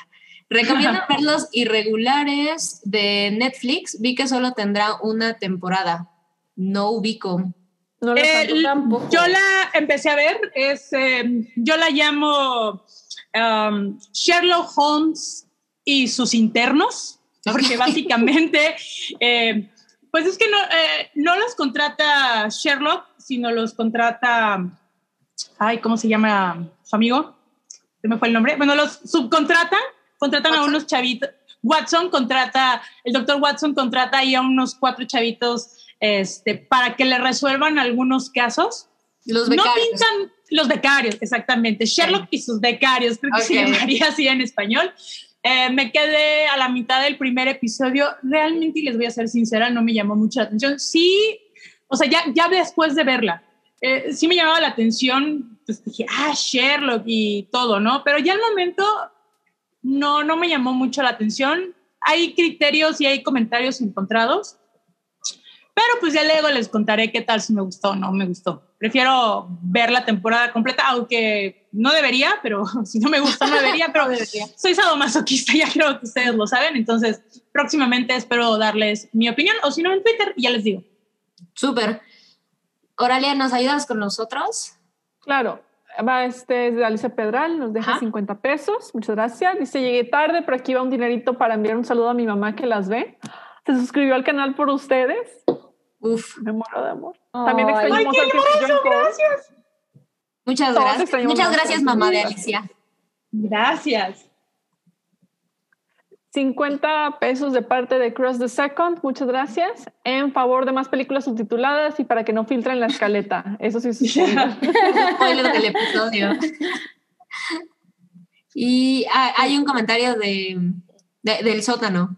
Recomiendo ver los irregulares de Netflix. Vi que solo tendrá una temporada. No ubico. No la Eh, tampoco. Yo la empecé a ver, es, eh, yo la llamo um, Sherlock Holmes y sus internos, porque básicamente, eh, pues es que no, eh, no los contrata Sherlock, sino los contrata, ay, ¿cómo se llama su amigo? ¿Se me fue el nombre? Bueno, los subcontratan, contratan a unos chavitos. Watson contrata, el doctor Watson contrata ahí a unos cuatro chavitos este, para que le resuelvan algunos casos. Los No pintan los becarios, exactamente. Sherlock y sus becarios, creo que se llamaría así en español. Eh, me quedé a la mitad del primer episodio. Realmente, y les voy a ser sincera, no me llamó mucho la atención. Sí, o sea, ya, ya después de verla, eh, sí me llamaba la atención. Pues dije, ah, Sherlock y todo, ¿no? Pero ya al momento no, no me llamó mucho la atención. Hay criterios y hay comentarios encontrados. Pero pues ya luego les contaré qué tal si me gustó o no me gustó. Prefiero ver la temporada completa, aunque no debería, pero si no me gusta no debería, pero soy sadomasoquista, ya creo que ustedes lo saben, entonces próximamente espero darles mi opinión, o si no en Twitter, ya les digo. Súper. Oralia, ¿nos ayudas con nosotros? Claro. Va este es de Alicia Pedral, nos deja Ajá. 50 pesos. Muchas gracias. Dice, llegué tarde, pero aquí va un dinerito para enviar un saludo a mi mamá que las ve. Se suscribió al canal por ustedes. Uf, Me muero de amor. También Ay, extrañamos al Christian Cole. muchas Todos gracias. Muchas a gracias, mamá de. Alicia. Gracias. 50 pesos de parte de Cross the Second, muchas gracias. En favor de más películas subtituladas y para que no filtren la escaleta. Eso sí es Spoiler del episodio. Y hay un comentario de, de- del sótano.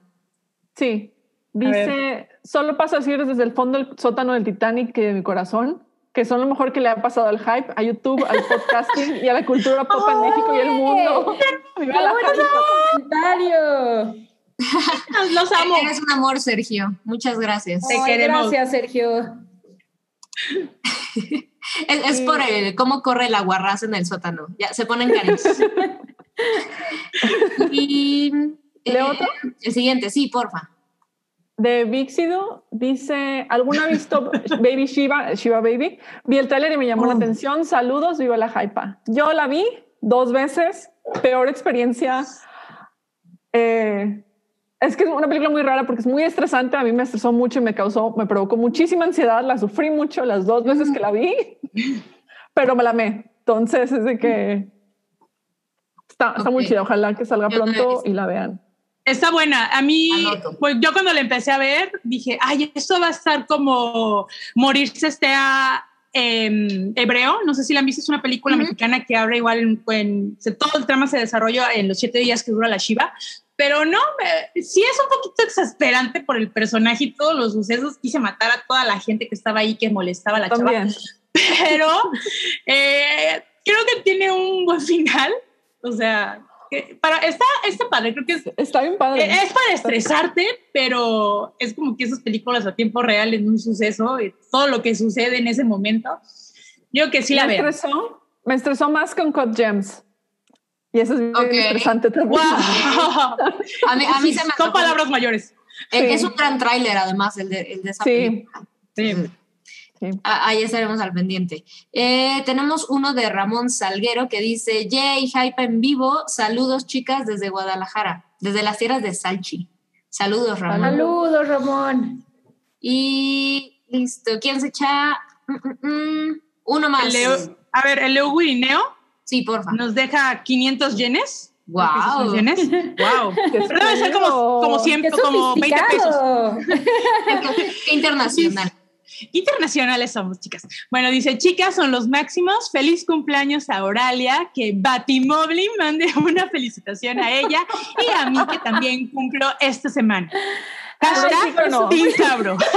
Sí. Dice, solo paso a decir desde el fondo del sótano del Titanic y de mi corazón que son lo mejor que le ha pasado al hype, a YouTube, al podcasting y a la cultura pop en México y el mundo. Viva la. Los amo. Eres un amor, Sergio. Muchas gracias. Te Ay, queremos. Gracias, Sergio. Es, es por el cómo corre el aguarrás en el sótano. Ya se ponen cariñosos. y eh, ¿Leo otro? el siguiente, sí, porfa. De Vixido dice, ¿alguna ha visto Baby Shiva, Shiva Baby? Vi el tráiler y me llamó la Oh. atención. Saludos, viva la hypa. Yo la vi dos veces, peor experiencia. Eh, es que es una película muy rara porque es muy estresante. A mí me estresó mucho y me causó, me provocó muchísima ansiedad. La sufrí mucho las dos veces que la vi, pero me la amé. Entonces es de que está, está muy Ok. chida. Ojalá que salga la pronto y la vean. Está buena. A mí, Anoto. pues yo cuando la empecé a ver, dije, ay, esto va a estar como morirse este a, em, hebreo. No sé si la han visto, es una película mexicana que habla igual en, en- todo el trama se desarrolla en los siete días que dura la Shiva. Pero no, me- sí es un poquito exasperante por el personaje y todos los sucesos. Quise matar a toda la gente que estaba ahí que molestaba a la chava. También. Pero eh, creo que tiene un buen final. O sea, para, está, está padre. Creo que es Está bien padre. eh, Es para estresarte, pero es como que esas películas a tiempo real en un suceso, y todo lo que sucede en ese momento. Yo que sí la me veo. estresó, me estresó más con Cut Gems. Y eso es bien Ok. estresante también. ¡Wow! A mí, a mí se me Son palabras mayores. Es, es Sí. un gran tráiler, además, el de, el de esa Sí. película. Sí. Sí. Ah, Ahí estaremos al pendiente. Eh, tenemos uno de Ramón Salguero que dice, Yay, hype en vivo. Saludos, chicas, desde Guadalajara, desde las tierras de Salchi. Saludos, Ramón. Saludos, Ramón. Y listo. ¿Quién se echa? Mm, mm, mm. Uno más. Leo- a ver, el Leo Guineo Sí, porfa. nos deja 500 yenes. Wow. Qué Pero debe ser como, como 100, ¡Qué como 20 pesos. Qué internacional. Internacionales somos, chicas. Bueno, dice, chicas, son los máximos. Feliz cumpleaños a Oralia, que Batimobli mande una felicitación a ella y a mí, que también cumplo esta semana. Hashtag no.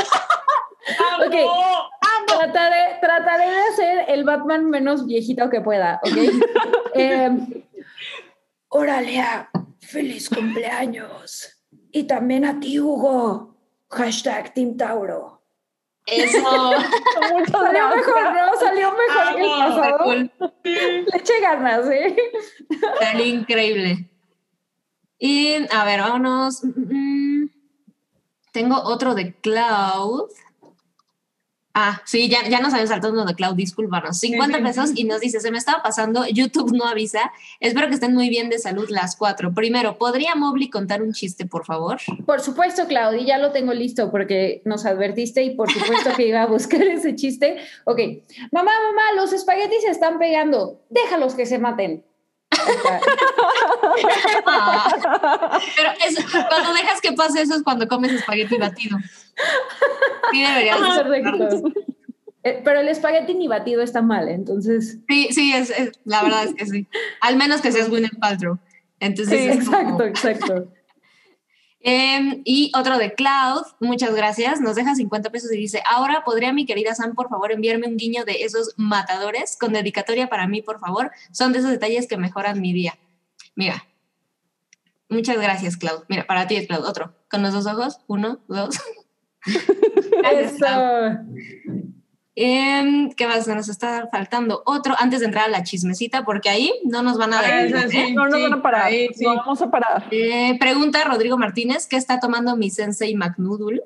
Trataré, trataré de hacer el Batman menos viejito que pueda, ¿ok? Eh, Oralia, feliz cumpleaños. Y también a ti, Hugo. Hashtag Team Tauro. Eso. Salió mejor, ¿no? Salió mejor que el Amo, pasado. Cool. Le eché ganas, ¿eh? Salió increíble. Y a ver, vámonos. Mm, mm. Tengo otro de Cloud. Ah, sí, ya, ya nos habían saltado de Cloud, discúlpanos. 50 sí. pesos y nos dice, se me estaba pasando, YouTube no avisa. Espero que estén muy bien de salud las cuatro. Primero, ¿podría Mobley contar un chiste, por favor? Por supuesto, Claudia, ya lo tengo listo porque nos advertiste y por supuesto que iba a buscar ese chiste. Ok, mamá, mamá, los espaguetis se están pegando, déjalos que se maten. Ah, pero es, cuando dejas que pase eso es cuando comes espagueti batido. Sí, deberías. Eh, Pero el espagueti ni batido está mal, entonces. Sí, sí, es, es- la verdad es que sí. Al menos que seas Gwyneth Paltrow. Entonces, Sí, como- exacto, Em, y otro de Cloud, muchas gracias, nos deja 50 pesos y dice, ahora podría mi querida Sam, por favor, enviarme un guiño de esos matadores con dedicatoria para mí, por favor. Son de esos detalles que mejoran mi día. Mira. Muchas gracias, Cloud. Mira, para ti, Cloud, otro. Con los dos ojos. Uno, dos. Gracias. Eso. Em, ¿Qué más nos está faltando? Otro antes de entrar a la chismecita, porque ahí no nos van a Ah, dar. sí. No nos van a parar. ahí sí. No vamos a parar. Eh, pregunta Rodrigo Martínez, ¿qué está tomando mi sensei McNoodle?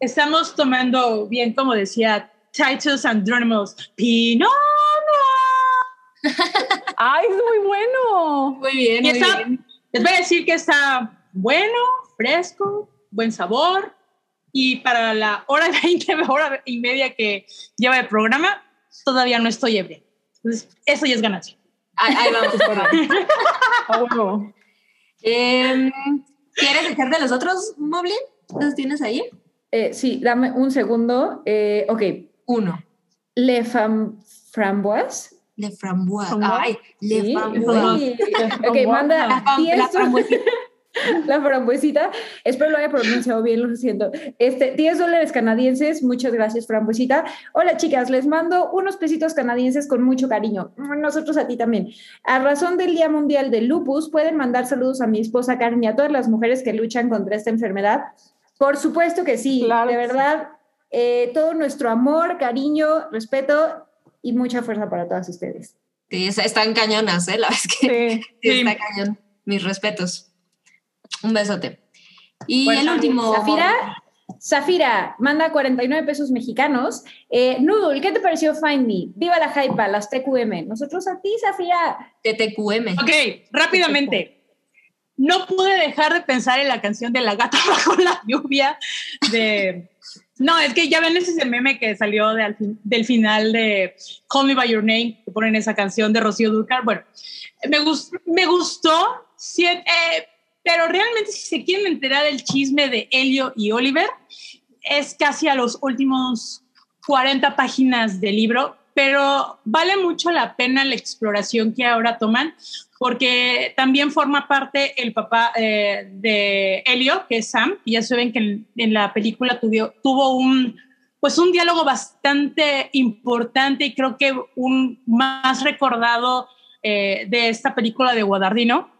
Estamos tomando bien, como decía Titus Andromos, Pinot. ¡Ay, es muy bueno! Muy bien, Y muy está- bien. Les voy a decir que está bueno, fresco, buen sabor. Y para la hora y 20, hora y media que lleva el programa, todavía no estoy ebria. Entonces, eso ya es ganancia. Ahí, ahí vamos. A huevo. Em, ¿Quieres echarte los otros, Moblin? ¿Los tienes ahí? Eh, sí, dame un segundo. Eh, ok, Uno. Le fam framboise. Le framboise. ¿Framboise? Ay, le Sí, framboise. sí. Ok, framboise. manda La, 10 la frambuesita. La frambuesita, espero lo haya pronunciado bien, lo siento. Este, 10 dólares canadienses, muchas gracias, frambuesita. Hola, chicas, les mando unos pesitos canadienses con mucho cariño. Nosotros a ti también. A razón del Día Mundial del Lupus, pueden mandar saludos a mi esposa Karen y a todas las mujeres que luchan contra esta enfermedad. Por supuesto que sí, Claro de sí. verdad, eh, todo nuestro amor, cariño, respeto y mucha fuerza para todas ustedes. Sí, es- están cañonas, ¿eh? La verdad es que Sí. sí, Sí. está cañón. Mis respetos. Un besote. Y Fuerza. el último. Zafira, Zafira manda 49 pesos mexicanos. Eh, Noodle, ¿qué te pareció Find Me? Viva la hype, las TQM. Nosotros a ti, Zafira. TTQM. Ok, rápidamente. No pude dejar de pensar en la canción de La gata bajo la lluvia de... No, es que ya ven ese es el meme que salió de al fin- del final de Call Me By Your Name, que ponen esa canción de Rocío Dúrcal. Bueno, me, gus- me gustó, sí, eh, pero realmente si se quieren enterar del chisme de Helio y Oliver, es casi a los últimos 40 páginas del libro, pero vale mucho la pena la exploración que ahora toman, porque también forma parte el papá eh, de Helio, que es Sam, y ya se ven que en, la película tuvo un, pues un diálogo bastante importante y creo que un más recordado eh, de esta película de Guadardino.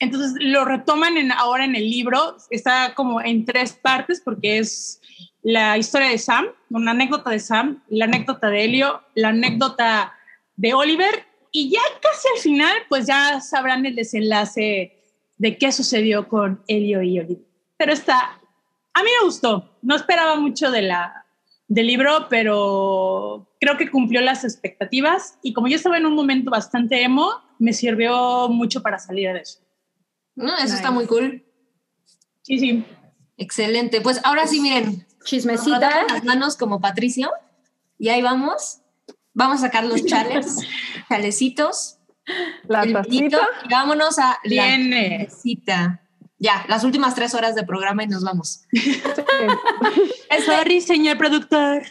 Entonces lo retoman en, ahora en el libro, está como en tres partes porque es la historia de Sam, una anécdota de Sam, la anécdota de Helio, la anécdota de Oliver y ya casi al final pues ya sabrán el desenlace de qué sucedió con Helio y Oliver. Pero está, a mí me gustó, no esperaba mucho de la, del libro, pero creo que cumplió las expectativas y como yo estaba en un momento bastante emo, me sirvió mucho para salir de eso. No, eso está muy cool. Sí, sí. Excelente. Pues ahora sí, miren. Chismecita. las manos como Patricio. Y ahí vamos. Vamos a sacar los chales, chalecitos, La tacita. y vámonos a la Viene. cita. Ya, las últimas tres horas de programa y nos vamos. Este- Sorry, señor productor.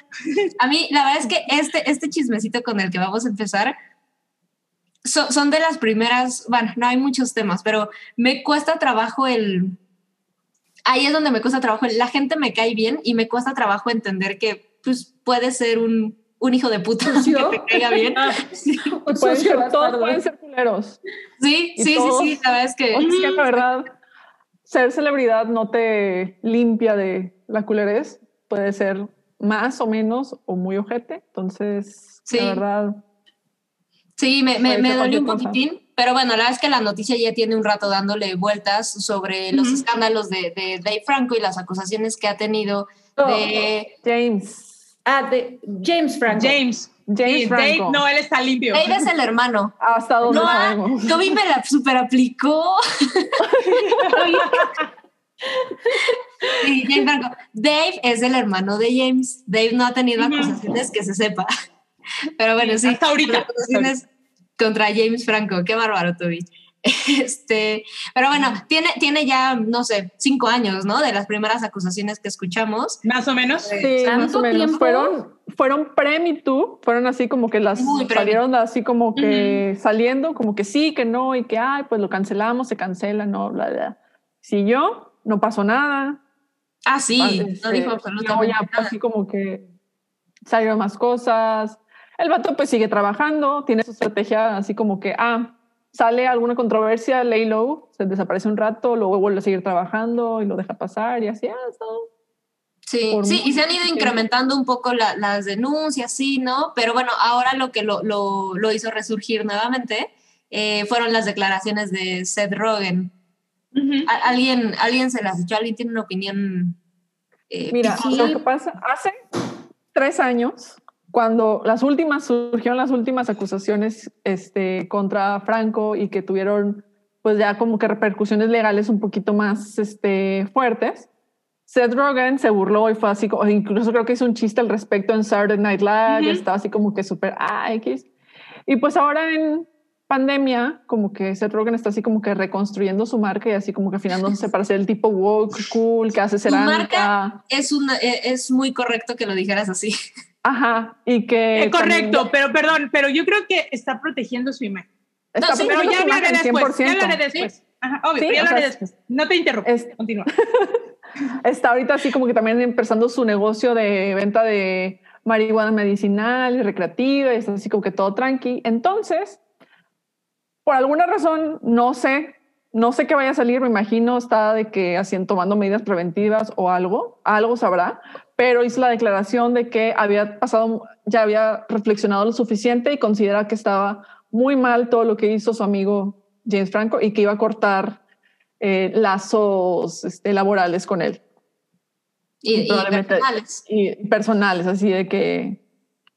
a mí, la verdad es que este, este chismecito con el que vamos a empezar so- son de las primeras, bueno, no hay muchos temas, pero me cuesta trabajo el... Ahí es donde me cuesta trabajo. La gente me cae bien y me cuesta trabajo entender que pues, puede ser un, un hijo de puta ¿Socio? que te caiga bien. Sí, Un Pueden ser, todos pueden ser culeros. sí, Y sí, sí, todos- sí, la verdad es que... Es la verdad, ser celebridad no te limpia de la culerez. Puede ser más o menos o muy ojete. Entonces, Sí. la verdad, Sí, me, dolió un cosa. poquitín, pero bueno, la verdad es que la noticia ya tiene un rato dándole vueltas sobre los escándalos de, de Dave Franco y las acusaciones que ha tenido Oh. de... James. Ah, de James Franco. James. James Sí, Franco. Dave, no, él está limpio. Dave es el hermano. Hasta donde No, sabemos. Toby me la super aplicó. Sí, James Franco. Dave es el hermano de James. Dave no ha tenido acusaciones que se sepa. Pero bueno, sí. Hasta ahorita. Acusaciones contra James Franco. Qué bárbaro, Toby. Este, pero bueno, tiene, tiene ya, no sé, cinco años, ¿no? De las primeras acusaciones que escuchamos. Más o menos. Sí, ¿Tanto más o menos. tiempo? Fueron, fueron pre tú, fueron así como que las Muy salieron así como que saliendo, como que sí, que no, y que ay, pues lo cancelamos, se cancela, no, bla, bla. Siguió, no pasó nada. Ah, sí, Ah, no este, dijo luego absolutamente ya nada. así como que salieron más cosas. El vato pues sigue trabajando, tiene su estrategia así como que, ah, sale alguna controversia, lay low, se desaparece un rato, luego vuelve a seguir trabajando y lo deja pasar y así, ah, todo. Sí, por sí, y se han ido que- incrementando un poco la- las denuncias, sí, ¿no? Pero bueno, ahora lo que lo, lo- lo hizo resurgir nuevamente eh, fueron las declaraciones de Seth Rogen. Ujú. ¿A- ¿Alguien, alguien se las echó? ¿Alguien tiene una opinión? eh, Mira, lo que pasa, hace tres años, cuando las últimas, surgieron las últimas acusaciones este, contra Franco y que tuvieron pues ya como que repercusiones legales un poquito más este, fuertes, Seth Rogen se burló y fue así, como- incluso creo que hizo un chiste al respecto en Saturday Night Live, Ujú. estaba así como que súper, ah, X. Y pues ahora en pandemia, como que Seth Rogen está así como que reconstruyendo su marca y así como que afinándose para ser el tipo woke, cool, que hace Su cerámica. marca es, una, eh, es muy correcto que lo dijeras así. Ajá, y que... Eh, correcto, también pero perdón, pero yo creo que está protegiendo su imagen. Está No, sí, Pero ya hablaré después. Ya 100%. hablaré después. Ajá, obvio, Sí, ya hablaré sea, después. No te interrumpo. es- Continúa. Está ahorita así como que también empezando su negocio de venta de marihuana medicinal y recreativa y está así como que todo tranqui. Entonces, por alguna razón, no sé, no sé qué vaya a salir, me imagino está de que haciendo tomando medidas preventivas o algo, algo sabrá, pero hizo la declaración de que había pasado, ya había reflexionado lo suficiente y considera que estaba muy mal todo lo que hizo su amigo James Franco y que iba a cortar eh, lazos este, laborales con él Y, y personales. y personales, así de que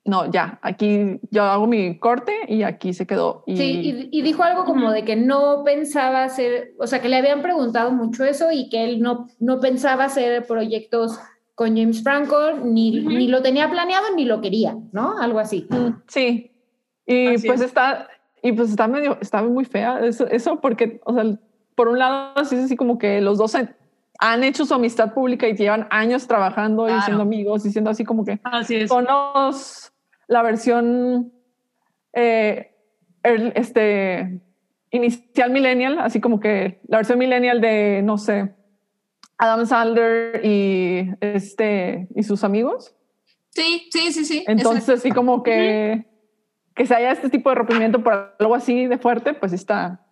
no, ya, aquí yo hago mi corte y aquí se quedó. Y, Sí, y, y dijo algo como de que no pensaba hacer, o sea, que le habían preguntado mucho eso y que él no, no pensaba hacer proyectos con James Franco, ni, ni lo tenía planeado ni lo quería, ¿no? Algo así. Mm, sí, y Así pues es. está, y pues está medio, está muy fea eso, eso porque, o sea, por un lado así es así como que los dos han, han hecho su amistad pública y llevan años trabajando y siendo amigos y siendo así como que Así es. son los, la versión eh, el- este inicial millennial, así como que la versión millennial de no sé Adam Sandler y este y sus amigos. Sí, sí, sí, sí. Entonces así como que que se haya este tipo de rompimiento por algo así de fuerte, pues está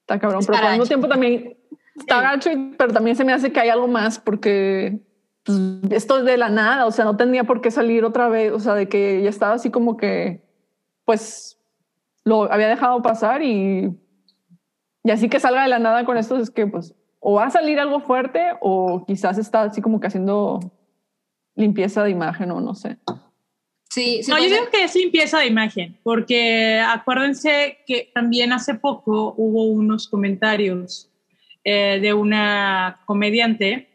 está cabrón. Está pero al mismo tiempo también está gacho, pero también se me hace que hay algo más porque pues, esto es de la nada, o sea, no tendría por qué salir otra vez, o sea, de que ya estaba así como que, pues, lo había dejado pasar y, y así que salga de la nada con esto es que, pues, o va a salir algo fuerte o quizás está así como que haciendo limpieza de imagen o no sé. Sí, sí. No, yo digo que es limpieza de imagen, porque acuérdense que también hace poco hubo unos comentarios eh, de una comediante,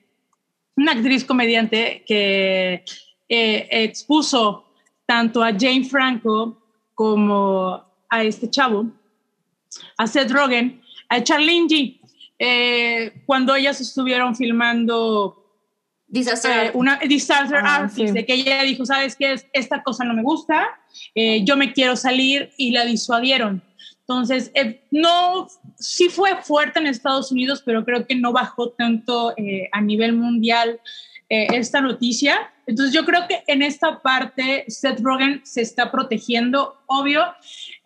una actriz comediante que eh, expuso tanto a Jane Franco como a este chavo, a Seth Rogen, a Charlene G, eh, cuando ellas estuvieron filmando Disaster. eh, una disaster Ah, artist, sí. de que ella dijo, ¿sabes qué? Esta cosa no me gusta, eh, yo me quiero salir y la disuadieron. Entonces, eh, no, sí fue fuerte en Estados Unidos, pero creo que no bajó tanto eh, a nivel mundial eh, esta noticia. Entonces, yo creo que en esta parte Seth Rogen se está protegiendo, obvio.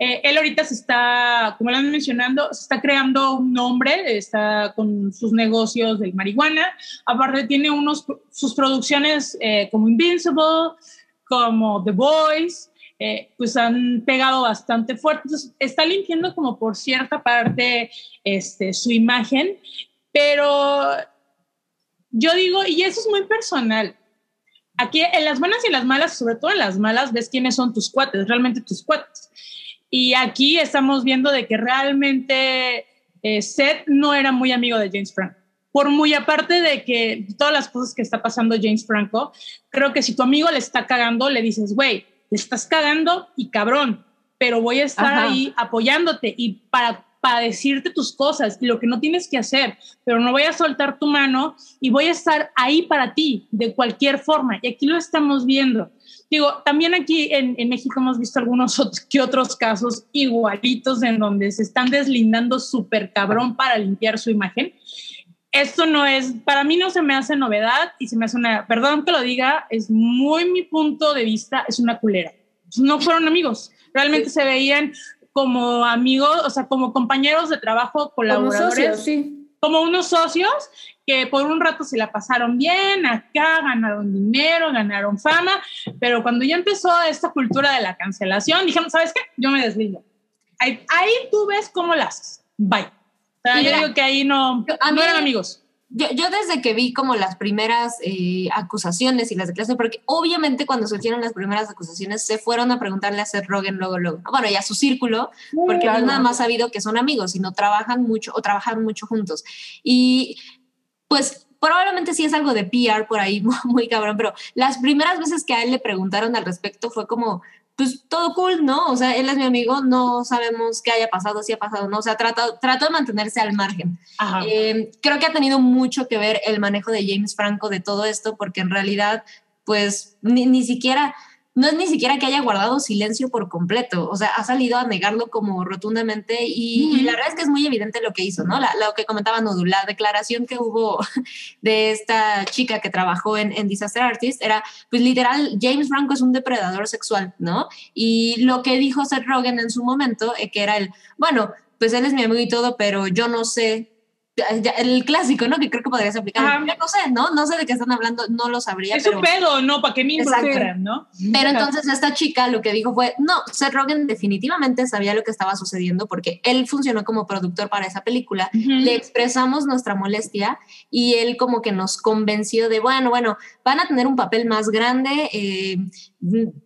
Eh, él ahorita se está, como lo han mencionando, se está creando un nombre, está con sus negocios del marihuana. Aparte, tiene unos, sus producciones eh, como Invincible, como The Boys, eh, pues han pegado bastante fuerte. Está limpiando como por cierta parte este, su imagen, pero yo digo, y eso es muy personal. aquí en las buenas y en las malas, sobre todo en las malas, ves quiénes son tus cuates, realmente tus cuates. Y aquí estamos viendo de que realmente eh, Seth no era muy amigo de James Franco. Por muy aparte de que todas las cosas que está pasando James Franco, creo que si tu amigo le está cagando, le dices, güey, le estás cagando y cabrón, pero voy a estar Ajá. ahí apoyándote y para, para decirte tus cosas y lo que no tienes que hacer, pero no voy a soltar tu mano y voy a estar ahí para ti de cualquier forma. Y aquí lo estamos viendo. Digo, también aquí en, en México hemos visto algunos otros, que otros casos igualitos en donde se están deslindando súper cabrón para limpiar su imagen. Esto no es, para mí no se me hace novedad y se me hace una, perdón que lo diga, es muy mi punto de vista, es una culera. No fueron amigos, realmente se veían como amigos, o sea, como compañeros de trabajo, Como colaboradores socios, sí. como unos socios que por un rato se la pasaron bien, acá ganaron dinero, ganaron fama, pero cuando ya empezó esta cultura de la cancelación, dijeron, ¿sabes qué? Yo me deslindo. Ahí, ahí tú ves cómo las haces. Bye. O sea, Y yo mira, digo que ahí no, a no mí- eran amigos. Yo, yo desde que vi como las primeras eh, acusaciones y las declaraciones, porque obviamente cuando surgieron las primeras acusaciones se fueron a preguntarle a Seth Rogen luego, luego. Bueno, y a su círculo, porque no es nada más sabido que son amigos, sino trabajan mucho o trabajan mucho juntos. Y pues probablemente sí es algo de PR por ahí, muy, muy cabrón, pero las primeras veces que a él le preguntaron al respecto fue como, pues todo cool, ¿no? O sea, él es mi amigo, no sabemos qué haya pasado, si ha pasado, ¿no? O sea, trató, trató de mantenerse al margen. Ajá. Eh, creo que ha tenido mucho que ver el manejo de James Franco de todo esto, porque en realidad, pues ni, ni siquiera, no es ni siquiera que haya guardado silencio por completo, o sea, ha salido a negarlo como rotundamente y, y la verdad es que es muy evidente lo que hizo, ¿no? La- lo que comentaba Nudu, la declaración que hubo de esta chica que trabajó en, en Disaster Artist era, pues literal, James Franco es un depredador sexual, ¿no? Y lo que dijo Seth Rogen en su momento, eh, que era el, bueno, pues él es mi amigo y todo, pero yo no sé, el clásico, ¿no? Que creo que podrías aplicar. Ajá. No sé, ¿no? No sé de qué están hablando, no lo sabría, es pero... un pedo, ¿no? ¿Para qué me involucran, no? Pero entonces esta chica lo que dijo fue, no, Seth Rogen definitivamente sabía lo que estaba sucediendo porque él funcionó como productor para esa película. Le expresamos nuestra molestia y él como que nos convenció de, bueno, bueno, van a tener un papel más grande, eh,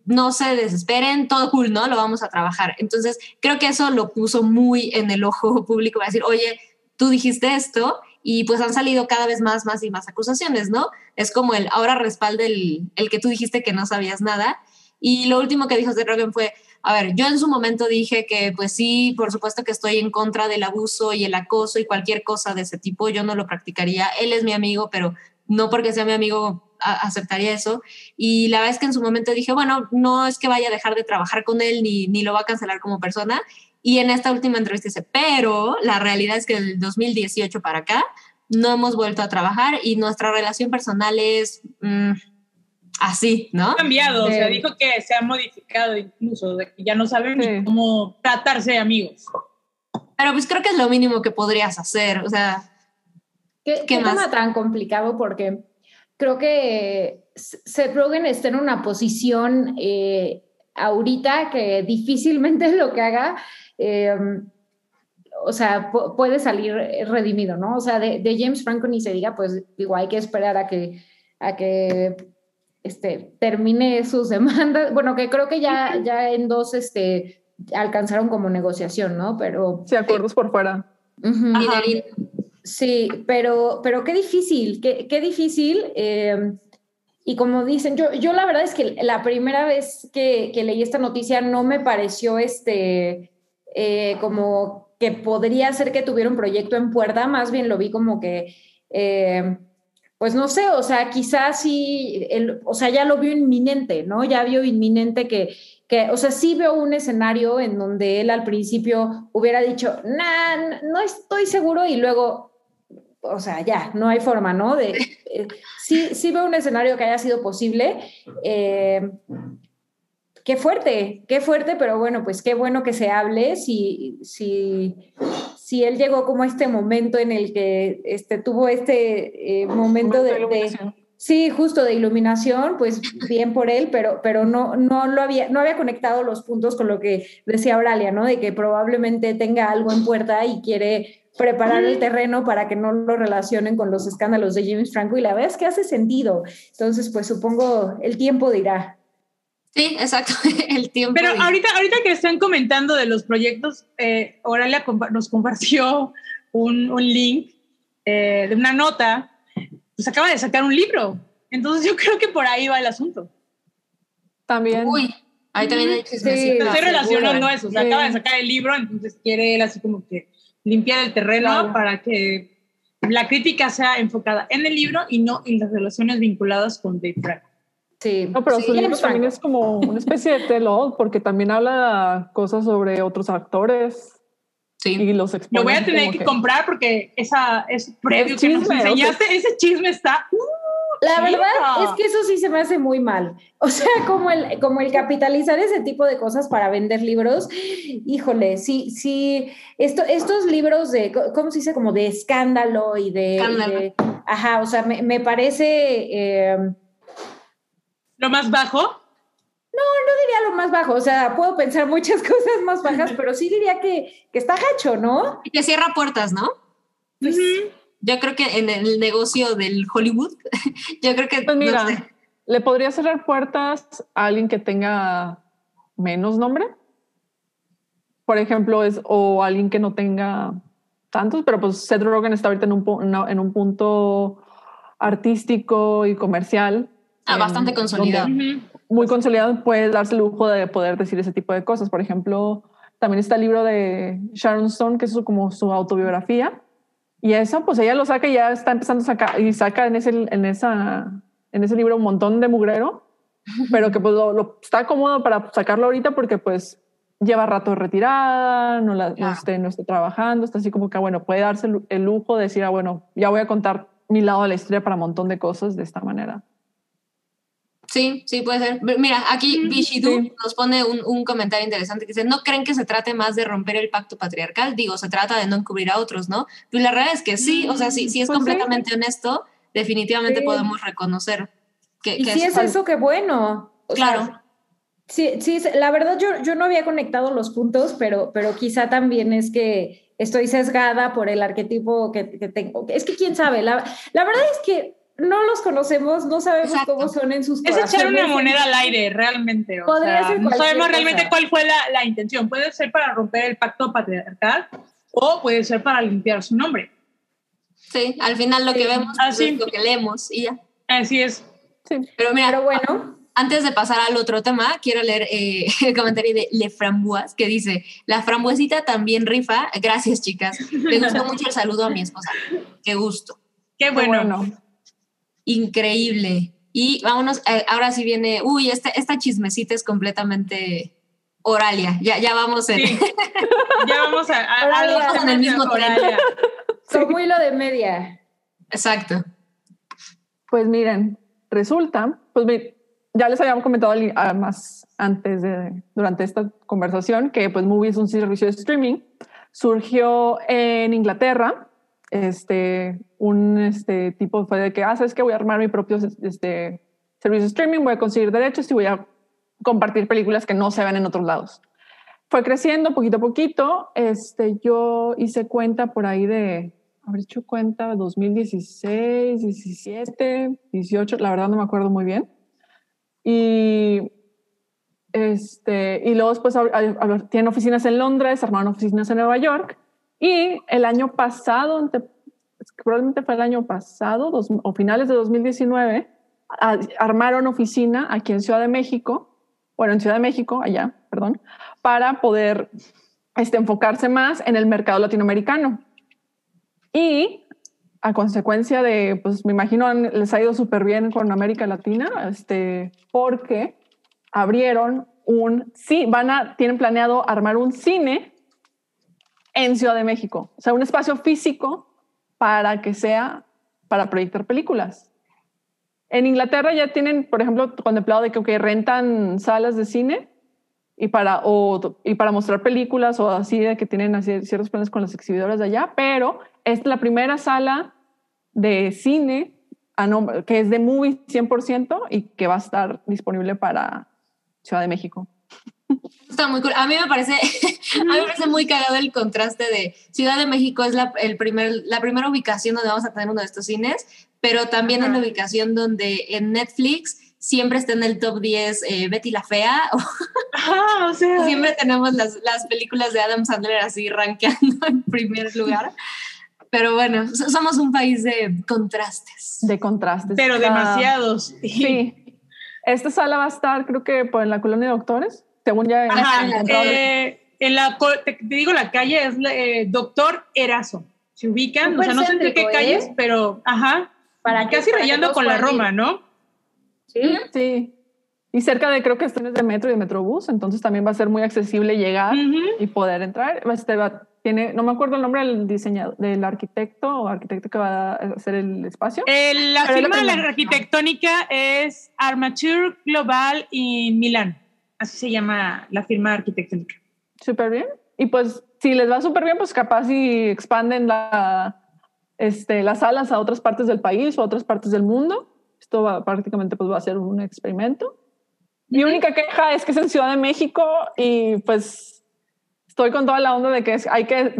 no se desesperen, todo cool, ¿no? Lo vamos a trabajar. Entonces creo que eso lo puso muy en el ojo público, va a decir, oye, tú dijiste esto y pues han salido cada vez más, más y más acusaciones, ¿no? Es como el ahora respalda el, que tú dijiste que no sabías nada. Y lo último que dijo Seth Rogen fue, a ver, yo en su momento dije que pues sí, por supuesto que estoy en contra del abuso y el acoso y cualquier cosa de ese tipo, yo no lo practicaría, él es mi amigo, pero no porque sea mi amigo aceptaría eso. Y la verdad es que en su momento dije, bueno, no es que vaya a dejar de trabajar con él ni, ni lo va a cancelar como persona. Y en esta última entrevista dice, pero la realidad es que del 2018 para acá no hemos vuelto a trabajar y nuestra relación personal es mm, así, ¿no? Ha cambiado, o sea, Sí. dijo que se ha modificado incluso, de que ya no saben Sí. ni cómo tratarse de amigos. Pero pues creo que es lo mínimo que podrías hacer, o sea, ¿Qué, ¿Qué qué más? tema tan complicado? Porque creo que Seth Rogen está en una posición eh, ahorita que difícilmente lo que haga, eh, o sea, pu- puede salir redimido, ¿no? O sea, de, de James Franco ni se diga, pues digo, hay que esperar a que, a que este, termine sus demandas. Bueno, que creo que ya, ya en dos este, alcanzaron como negociación, ¿no? Pero... Sí, acuerdos por fuera. Sí, pero, pero qué difícil, qué, qué difícil. eh, y como dicen, yo, yo la verdad es que la primera vez que, que leí esta noticia no me pareció este, eh, como que podría ser que tuviera un proyecto en puerta, más bien lo vi como que, eh, pues no sé, o sea, quizás sí, el, o sea, ya lo vio inminente, ¿no? Ya vio inminente que, que, o sea, sí veo un escenario en donde él al principio hubiera dicho, nah, no estoy seguro y luego, o sea, ya, no hay forma, ¿no? De, eh, sí, sí veo un escenario que haya sido posible. eh, qué fuerte, qué fuerte, pero bueno, pues qué bueno que se hable si, si, si él llegó como a este momento en el que este, tuvo este eh, momento de, de- iluminación. Sí, justo de iluminación, pues bien por él, pero, pero no, no lo había, no había conectado los puntos con lo que decía Auralia, ¿no? De que probablemente tenga algo en puerta y quiere preparar el terreno para que no lo relacionen con los escándalos de James Franco y la verdad es que hace sentido. Entonces, pues supongo el tiempo dirá. Sí, exacto, el tiempo. Pero dirá. ahorita, ahorita que están comentando de los proyectos, eh, Oralia compa- nos compartió un, un link eh, de una nota, pues acaba de sacar un libro. Entonces yo creo que por ahí va el asunto. También. Uy, ahí también hay Sí. chismecito. Estoy seguro. relacionando eso. O sea, Sí. acaba de sacar el libro, entonces quiere él así como que limpiar el terreno Claro. para que la crítica sea enfocada en el libro y no en las relaciones vinculadas con Dave Franco. Sí. No, pero Sí, su libro James también Franco. es como una especie de tell-all, porque también habla cosas sobre otros actores Sí. y los expone. Lo voy a tener como que, comprar porque esa, ese previo Es que nos chisme, o sea- enseñaste, ese chisme está... uh, La verdad no. es que eso sí se me hace muy mal. O sea, como el, como el capitalizar ese tipo de cosas para vender libros, híjole, sí, sí, esto, estos libros de, ¿cómo se dice? Como de escándalo y de... y Escándalo. de- ajá, o sea, me, me parece... eh, lo más bajo. diría lo más bajo, o sea, puedo pensar muchas cosas más bajas, pero sí diría que, que está gacho, ¿no? Y que cierra puertas, ¿no? Pues, Ujú. Yo creo que en el negocio del Hollywood, yo creo que. Pues no mira, sé. le podría cerrar puertas a alguien que tenga menos nombre. Por ejemplo, es o alguien que no tenga tantos, pero pues Seth Rogen está ahorita en un, no, en un punto artístico y comercial. Ah, en bastante donde consolidado. Muy consolidado, puede darse el lujo de poder decir ese tipo de cosas. Por ejemplo, también está el libro de Sharon Stone, que es como su autobiografía. Y eso, pues ella lo saca y ya está empezando a sacar, y saca en ese, en esa, en ese libro un montón de mugrero, pero que pues lo, lo- está cómodo para sacarlo ahorita porque pues lleva rato retirada, no, la, no, esté, no esté trabajando, está así como que, bueno, puede darse el, el lujo de decir, ah, bueno, ya voy a contar mi lado de la historia para un montón de cosas de esta manera. Sí, sí, puede ser. Mira, aquí Mm, Bishidu sí. nos pone un, un comentario interesante que dice, ¿no creen que se trate más de romper el pacto patriarcal? Digo, se trata de no encubrir a otros, ¿no? Pues la realidad es que sí, o sea, si, si es Pues sí. completamente honesto, definitivamente Sí. podemos reconocer que, y que si es fal- eso, qué bueno. O sea, Claro. Sí, sí, la verdad yo, yo no había conectado los puntos, pero, pero quizá también es que estoy sesgada por el arquetipo que, que tengo. Es que quién sabe, la, la verdad es que no los conocemos, no sabemos Exacto. cómo son en sus Es echar una corazones. moneda al aire, realmente. O Podría sea, ser no sabemos realmente cuál fue la, la intención. Puede ser para romper el pacto patriarcal o puede ser para limpiar su nombre. Sí, al final lo que vemos Ah, pues, es lo que leemos y ya. Así es. Sí. Pero mira, Pero bueno, antes de pasar al otro tema, quiero leer eh, el comentario de Le Framboise que dice, la frambuesita también rifa. Gracias, chicas. Me gustó mucho el saludo a mi esposa. Qué gusto. Qué Qué bueno. Increíble. Y vámonos, eh, ahora sí viene, uy, este, esta chismecita es completamente oralia. Ya, ya vamos en... Sí. ya vamos a, a, a Oralia. los En el mismo tren. Oralia. como hilo de media. Exacto. Pues miren, resulta, pues mi- ya les habíamos comentado al- ah, más antes de, durante esta conversación, que pues Movie es un servicio de streaming. Surgió en Inglaterra, este, un este, tipo fue de que, ah, sabes que voy a armar mi propio este, servicio de streaming, voy a conseguir derechos y voy a compartir películas que no se ven en otros lados. Fue creciendo poquito a poquito. Este, yo hice cuenta por ahí de, habré hecho cuenta 2016, 17, 18, la verdad no me acuerdo muy bien. Y, este, y luego después ab- tienen oficinas en Londres, armaron oficinas en Nueva York. Y el año pasado, probablemente fue el año pasado, o finales de 2019, a- armaron oficina aquí en Ciudad de México, bueno, en Ciudad de México, allá, perdón, para poder este, enfocarse más en el mercado latinoamericano. Y a consecuencia de, pues me imagino les ha ido súper bien con América Latina, este, porque abrieron un, sí, van a, tienen planeado armar un cine en Ciudad de México, o sea, un espacio físico para que sea para proyectar películas. En Inglaterra ya tienen, por ejemplo, contemplado de que ok, rentan salas de cine y para, o, y para mostrar películas o así, de que tienen así ciertos planes con las exhibidoras de allá, pero es la primera sala de cine a nombre, que es de Movie 100% y que va a estar disponible para Ciudad de México. Está muy cool. A mí me parece, a mí me parece muy cagado el contraste de Ciudad de México es la, el primer, la primera ubicación donde vamos a tener uno de estos cines, pero también es la ubicación donde en Netflix siempre está en el top 10 eh, Betty la Fea. Ah, o sea, siempre tenemos las, las películas de Adam Sandler así rankeando en primer lugar. Pero bueno, so- somos un país de contrastes. De contrastes. pero demasiados. Sí. Esta sala va a estar, creo que por en la colonia de doctores, según ya Ajá, eh, en la, co- te, te digo, la calle es eh, Doctor Erazo. Se ubican, o sea, no sé entre qué calles, ¿eh? pero ajá, Para que- casi para rayando con la ir. Roma, ¿no? Sí. Sí. Y cerca de, creo que estaciones de metro y de metrobús, entonces también va a ser muy accesible llegar y poder entrar. Este va, tiene, no me acuerdo el nombre del diseñador, del arquitecto o arquitecto que va a hacer el espacio. Eh, la firma de la arquitectónica es Armature Global y Milán. Así se llama la firma arquitectónica. Súper bien. Y pues, si les va súper bien, pues capaz si expanden la, este, las salas a otras partes del país o a otras partes del mundo. Esto va, prácticamente pues, va a ser un experimento. Mi única queja es que es en Ciudad de México y pues estoy con toda la onda de que hay que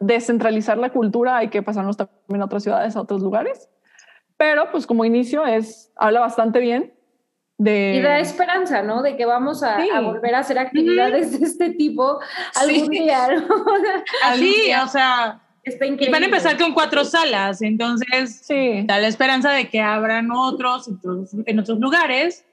descentralizar la cultura, hay que pasarnos también a otras ciudades, a otros lugares. Pero pues como inicio es, habla bastante bien de... Y da esperanza, ¿no? De que vamos a, Sí. a volver a hacer actividades de este tipo algún Sí. día, ¿no? Así, día. o sea, Está y increíble. van a empezar con cuatro salas, entonces Sí. da la esperanza de que abran otros en otros, en otros lugares.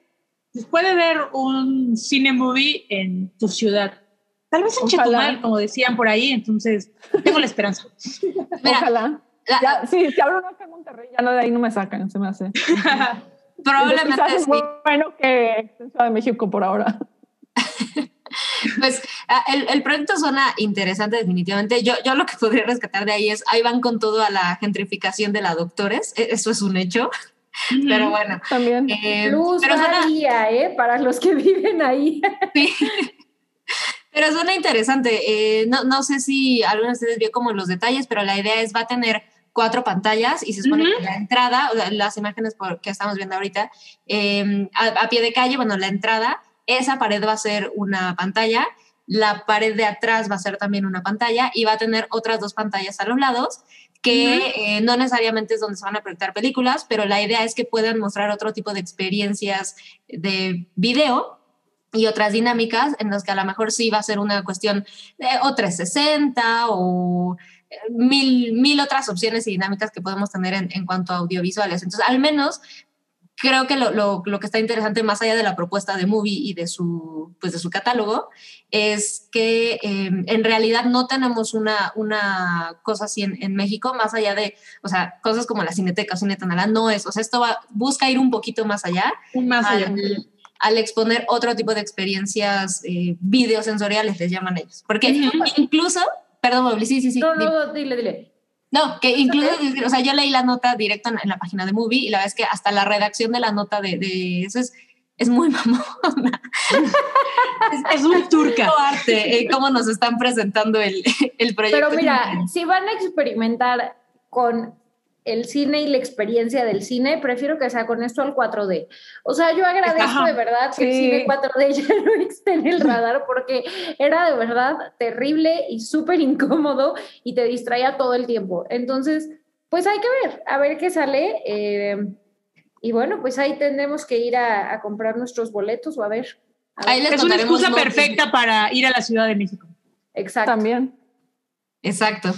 Pues puede ver un cine movie en tu ciudad. Tal vez en Ojalá. Chetumal, como decían por ahí, entonces tengo la esperanza. Mira, Ojalá. la- Ya, sí, si abro uno acá en Monterrey, ya no de ahí no me sacan, se me hace. probablemente Entonces, sí. es bueno que Ciudad de México por ahora. Pues ah, el, el proyecto suena interesante definitivamente. Yo, yo lo que podría rescatar de ahí es, ahí van con todo a la gentrificación de la doctores, E- eso es un hecho, pero bueno. También. eh, Luz pero suena, María, ¿eh? Para los que viven ahí. sí. Pero suena interesante. Eh, no, no sé si alguno de ustedes vio como los detalles, pero la idea es, va a tener cuatro pantallas y se supone Ujú. que la entrada, las imágenes que estamos viendo ahorita, eh, a, a pie de calle, bueno, la entrada, esa pared va a ser una pantalla, la pared de atrás va a ser también una pantalla y va a tener otras dos pantallas a los lados que eh, no necesariamente es donde se van a proyectar películas, pero la idea es que puedan mostrar otro tipo de experiencias de video y otras dinámicas en las que a lo mejor sí va a ser una cuestión de o 360 o mil, mil otras opciones y dinámicas que podemos tener en, en cuanto a audiovisuales. Entonces, al menos creo que lo, lo, lo, que está interesante más allá de la propuesta de Movie y de su, pues de su catálogo es que eh, en realidad no tenemos una, una cosa así en, en, México, más allá de, o sea, cosas como la Cineteca o Cine Tonalá, no es, o sea, esto va, busca ir un poquito más allá. Más allá. Al, al exponer otro tipo de experiencias eh, videosensoriales, les llaman ellos. Porque uh -huh. incluso, perdón, Mobli, sí, sí, sí. No, no, dile, dile. No, que incluso, o sea, yo leí la nota directo en, en, la página de Movie y la verdad es que hasta la redacción de la nota de, de eso es, es muy mamona. es, es, muy turca. Arte, eh, cómo nos están presentando el, el proyecto. Pero mira, si van a experimentar con el cine y la experiencia del cine, prefiero que sea con esto al 4D. O sea, yo agradezco Ajá, de verdad que el cine 4D ya no esté en el radar porque era de verdad terrible y súper incómodo y te distraía todo el tiempo. Entonces, pues hay que ver, a ver qué sale. Eh, y bueno, pues ahí tendremos que ir a, a comprar nuestros boletos o a ver. A ahí ver. les es una excusa perfecta para ir a la Ciudad de México. Exacto. También. Exacto.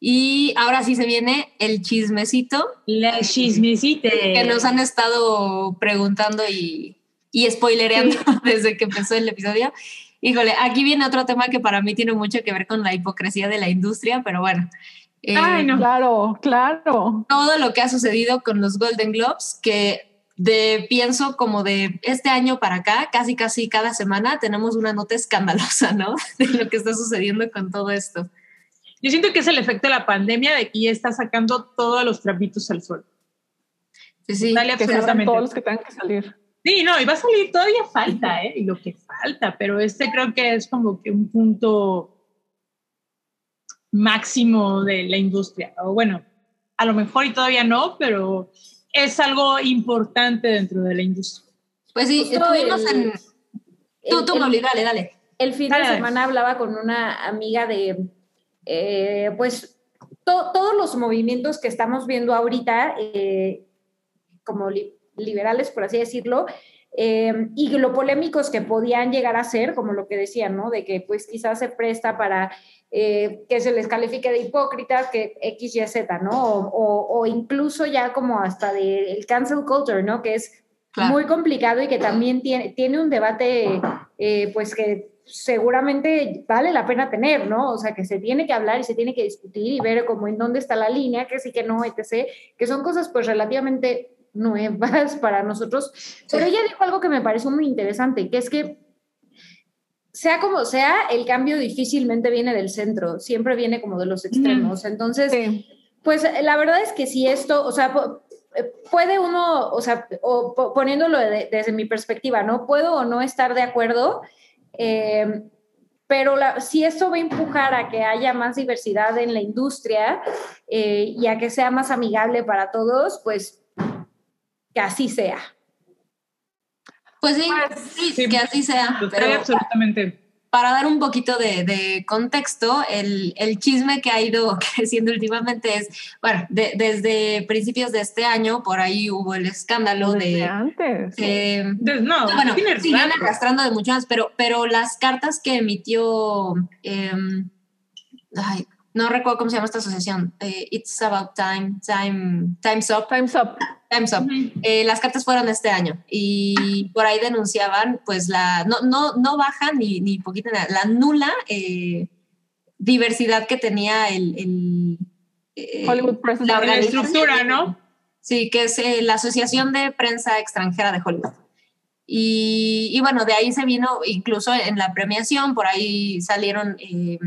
Y ahora sí se viene el chismecito. La chismecita. Que nos han estado preguntando y, y spoilereando sí. desde que empezó el episodio. Híjole, aquí viene otro tema que para mí tiene mucho que ver con la hipocresía de la industria, pero bueno. Eh, Ay, no. Claro, claro. Todo lo que ha sucedido con los Golden Globes, que de pienso como de este año para acá, casi casi cada semana tenemos una nota escandalosa, ¿no? De lo que está sucediendo con todo esto. Yo siento que es el efecto de la pandemia de que ya está sacando todos los trapitos al sol. Sí, sí. Dale absolutamente. todos los que tengan que salir. Sí, no, y va a salir, todavía falta, ¿eh? Y lo que falta, pero este creo que es como que un punto máximo de la industria. O bueno, a lo mejor y todavía no, pero es algo importante dentro de la industria. Pues sí, Justo estuvimos el- en... Tú, el- tú, el- dale, dale. El fin Dale, de dale. semana hablaba con una amiga de, eh, pues, to- todos los movimientos que estamos viendo ahorita, eh, como li- liberales, por así decirlo, eh, y lo polémicos que podían llegar a ser, como lo que decían, ¿no? De que pues quizás se presta para eh, que se les califique de hipócritas, que X, Y, Z, ¿no? O, o- o incluso ya como hasta del cancel culture, ¿no? Que es Claro. muy complicado y que también tiene, tiene un debate, eh, pues que seguramente vale la pena tener, ¿no? O sea, que se tiene que hablar y se tiene que discutir y ver como en dónde está la línea, que sí, que no, etc., que son cosas pues relativamente nuevas para nosotros. Pero ella dijo algo que me pareció muy interesante, que es que sea como sea, el cambio difícilmente viene del centro, siempre viene como de los extremos. Entonces, Sí. pues la verdad es que si esto, o sea, eh, puede uno, o sea, o po- poniéndolo de- desde mi perspectiva, ¿no? Puedo o no estar de acuerdo, eh, pero la- si esto va a empujar a que haya más diversidad en la industria eh, y a que sea más amigable para todos, pues que así sea. Pues sí, Pues, sí, sí. que así sea. Pero absolutamente. Para dar un poquito de, de contexto, el, el chisme que ha ido creciendo últimamente es, bueno, de- desde principios de este año, por ahí hubo el escándalo Desde de... antes. eh, Entonces, no, bueno, rato. arrastrando de mucho más, pero, pero las cartas que emitió, em, ay, no recuerdo cómo se llama esta asociación, eh, It's About Time, Time, Time's Up, Time's up. Time's Up. Eh, las cartas fueron este año y por ahí denunciaban, pues, la, no, no, no baja ni, ni poquito, nada, la nula eh, diversidad que tenía el... el, eh, Hollywood Press la La estructura, ¿no? Sí, que es eh, la Asociación de Prensa Extranjera de Hollywood. Y, y bueno, de ahí se vino, incluso en la premiación, por ahí salieron eh,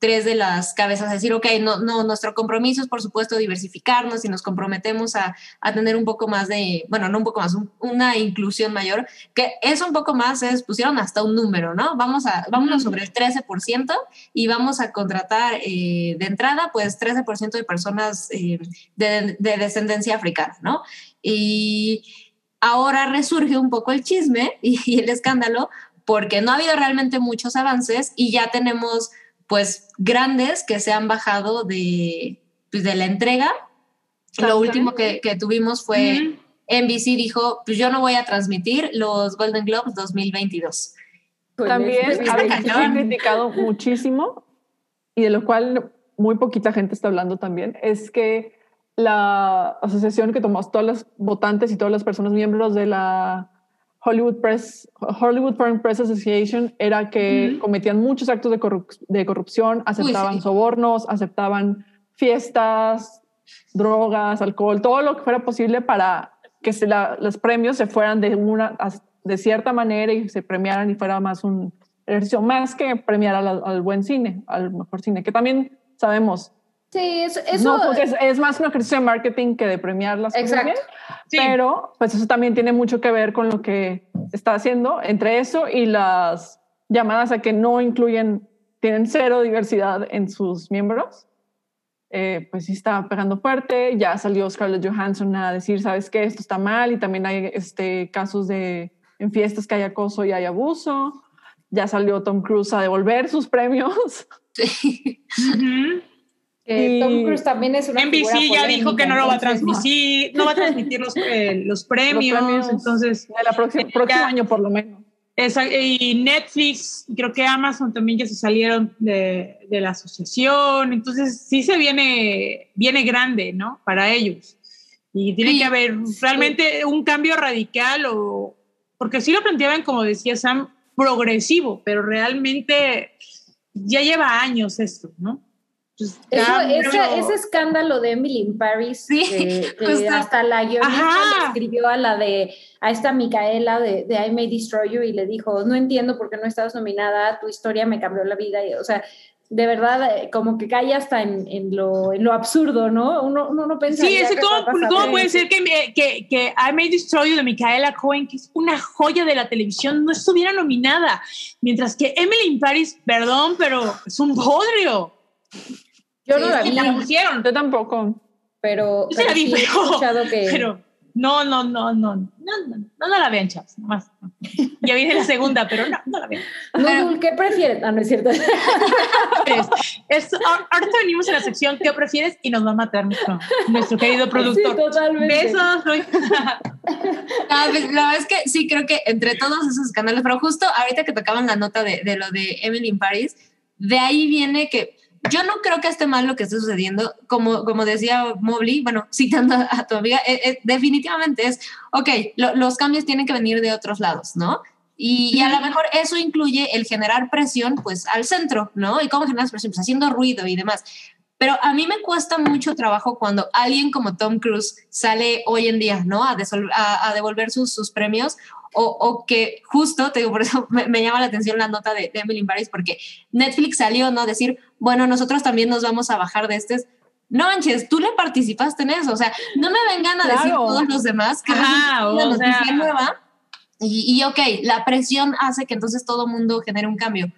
tres de las cabezas a decir, ok, no, no, nuestro compromiso es por supuesto diversificarnos y nos comprometemos a, a tener un poco más de, bueno, no un poco más, un- una inclusión mayor, que eso un poco más es, pusieron hasta un número, ¿no? Vamos a, vámonos sobre el 13% y vamos a contratar eh, de entrada, pues 13% de personas eh, de, de descendencia africana, ¿no? Y ahora resurge un poco el chisme y el escándalo porque no ha habido realmente muchos avances y ya tenemos pues grandes que se han bajado de, pues, de la entrega. Lo último que, que tuvimos fue. NBC dijo, pues yo no voy a transmitir los Golden Globes 2022. También Está a ver, cañón. se ha criticado muchísimo y de lo cual muy poquita gente está hablando también, es que la asociación que tomó todas las votantes y todas las personas miembros de la Hollywood Press, Hollywood Foreign Press Association era que cometían muchos actos de, corrup- de corrupción, aceptaban sí. sobornos, aceptaban fiestas, drogas, alcohol, todo lo que fuera posible para que se la- los premios se fueran de una de cierta manera y se premiaran y fuera más un ejercicio más que premiar al, al buen cine, al mejor cine, que también sabemos, Sí, eso, eso no, porque es, es más un ejercicio de marketing que de premiar las cosas Exacto. bien, Sí. pero pues eso también tiene mucho que ver con lo que está haciendo entre eso y las llamadas a que no incluyen, tienen cero diversidad en sus miembros. Eh, pues sí está pegando fuerte, ya salió Scarlett Johansson a decir, sabes qué, esto está mal y también hay este, casos de en fiestas que hay acoso y hay abuso. Ya salió Tom Cruise a devolver sus premios. Sí. Ujú. Que y- Tom Cruise también es una NBC figura ya dijo que no lo va a transmitir, no va a transmitir los, eh, los premios, premios. entonces De la próxima, próximo año por lo menos. esa- y Netflix, creo que Amazon también ya se salieron de, de la asociación, entonces sí se viene, viene grande, ¿no? Para ellos. Y tiene Sí, que haber realmente un cambio radical o, porque sí lo planteaban, como decía Sam, progresivo, pero realmente ya lleva años esto, ¿no? Eso, ya, ese, escándalo de Emily in Paris, Sí, que, que justo. hasta la guionista le escribió a la de a esta Micaela de, de I May Destroy You y le dijo, no entiendo por qué no estabas nominada, tu historia me cambió la vida. Y, o sea, de verdad, eh, como que cae hasta en, en lo, en lo absurdo, ¿no? Uno, uno no pensaría Sí, ese que ¿cómo, cómo puede ser que, me- que, que I May Destroy You de Micaela Cohen, que es una joya de la televisión, no estuviera nominada? Mientras que Emily in Paris, perdón, pero es un bodrio. Yo no Sí, la sí, vi, Y la pusieron, Yo tampoco. pero, Yo sí la pero vi, sí he pero- escuchado que, pero No, no, no, no, no, no, no, no la vean, chavos, nomás. no. Ya viene la segunda, pero no, no la vean. Nudul, ¿qué prefieres? Ah, no es cierto. Es, es- ahor- ahorita venimos a la sección ¿Qué prefieres? Y nos va a matar nuestro, nuestro querido Sí, productor. totalmente. Ah, Besos, Luis. pues, la verdad es que sí, creo que entre todos esos escándalos, pero justo ahorita que tocaban la nota de, de lo de Emily in Paris, de ahí viene que yo no creo que esté mal lo que esté sucediendo, como, como decía Mobley, bueno, citando a, tu amiga, eh, eh, definitivamente es, ok, lo- los cambios tienen que venir de otros lados, ¿no? Y, y a lo mejor eso incluye el generar presión, pues, al centro, ¿no? ¿Y cómo generas presión? Pues haciendo ruido y demás. Pero a mí me cuesta mucho trabajo cuando alguien como Tom Cruise sale hoy en día, ¿no? A, a- a devolver sus, sus premios o, o que justo, te digo, por eso me, me llama la atención la nota de, de Emily Paris, porque Netflix salió, ¿no? Decir, bueno, nosotros también nos vamos a bajar de este. No manches, tú le participaste en eso, o sea, no me vengan a decir Claro. todos los demás que Ajá, una o sea- noticia nueva y, y ok, la presión hace que entonces todo mundo genere un cambio.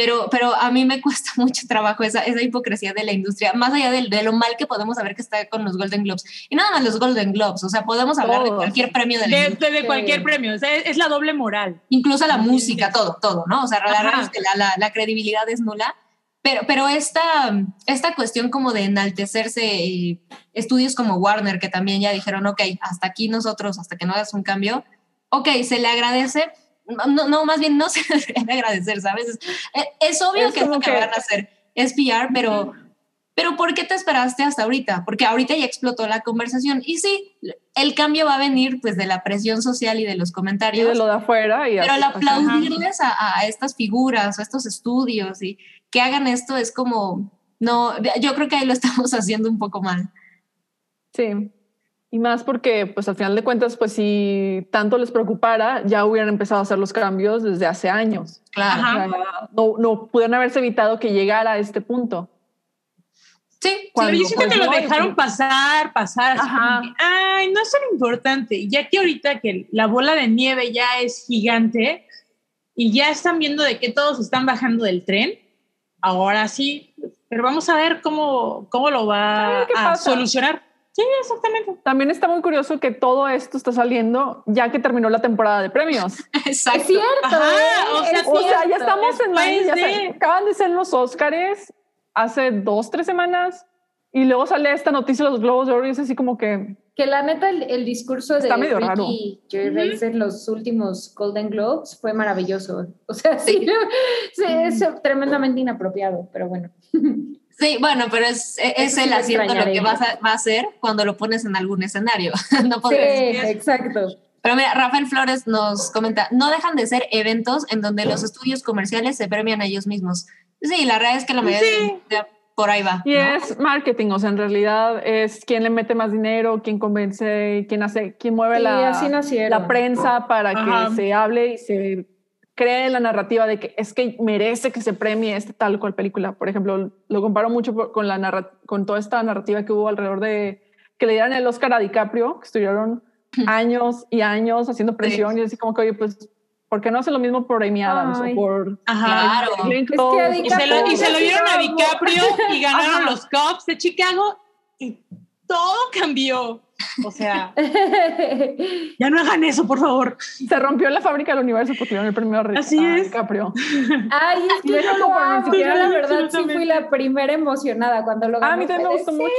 Pero, pero a mí me cuesta mucho trabajo esa, esa hipocresía de la industria, más allá de, de lo mal que podemos saber que está con los Golden Globes. Y nada más los Golden Globes, o sea, podemos hablar de Todos. cualquier premio de la De, industria, de- de cualquier premio. o sea, es, es la doble moral. incluso la música, todo, todo, ¿no? O sea, la la, la, la credibilidad es nula. Pero, pero esta, esta cuestión como de enaltecerse, eh, estudios como Warner, que también ya dijeron, ok, hasta aquí nosotros, hasta que no hagas un cambio, ok, se le agradece, no, no más bien no se agradecer, ¿sabes? Es, es obvio Es que es lo que, van a hacer, es PR, pero, pero ¿por qué te esperaste hasta ahorita? Porque ahorita ya explotó la conversación. Y sí, el cambio va a venir pues de la presión social y de los Y comentarios. de lo de afuera. Y Pero así, aplaudirles a, a estas figuras, a estos estudios y que hagan esto es como, no, yo creo que ahí lo estamos haciendo un poco mal. Sí. Y más porque, pues al final de cuentas, pues si tanto les preocupara, ya hubieran empezado a hacer los cambios desde hace años. Claro. Ajá. O sea, no, no pudieron haberse evitado que llegara a este punto. Sí, sí, Cuando- Pero yo siento pues, que lo dejaron pasar, pasar. así Ajá. que, Ay, no es tan importante. Ya que ahorita que la bola de nieve ya es gigante y ya están viendo de que todos están bajando del tren, ahora sí. Pero vamos a ver cómo, cómo lo A va a solucionar. Sí, exactamente. También está muy curioso que todo esto está saliendo ya que terminó la temporada de premios. exacto. Es cierto. Ajá, ¿eh? o sea, Es O sea, ya estamos en mayo, ya de- acaban de ser los Óscares hace dos, tres semanas y luego sale esta noticia de los Globos de Oro y es así como que Que la neta, el, el discurso de medio raro. Ricky Gervais en los últimos Golden Globes fue maravilloso. O sea, sí, sí, es tremendamente inapropiado, pero bueno. Sí, bueno, pero es, es sí él lo haciendo lo que vas a- va a hacer cuando lo pones en algún escenario. no Sí, decir. exacto. Pero mira, Rafael Flores nos comenta, no dejan de ser eventos en donde los estudios comerciales se premian a ellos mismos. Sí, la realidad es que la mayoría Sí. de- por ahí va. Y ¿no? es marketing, o sea, en realidad es quien le mete más dinero, quien convence, quien hace, quien mueve Sí, la, la prensa para Ajá. que se hable y se cree la narrativa de que es que merece que se premie este tal o cual película. Por ejemplo, lo comparo mucho por- con, la narra- con toda esta narrativa que hubo alrededor de que le dieran el Oscar a DiCaprio, que estuvieron años y años haciendo presión y así como que, oye, pues, ¿por qué no hacen lo mismo por Amy Adams Ay. o por Ajá. Claro. Glenn que? Y se, lo, y se lo dieron a. DiCaprio y ganaron Ajá. los Cubs de Chicago y todo cambió. O sea, ya no hagan eso, por favor. Se rompió la fábrica del universo porque dieron el premio a, Así a es. DiCaprio. Ay, es que yo lo amo. Yo siquiera- la verdad sí fui la primera emocionada cuando lo ganó. Ah, a mí también me gustó mucho.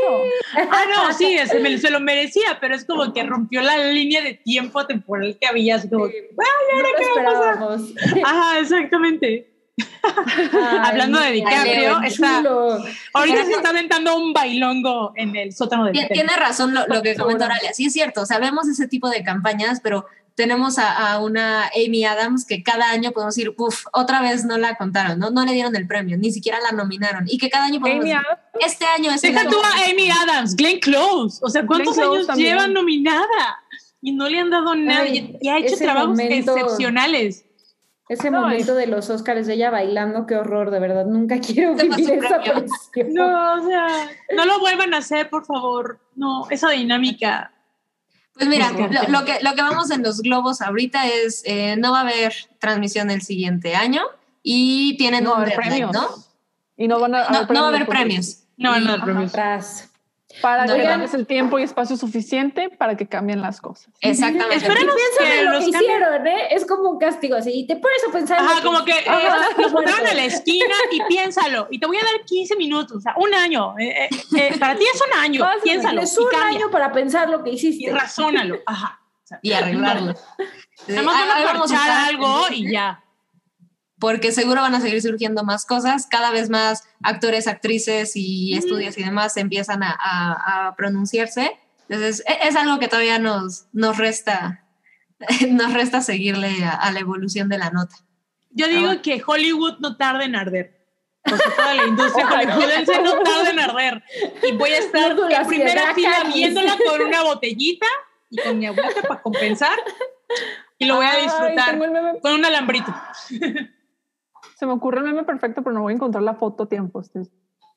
Ah, no, sí, se, me- se lo merecía, pero es como que rompió la línea de tiempo temporal que había. Así como, Sí. No lo esperábamos. Ajá, exactamente. Ay, Hablando de DiCaprio, está-. Ahorita se está aventando un bailongo en el sótano del Tien- hotel. Tiene razón lo, lo que comenta Oralia. Sí, es cierto. Sabemos ese tipo de campañas, pero tenemos a, a una Amy Adams que cada año podemos decir, uff, otra vez no la contaron, ¿no? No le dieron el premio, ni siquiera la nominaron. Y que cada año podemos Amy decir, Adams, este año es Deja año". tú a Amy Adams, Glenn Close. O sea, ¿cuántos Glenn años también. lleva nominada? Y no le han dado nada. Ay, y, y ha hecho trabajos momento- excepcionales. Ese No, momento de los Oscars de ella bailando, qué horror, de verdad. Nunca quiero fue vivir esa premio. presión. No, o sea, no lo vuelvan a hacer, por favor. No, esa dinámica. Pues mira, lo, lo que, lo que vamos en los globos ahorita es, eh, no va a haber transmisión el siguiente año y tienen no a un haber deadline, premios. ¿no? Y no van a No, no va a haber premios. No, no, Ajá, premios. Para que Oigan. tengas el tiempo y espacio suficiente para que cambien las cosas. Exactamente. Esperemos que en lo los que hicieron, ¿eh? Es como un castigo así. Y te pones a pensar. en Ajá, como que eh, los mandaron a la esquina y piénsalo. Y te voy a dar 15 minutos, o sea, un año. Eh, eh, eh, para ti es un año. Básicamente, Piénsalo. Es y un año para pensar lo que Y hiciste. razónalo. Ajá. O sea, Y arreglarlo. Nada más van a parchar algo y ya. Porque seguro van a seguir surgiendo más cosas, cada vez más actores, actrices y estudios y demás empiezan a, a- a pronunciarse. Entonces, e- es algo que todavía nos, nos resta nos resta seguirle a, a la evolución de la nota. Yo digo Ah. que Hollywood no tarda en arder. Porque toda la industria hollywoodense no tarda en arder. Y voy a estar No en primera fila viéndola con una botellita y con mi abuelita para compensar. Y lo voy a Ay, disfrutar meme. con un alambrito. Se me ocurre el meme perfecto, pero no voy a encontrar la foto a tiempo.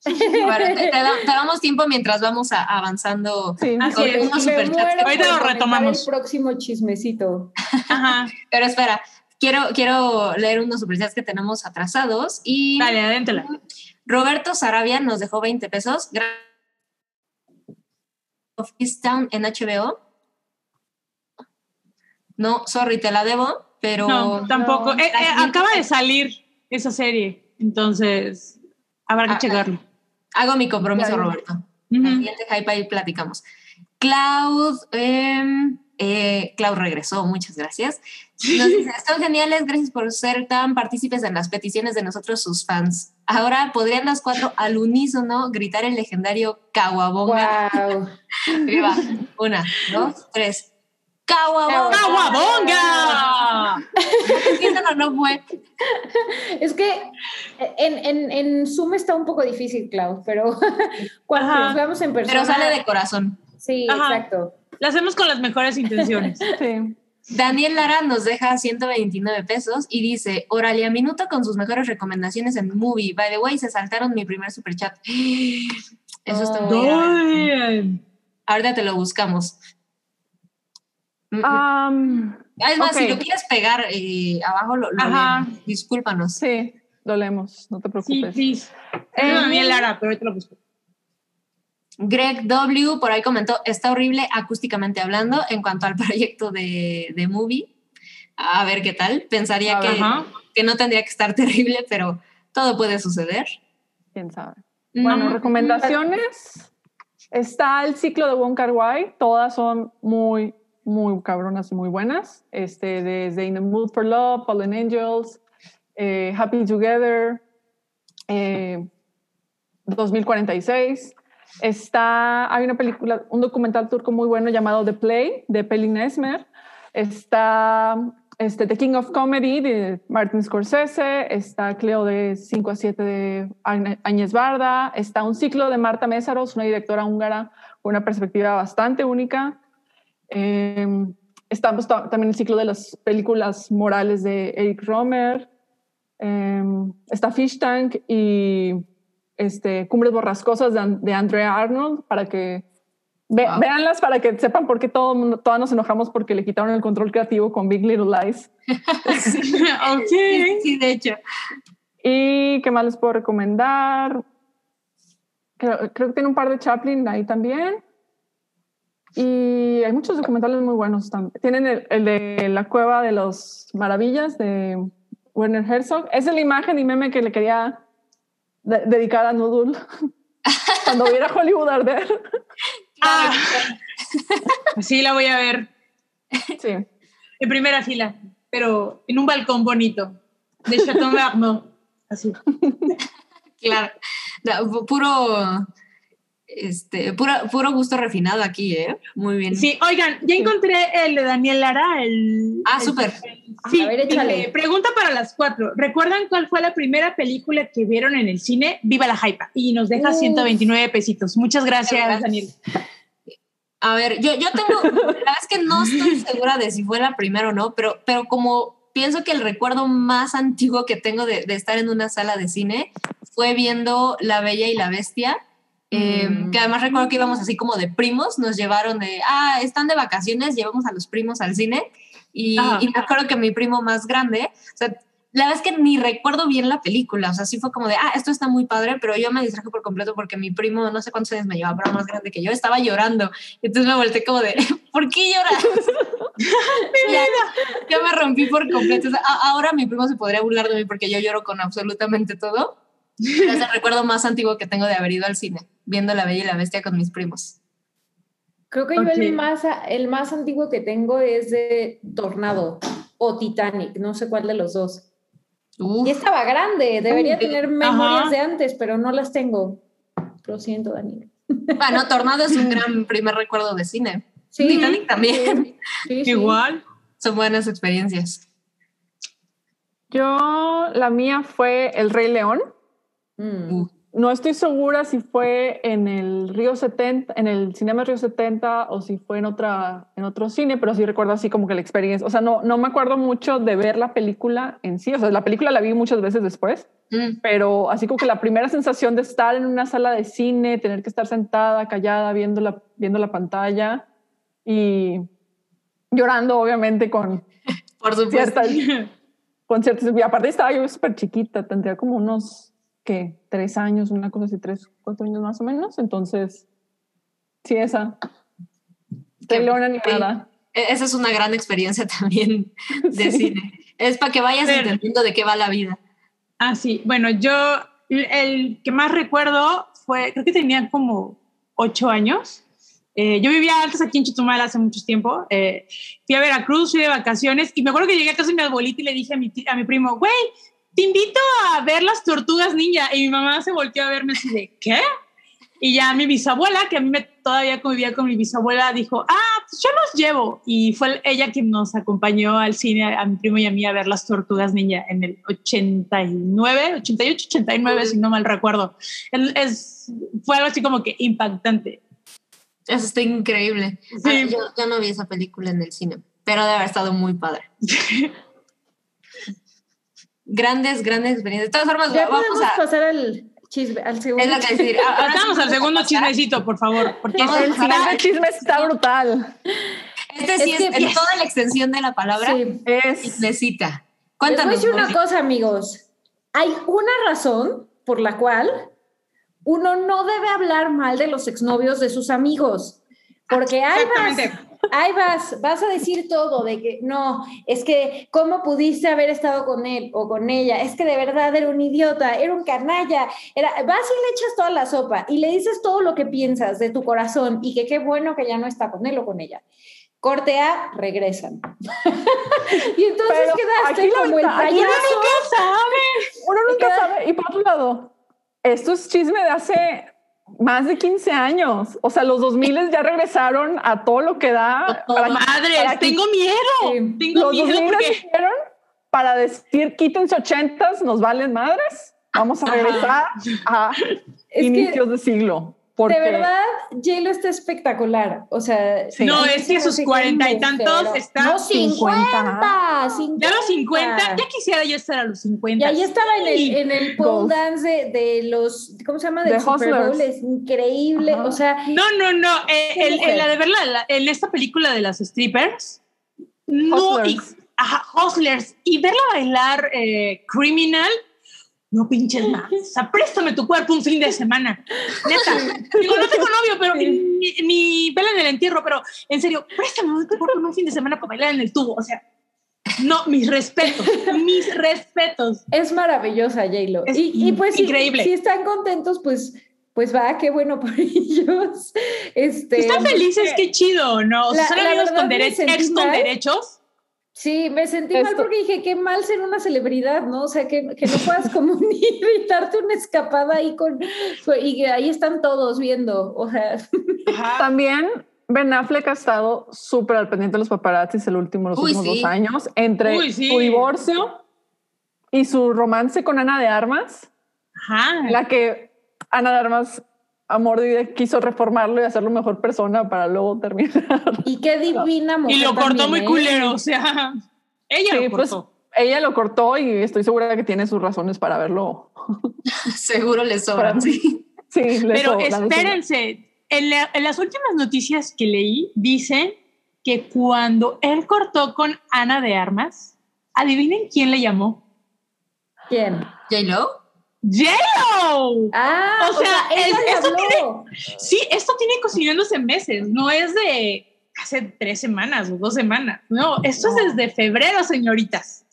Bueno, te, te da- te damos tiempo mientras vamos a- avanzando. Sí. Así es. Ahorita lo retomamos. El próximo chismecito. Ajá. Pero espera, quiero, quiero leer unos superchats que tenemos atrasados y Dale, adéntela. Roberto Sarabia nos dejó 20 pesos. Gra- Office Town en HBO. No, sorry, te la debo, pero No, tampoco. no. Eh, eh, acaba de salir esa serie, entonces habrá que Ah, checarlo. hago mi compromiso, Claro. Roberto. La Ujú. siguiente hype ahí platicamos. Cloud, em, eh, Cloud regresó, muchas gracias. Nos dice, están geniales, gracias por ser tan partícipes en las peticiones de nosotros, sus fans. Ahora podrían las cuatro al unísono gritar el legendario Kawabonga. Wow. Viva. Una, dos, tres. ¡Caguabonga! Eso no, no fue. Es que en, en, en Zoom está un poco difícil, Clau, pero cuando Ajá. nos veamos en persona. Pero sale de corazón. Sí, Ajá. exacto. Lo hacemos con las mejores intenciones. Sí. Daniel Lara nos deja 129 pesos y dice, Oralia Minuto con sus mejores recomendaciones en Movie. By the way, se saltaron mi primer superchat. Eso está muy. Ay. Ahorita te lo buscamos. Ah, es más, si ok. lo quieres pegar eh, abajo, lo, lo Ajá. leemos. Discúlpanos. sí, lo leemos, no te Sí, preocupes. please. Eh, Es Daniel Lara, pero ahorita lo busco. Greg W. por ahí comentó, está horrible acústicamente hablando en cuanto al proyecto de, de Movie. A ver qué tal. Pensaría que, Ajá. que no tendría que estar terrible, pero todo puede suceder. Quién sabe. Bueno, Mm, recomendaciones. Está el ciclo de Wong Kar Wai. Todas son muy, muy cabronas y muy buenas. Este, desde In the Mood for Love, Fallen Angels, eh, Happy Together, eh, 2046. Está, hay una película, un documental turco muy bueno llamado The Play, de Pelin Esmer. Está este, The King of Comedy de Martin Scorsese. Está Cleo de 5 a 7 de Áñez Barda. Está un ciclo de Marta Mésaros, una directora húngara con una perspectiva bastante única. Eh, ta- también el ciclo de las películas morales de Eric Romer. Eh, está Fish Tank y este, Cumbres Borrascosas de, de Andrea Arnold para que ve- Wow. véanlas para que sepan por qué todo, todas nos enojamos porque le quitaron el control creativo con Big Little Lies. ok. Sí, sí, de hecho. ¿Y qué más les puedo recomendar? Creo, creo que tiene un par de Chaplin ahí también. Y hay muchos documentales muy buenos también. Tienen el, el de La Cueva de los Maravillas de Werner Herzog. Esa es la imagen y meme que le quería de- dedicar a Noodle cuando viera Hollywood arder. Ah, sí, la voy a ver Sí. En primera fila, pero en un balcón bonito de Chateau Marmont. Así. Claro. Puro, este, puro, puro gusto refinado aquí, ¿eh? Muy bien. Sí, oigan, ya encontré el de Daniel Lara, el... Ah, súper. Sí, A ver, échale. pregunta para las cuatro. ¿Recuerdan cuál fue la primera película que vieron en el cine? Viva la Hypa. Y nos deja Uf. 129 pesitos. Muchas gracias, Gracias. Daniel. A ver, yo, yo tengo, la verdad es que no estoy segura de si fue la primera o no, pero, pero como pienso que el recuerdo más antiguo que tengo de, de estar en una sala de cine fue viendo La Bella y la Bestia, eh, Mm. que además recuerdo que íbamos así como de primos, nos llevaron de, ah, están de vacaciones, llevamos a los primos al cine, y, y me acuerdo que mi primo más grande, o sea, la verdad es que ni recuerdo bien la película, o sea, sí fue como de, ah, esto está muy padre, pero yo me distraje por completo porque mi primo, no sé cuántos años me llevaba, pero más grande que yo, estaba llorando. Entonces me volteé como de, ¿por qué lloras? ya, yo me rompí por completo. O sea, ahora mi primo se podría burlar de mí porque yo lloro con absolutamente todo. Es el recuerdo más antiguo que tengo de haber ido al cine, viendo La Bella y la Bestia con mis primos. Creo que yo el más, el más antiguo que tengo es de Tornado o Titanic, no sé cuál de los dos. Y estaba grande, debería tener memorias de antes, pero no las tengo. Lo siento, Daniel. Bueno, Tornado es un gran primer recuerdo de cine. Sí, Titanic también. Igual. Son buenas experiencias. Yo, la mía fue El Rey León. Mm no estoy segura si fue en el Río 70, en el Cinema Río 70 o si fue en otra en otro cine, pero sí recuerdo así como que la experiencia, o sea, no no me acuerdo mucho de ver la película en sí, o sea, la película la vi muchas veces después, mm. pero así como que la primera sensación de estar en una sala de cine, tener que estar sentada, callada, viendo la viendo la pantalla y llorando obviamente con por supuesto. Ciertas, con ciertas, y aparte estaba yo súper chiquita, tendría como unos que tres años, una cosa así, tres, cuatro años más o menos. Entonces, sí, esa. León animada. E-, esa es una gran experiencia también de cine. Es para que vayas entendiendo de qué va la vida. Ah, sí. Bueno, yo el que más recuerdo fue, creo que tenía como ocho años. Eh, yo vivía antes aquí en Chetumal hace mucho tiempo. Eh, fui a Veracruz, fui de vacaciones y me acuerdo que llegué a casa de mi abuelita y le dije a mi, a mi primo, güey, te invito a ver las tortugas ninja. Y mi mamá se volteó a verme así de, ¿qué? Y ya mi bisabuela, que a mí me, todavía convivía con mi bisabuela, dijo, ah, pues yo los llevo. Y fue ella quien nos acompañó al cine, a mi primo y a mí, a ver las tortugas ninja en el 89, 88, 89, si no mal recuerdo. Es, fue algo así como que impactante. Eso está increíble. Sí. yo, yo no vi esa película en el cine, pero debe haber estado muy padre. grandes, grandes experiencias. De todas formas, ya vamos a pasar al chisme, al segundo. Es lo que decir. Pasamos al segundo chismecito, por favor. Porque el final chisme está brutal. Este sí es, toda la extensión de la palabra. Sí. Es chismecita. Cuéntanos. Les voy a decir una cosa, amigos. Hay una razón por la cual uno no debe hablar mal de los exnovios de sus amigos. Porque hay más ahí vas, vas a decir todo de que no, es que cómo pudiste haber estado con él o con ella, es que de verdad era un idiota, era un canalla, era, vas y le echas toda la sopa y le dices todo lo que piensas de tu corazón y que qué bueno que ya no está con él o con ella. Corte A, regresan. y entonces quedaste como el payaso. Uno nunca sabe. Uno nunca sabe. Y por otro lado, esto es chisme de hace más de 15 años. O sea, los 2000 ya regresaron a todo lo que da. Para, Madre, tengo miedo. Tengo los miedo 2000 porque... para decir quítense 80 nos valen madres. Vamos a regresar a inicios de siglo. De verdad, J-Lo está espectacular. O sea, no, es que sus cuarenta y tantos están. No, 50, 50, Ya los 50, ya quisiera yo estar a los 50. Y ahí estaba en el, en el pole dance de, los, ¿cómo se llama? Del Super Bowl. Es increíble. O sea. No, no, no. Eh, la de verdad, en esta película de las strippers, no. Y, ajá, Hustlers. Y verla bailar eh, Criminal no pinches más. O sea, préstame tu cuerpo un fin de semana. Neta. Digo, no tengo novio, pero ni, ni vela en el entierro, pero en serio, préstame tu cuerpo un fin de semana para bailar en el tubo. O sea, no, mis respetos, mis respetos. Es maravillosa, J-Lo. Y, y, pues, increíble. Si, si, están contentos, pues, pues va, qué bueno por ellos. Este, están felices, qué chido, ¿no? Sea, son amigos con, derechos, ex con derechos. Sí, me sentí mal porque dije, qué mal ser una celebridad, ¿no? O sea, que, que no puedas como ni evitarte una escapada ahí con, y ahí están todos viendo, o sea. También Ben Affleck ha estado súper al pendiente de los paparazzis el último, los últimos dos años, entre su divorcio y su romance con Ana de Armas, Ajá. la que Ana de Armas amor de vida quiso reformarlo y hacerlo mejor persona para luego terminar. Y qué divina mujer. Y lo cortó muy ¿eh? culero, o sea, ella lo pues, cortó. ella lo cortó y estoy segura que tiene sus razones para verlo. Seguro le sobran, sí. Sí, le Pero espérense, en, en las últimas noticias que leí, dicen que cuando él cortó con Ana de Armas, adivinen quién le llamó. ¿Quién? ¿J-Lo? ¡J-Lo! Ah, O sea, es- le esto habló. Sí, esto tiene cocinándose meses, no es de hace tres semanas o dos semanas. No, esto es desde febrero, señoritas.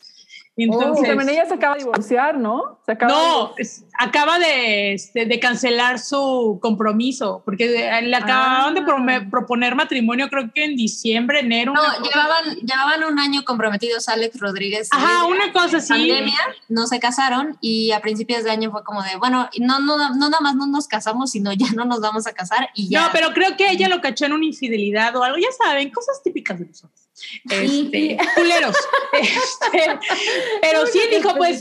Y Entonces, también ella se acaba de divorciar, ¿no? Se acaba no, es- acaba de, este, de cancelar su compromiso, porque de- le acababan de Ah. proponer matrimonio, creo que en diciembre, enero. No, llevaban, llevaban un año comprometidos Alex Rodríguez. Ajá, una cosa así. pandemia, no se casaron y a principios de año fue como de, bueno, no, no, no nada más no nos casamos, sino ya no nos vamos a casar y ya. No, pero creo que ella lo cachó en una infidelidad o algo, ya saben, cosas típicas de los hombres. Este, culeros. Este, pero sí dijo, pues.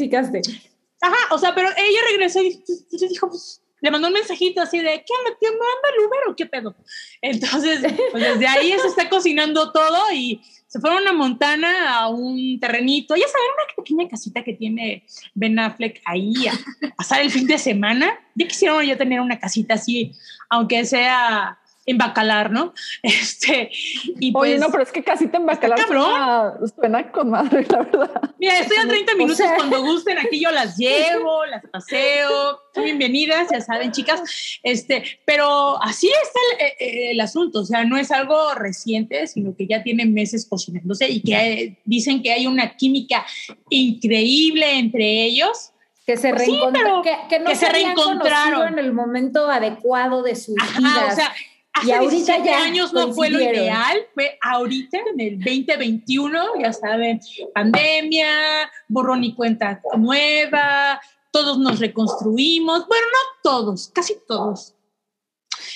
Ajá, o sea, pero ella regresó y dijo, pues, le mandó un mensajito así de, ¿qué me, ¿qué me manda el Uber o qué pedo? Entonces, pues desde ahí se está cocinando todo y se fueron a Montana a un terrenito, ya saben, una pequeña casita que tiene Ben Affleck ahí a pasar el fin de semana. Ya quisieron ya tener una casita así, aunque sea en Bacalar, ¿no? Este, y pues, Oye, no, pero es que casi te embacalar cabrón. suena, suena con madre, la verdad. Mira, estoy a 30 minutos sea- cuando gusten, aquí yo las llevo, las paseo, son bienvenidas, ya saben, chicas. Este, pero así está el, eh, eh, el asunto, o sea, no es algo reciente, sino que ya tiene meses cocinándose y que dicen que hay una química increíble entre ellos. Que se, Pues sí, que, que no que se reencontraron. en el momento adecuado de sus Ajá, vidas. o sea, Y hace ahorita 17 ya años no fue lo ideal, fue ahorita en el 2021, ya saben, pandemia, borrón y cuenta nueva, todos nos reconstruimos, bueno, no todos, casi todos.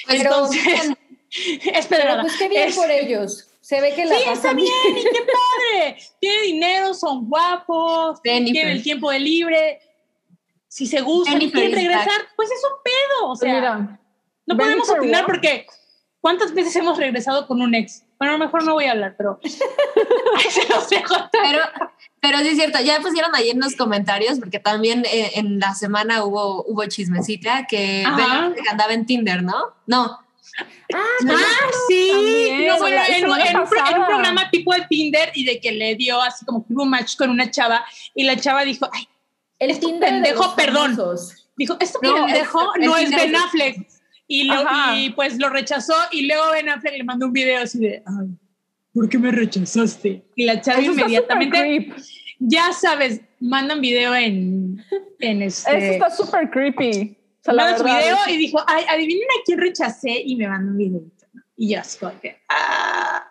Pues, Entonces, es pero pues qué bien Es- por ellos. Se ve que la Sí, está pasan bien, y qué padre. Tiene dinero, son guapos, tienen el tiempo de libre. Si se gustan y Jennifer quieren is regresar, pues es un pedo. O sea, Mira, no podemos opinar porque ¿cuántas veces hemos regresado con un ex? Bueno, a lo mejor no voy a hablar, pero ahí se los dejo. pero, pero sí es cierto, ya pusieron ahí en los comentarios, porque también eh, en la semana hubo, hubo chismecita que andaba en Tinder, ¿no? No, Ah, sí. También, No, bueno, en, en un, en un programa tipo de Tinder y de que le dio así como que hubo un match con una chava y la chava dijo, ay, el Este Tinder de pendejo, los perdón. famosos. dijo, esto No, pendejo es- no es Ben es- Affleck. Y, lo- y pues lo rechazó y luego Ben Affleck le mandó un video así de, ay, ¿por qué me rechazaste? Y la chava inmediatamente, ya sabes, mandan video en, en este... Eso está súper creepy. O sea, manda su video es- y dijo, ay, adivinen a quién rechacé y me mandó un video. Y yo así como que, ah,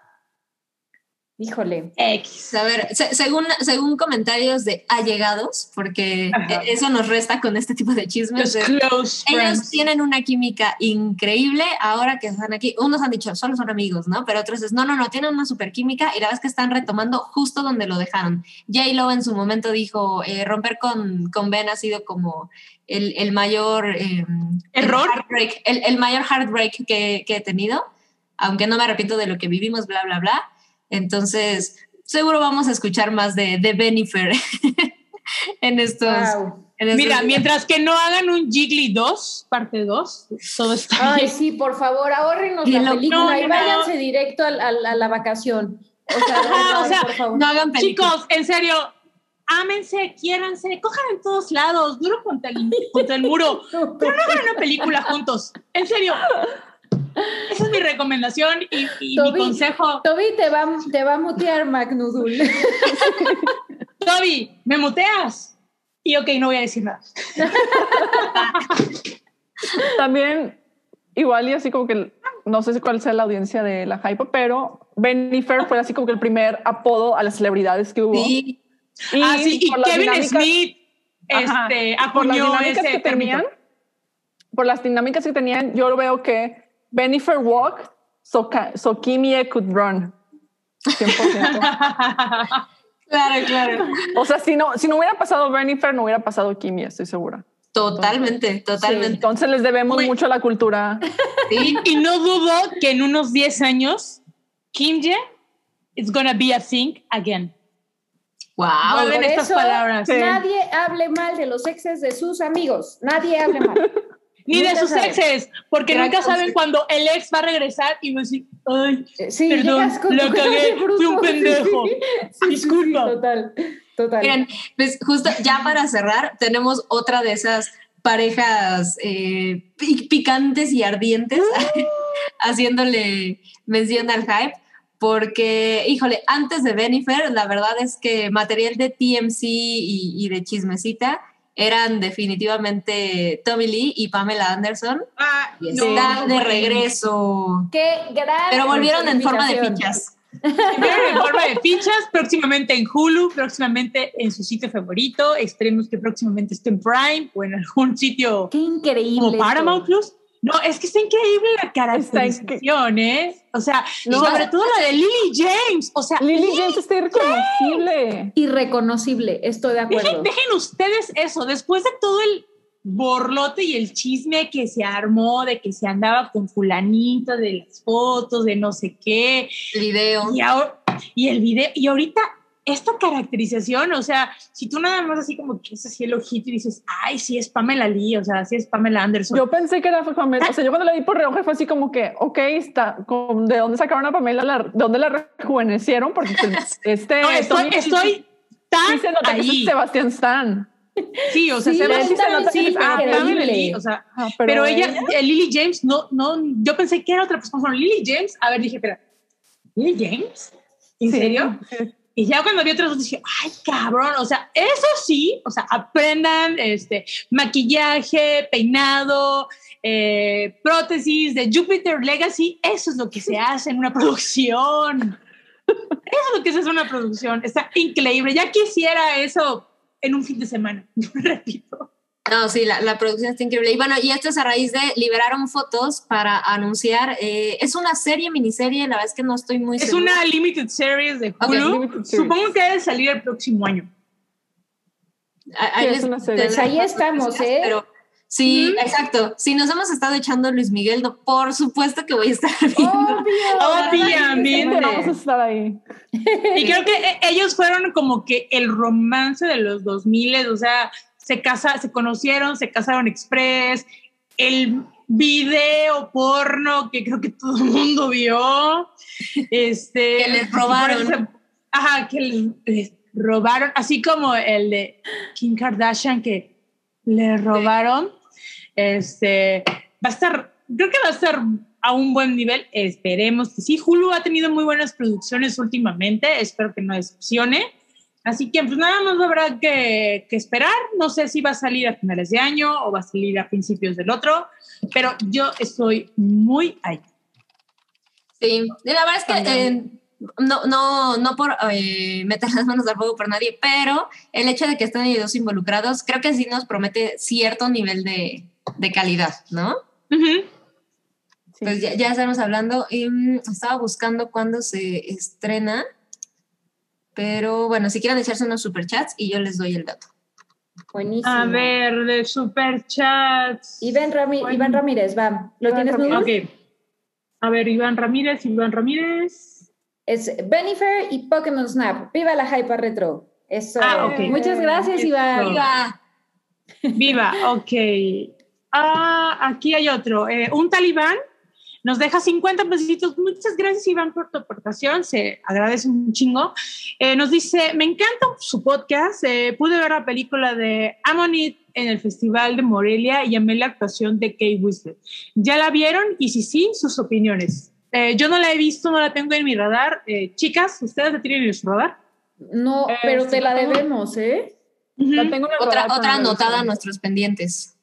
Híjole. X. a ver, se- según, según comentarios de allegados, porque Ajá. eh, eso nos resta con este tipo de chismes. De- ellos friends. tienen una química increíble ahora que están aquí. Unos han dicho, solo son amigos, ¿no? Pero otros es, no, no, no, tienen una super química y la verdad es que están retomando justo donde lo dejaron. J-Lo en su momento dijo, eh, romper con, con Ben ha sido como el, el mayor... eh, ¿Error? El, heartbreak, el, el mayor heartbreak que, que he tenido, aunque no me arrepiento de lo que vivimos, bla, bla, bla. Entonces, seguro vamos a escuchar más de, de Benifer en estos... Wow. en estos Mira, días. mientras que no hagan un Jiggly 2, parte 2, todo está Ay, bien. sí, por favor, ahórrenos Y la lo- película no, y no, váyanse directo al- al- a, la vacación. O sea, verdad, o sea, por favor. No hagan películas. Chicos, en serio, ámense, quiéranse, cojan en todos lados, duro contra el, contra el muro. Pero no hagan una película juntos. En serio. Esa es mi recomendación y, y mi Toby. consejo. Toby te va, te va a mutear, McNudul. Toby, ¿me muteas? Y ok, no voy a decir nada. También, igual y así como que, no sé cuál sea la audiencia de la hype, pero Benifer fue así como que el primer apodo a las celebridades que hubo. Sí, Y ah, sí, y Kevin dinámicas- Smith este, por las acuñó dinámicas ese que tenían, por las dinámicas que tenían, yo veo que Benifer walk, so, so Kimie could run. 100%. claro, claro. o sea, si no, si no hubiera pasado Benifer, no hubiera pasado Kimie, estoy segura. Totalmente, totalmente. Entonces les debemos Uy. mucho a la cultura. Sí. y no dudo que en unos 10 años, Kimje is gonna be a thing again. Wow. Vuelven estas eso, palabras. Sí. Nadie hable mal de los exes de sus amigos. Nadie hable mal. Ni de sus sabes. exes, porque nunca saben cuando el ex va a regresar y va a decir, ay, Eh, Sí, Perdón, la cagué, fui un pendejo. Sí, sí, sí, Disculpa. total. Total. Miren, pues justo ya para cerrar, tenemos otra de esas parejas eh, pi- picantes y ardientes haciéndole mención al hype. Porque, híjole, antes de Benifer, la verdad es que material de TMC y, y de Chismecita eran definitivamente Tommy Lee y Pamela Anderson. Ah, Y no, están de regreso. Qué gran Pero volvieron en forma de fichas. Primero en forma de fichas, próximamente en Hulu, próximamente en su sitio favorito. Esperemos que próximamente esté en Prime o en algún sitio Qué increíble. como esto. Paramount Plus. No, es que está increíble la caracterización, ¿eh? O sea, No. sobre todo la de Lily James. O sea, Lily James está irreconocible. Irreconocible, estoy de dejen, acuerdo. dejen ustedes eso. Después de todo el borlote y el chisme que se armó de que se andaba con fulanito, de las fotos, de no sé qué, El video. y, ahora- y el video, y ahorita esta caracterización, o sea, si tú nada más así como que es así el ojito y dices, ay, sí es Pamela Lee, o sea, sí es Pamela Anderson. Yo pensé que era Pamela. O sea, yo cuando la vi por reojo fue así como que, ok, está, con- ¿de dónde sacaron a Pamela? La, ¿De dónde la rejuvenecieron? Porque pues, este. no, estoy, Tommy- estoy tan Sí se nota que ahí. es Sebastián Stan. Sí, o sea, Sí, se ve, sí se nota que es ah. Pamela Lee, o sea, pero, ella, eh, Lily James, no, no, yo pensé que era otra persona. Lily James, a ver, dije, espera, ¿Lily James? ¿En Sí, serio? Y ya cuando vi otras dos dije, ay, cabrón, o sea, eso sí, o sea, aprendan este maquillaje, peinado, eh, prótesis de Jupiter Legacy, eso es lo que se hace en una producción. Eso es lo que se hace en una producción. Está increíble. Ya quisiera eso en un fin de semana, repito. No, sí, la, la producción está increíble. Y bueno, y esto es a raíz de liberaron fotos para anunciar. eh, es una serie, miniserie, la verdad es que no estoy muy Es segura. una limited series de Hulu. limited series. Supongo que debe salir el próximo año. Ah, ahí Sí, es una serie. Pues ahí estamos, ¿eh? Pero sí, exacto. Si nos hemos estado echando Luis Miguel, no, por supuesto que voy a estar viendo. Obvio. Obviamente. Vamos a estar ahí. Y creo que eh, ellos fueron como que el romance de los 2000, o sea, se casa, se conocieron, se casaron express, el video porno que creo que todo el mundo vio, este, Que les robaron. Ajá, que les, les robaron, así como el de Kim Kardashian que le robaron, este, va a estar, creo que va a estar a un buen nivel, esperemos que sí. Hulu ha tenido muy buenas producciones últimamente, espero que no decepcione. Así que pues nada más habrá que, que esperar. No sé si va a salir a finales de año o va a salir a principios del otro, pero yo estoy muy ahí. Sí, y la verdad es que eh, no, no, no por eh, meter las manos al fuego por nadie, pero el hecho de que estén ellos dos involucrados, creo que sí nos promete cierto nivel de, de calidad, ¿no? Sí. Pues ya, ya estamos hablando. y, mm, estaba buscando cuándo se estrena, pero bueno, si quieren echarse unos superchats y yo les doy el dato. Buenísimo. A ver, de superchats. Iván, Rami- Bueno. Iván Ramírez, va. ¿Lo Iván tienes Ramírez. Ok. A ver, Iván Ramírez, Iván Ramírez. Es Benifer y Pokémon Snap. ¡Viva la Hyper Retro! Eso. Ah. Muchas gracias, Iván. ¡Viva! Viva, ok. Ah, aquí hay otro. Eh, un talibán nos deja 50 pesitos. Muchas gracias, Iván, por tu aportación. Se agradece un chingo. Eh, nos dice: Me encanta su podcast. Eh, pude ver la película de Ammonit en el Festival de Morelia y amé la actuación de Kate Winslet. ¿Ya la vieron? Y si sí, sus opiniones. Eh, yo no la he visto, no la tengo en mi radar. Eh, chicas, ¿ustedes la tienen en su radar? No, Eh, pero te la debemos, ¿eh? La tengo en el Otra, radar, otra anotada a nuestros pendientes.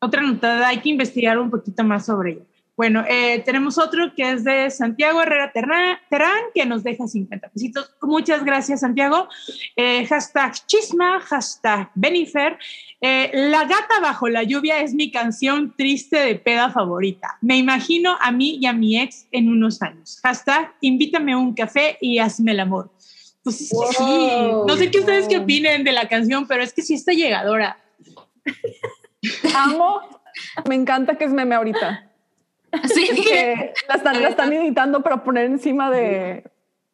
Otra notada, hay que investigar un poquito más sobre ella. Bueno, eh, tenemos otro que es de Santiago Herrera Terán, que nos deja 50 pesitos. Muchas gracias, Santiago. Eh, hashtag chisma, hashtag Benifer. Eh, la gata bajo la lluvia es mi canción triste de peda favorita. Me imagino a mí y a mi ex en unos años. Hashtag invítame a un café y hazme el amor. Pues es que sí. Wow. No sé qué ustedes qué opinen de la canción, pero es que sí está llegadora. Amo, me encanta que es meme ahorita. Sí, Que la están, la están editando para poner encima de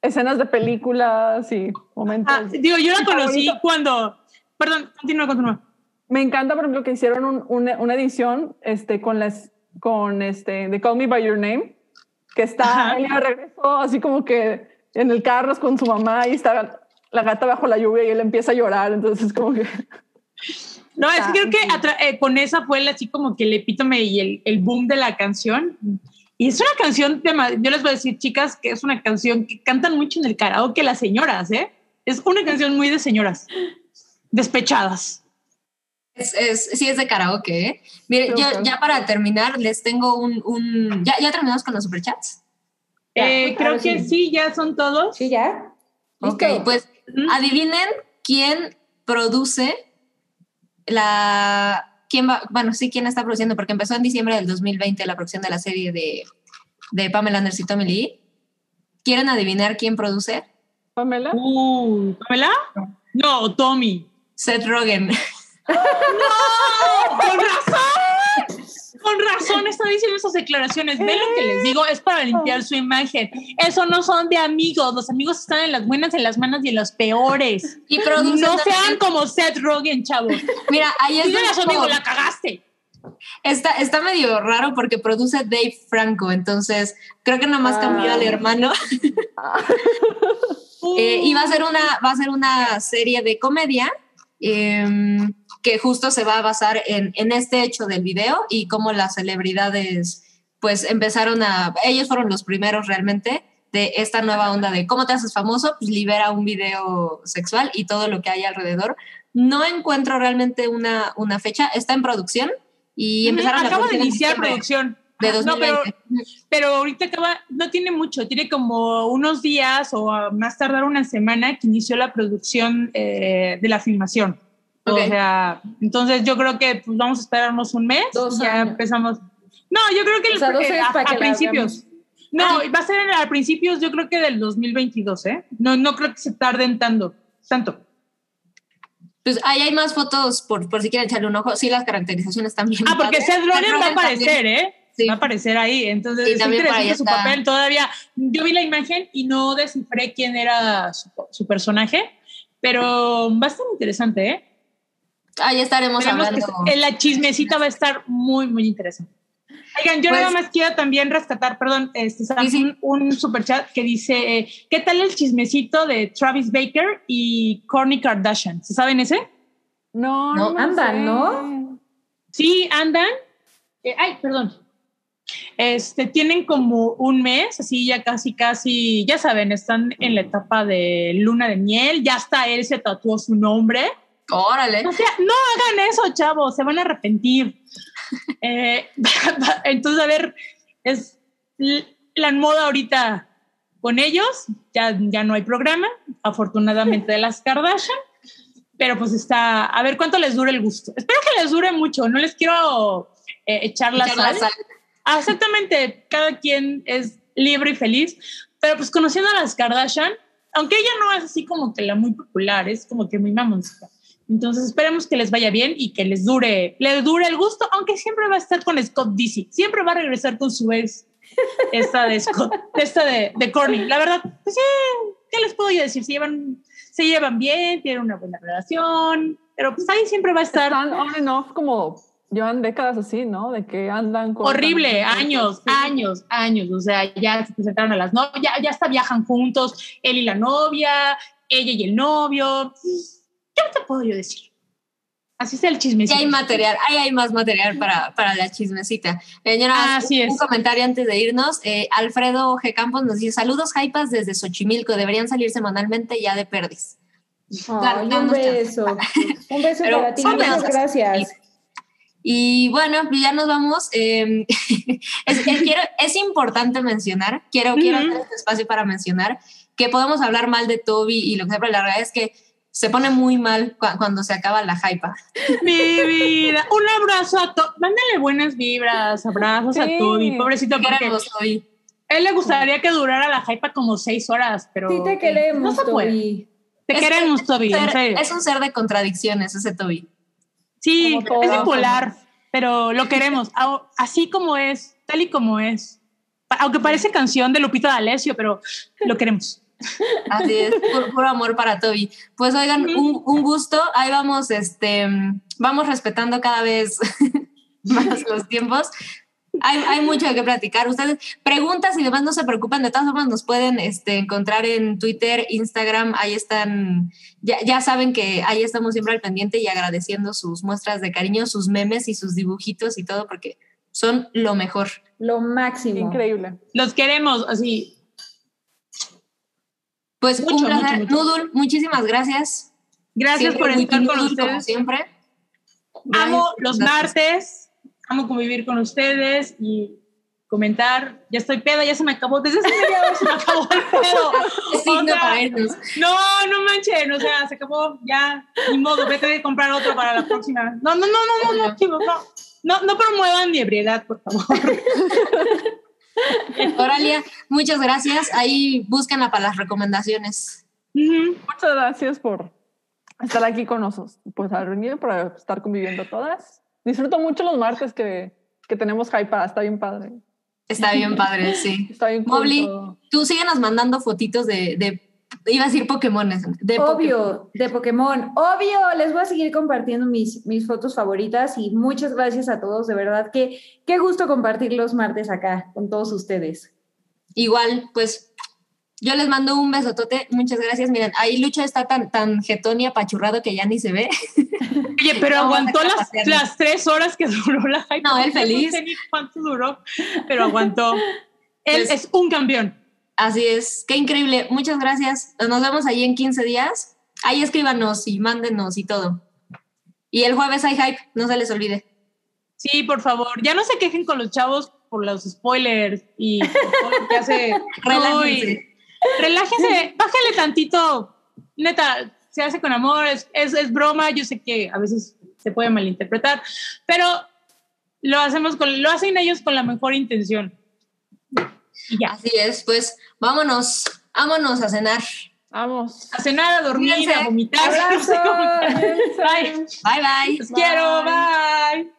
escenas de películas y momentos. Ah, digo, yo la conocí favorito. cuando. Perdón, continúa, continúa. Me encanta, por ejemplo, que hicieron un- una, una edición este, con, las, con este, de Call Me By Your Name, que está Ajá. ella regresó así como que en el carro con su mamá y está la gata bajo la lluvia y él empieza a llorar, entonces como que... No, es que creo que eh, con esa fue el- así como que el epítome y el, el boom de la canción. Y es una canción, de, yo les voy a decir, chicas, que es una canción que cantan mucho en el karaoke las señoras, ¿eh? Es una canción muy de señoras, despechadas. Es, es- sí, es de karaoke. ¿eh? Mire, Creo ya, para terminar, les tengo un. un- ¿Ya, ¿Ya terminamos con los superchats? Eh, creo que sí. sí. ya son todos. Sí, ya. Ok, ¿Listo? pues adivinen quién produce la. ¿Quién va? Bueno, sí, quién está produciendo, porque empezó en diciembre del 2020 la producción de la serie de, de Pamela Anderson y Tommy Lee. ¿Quieren adivinar quién produce? Pamela. Uh, ¿Pamela? No, Tommy. Seth Rogen. ¡Con razón! Con razón está diciendo esas declaraciones. Ve lo que les digo, es para limpiar su imagen. Eso no son de amigos. Los amigos están en las buenas, en las malas y en las peores. Y produce. No también- sean como Seth Rogen, chavos. Mira, ahí es Díganle a su amigo, la cagaste. Está, está medio raro porque produce Dave Franco, entonces creo que nada más cambió Ah. al hermano. Eh, y va a ser una, va a ser una serie de comedia em, que justo se va a basar en, en este hecho del video y cómo las celebridades pues empezaron a, ellos fueron los primeros realmente de esta nueva onda de cómo te haces famoso, pues libera un video sexual y todo lo que hay alrededor. No encuentro realmente una, una fecha, está en producción y empezaron la Acaba de iniciar producción. de Ah, no, 2020. pero, pero ahorita acaba, no tiene mucho, tiene como unos días o a más tardar una semana que inició la producción eh, de la filmación. Ok. O sea, entonces yo creo que pues, vamos a esperarnos un mes. Dos ya años. empezamos. No, yo creo que O sea, eh, años a, que a principios. No, Ah. va a ser a principios, yo creo que del 2022, ¿eh? No, no creo que se tarden tanto. tanto. Pues ahí hay más fotos por, por si quieren echarle un ojo. Sí, las caracterizaciones también. Ah, porque Seth Rogen va a aparecer. ¿eh? Sí. Va a aparecer ahí. Entonces, Sí, es interesante su está. papel. Todavía, yo vi la imagen y no descifré quién era su, su personaje, pero va a estar interesante, ¿eh? Ahí estaremos hablando. la chismecita va a estar muy, muy interesante. Oigan, yo Pues- nada más quiero también rescatar, perdón, este, Sam, Sí, sí. un, un super chat que dice, eh, ¿qué tal el chismecito de Travis Baker y Kourtney Kardashian? ¿Se saben ese? No, No, andan, sé. ¿no? Sí, andan. eh, ay, perdón. Este, tienen como un mes, así ya casi, casi, ya saben, están en la etapa de luna de miel, ya hasta él se tatuó su nombre. Órale. O sea, no hagan eso, chavos, se van a arrepentir. Eh, entonces, a ver, es la moda ahorita con ellos, ya, ya no hay programa, afortunadamente de las Kardashian, pero pues está, a ver cuánto les dura el gusto. Espero que les dure mucho, no les quiero eh, echar la Echar la sal. sal. Ah, Exactamente, cada quien es libre y feliz, pero pues conociendo a las Kardashian, aunque ella no es así como que la muy popular, es como que muy mamoncita. Entonces esperemos que les vaya bien y que les dure, les dure el gusto, aunque siempre va a estar con Scott Dizzy, siempre va a regresar con su ex, esta de Scott, esta de, de Courtney. La verdad, pues sí, ¿qué les puedo yo decir? Se llevan, se llevan bien, tienen una buena relación, pero pues ahí siempre va a estar Están on and off como llevan décadas así, ¿no? De que andan con horrible, años, Sí. años, años. O sea, ya se presentaron a las novias, ya, ya hasta viajan juntos, él y la novia, ella y el novio. ¿Qué te puedo yo decir? Así es el Y chismecito. hay material, ahí hay más material para, para la chismecita. Eh, nada Así un, es. un comentario antes de irnos. Eh, Alfredo G. Campos nos dice: Saludos, Jaipas, desde Xochimilco. Deberían salir semanalmente ya de perdis. Ay, un Danos chance. beso. Un beso para ti. Muchas gracias. Y bueno, pues ya nos vamos. Eh, es, es- quiero, es importante mencionar, quiero, quiero Ujú. hacer este espacio para mencionar que podemos hablar mal de Toby y lo que sea, pero la verdad es que se pone muy mal cua- cuando se acaba la hypa. Mi vida. Un abrazo a Toby. Mándale buenas vibras, abrazos a Sí. Toby. Pobrecito, porque él le gustaría que durara la hypa como seis horas, pero. Sí te queremos, No se puede. Toby. Te Es- queremos, Toby, en Ser- serio. es un ser de contradicciones ese Toby. Sí, es bipolar, pero lo queremos, a- así como es, tal y como es. Aunque parece canción de Lupita D'Alessio, pero lo queremos. Así es, puro, puro amor para Toby. Pues oigan, un, un gusto. Ahí vamos, este, vamos respetando cada vez más los tiempos. hay, hay mucho que platicar. Ustedes, preguntas y demás, no se preocupen. De todas formas, nos pueden este, encontrar en Twitter, Instagram. Ahí están. Ya, ya saben que ahí estamos siempre al pendiente y agradeciendo sus muestras de cariño, sus memes y sus dibujitos y todo, porque son lo mejor. Lo máximo. Increíble. Los queremos, así. Pues Mucho, un placer. mucho, mucho. Nudul, muchísimas gracias. Gracias Siempre por estar con Nudul, como ustedes. siempre. Amo los Gracias. martes, amo convivir con ustedes y comentar. Ya estoy peda, ya se me acabó. Desde media hora se me acabó el pedo. Signo O sea. No, no manchen, o sea, se acabó ya. Ni modo, vete a comprar otro para la próxima. No, no, no, no, no, no, chicos, no. No, no promuevan mi ebriedad, por favor. Oralia, muchas gracias. Ahí búsquenla para las recomendaciones. Muchas gracias por estar aquí con nosotros, pues venido para estar conviviendo todas. Disfruto mucho los martes que, que tenemos hype, está bien padre. Está bien padre, sí. Está bien cool Mobli, tú síguenos mandando fotitos de, de iba a decir Pokémones, de Pokémon. Obvio, de Pokémon. Obvio, les voy a seguir compartiendo mis, mis fotos favoritas y muchas gracias a todos, de verdad que qué gusto compartir los martes acá con todos ustedes. Igual, pues yo les mando un besotote, muchas gracias. Miren, ahí Lucho está tan, tan jetón y apachurrado que ya ni se ve. Oye, pero No, aguantó las, las tres horas que duró la hype. No, él feliz. No sé ni cuánto duró, pero aguantó. Él Pues- es un campeón. Así es, qué increíble. Muchas gracias. Nos vemos ahí en 15 días. Ahí escríbanos y mándenos y todo. Y el jueves hay hype, no se les olvide. Sí, por favor. Ya no se quejen con los chavos por los spoilers y por todo lo que hace. Relájense. Relájense, bájale tantito. Neta, se hace con amor, es, es, es broma. Yo sé que a veces se puede malinterpretar, pero lo hacemos con, lo hacen ellos con la mejor intención. Y ya. Así es, pues vámonos, vámonos a cenar. Vamos. A cenar, a dormir, Cuídense. a vomitar. No sé cómo- Bye. Bye bye. Los quiero. Bye.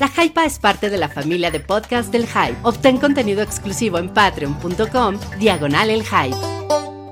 La Hypa es parte de la familia de podcast del Hype. Obtén contenido exclusivo en patreon.com, diagonal el Hype.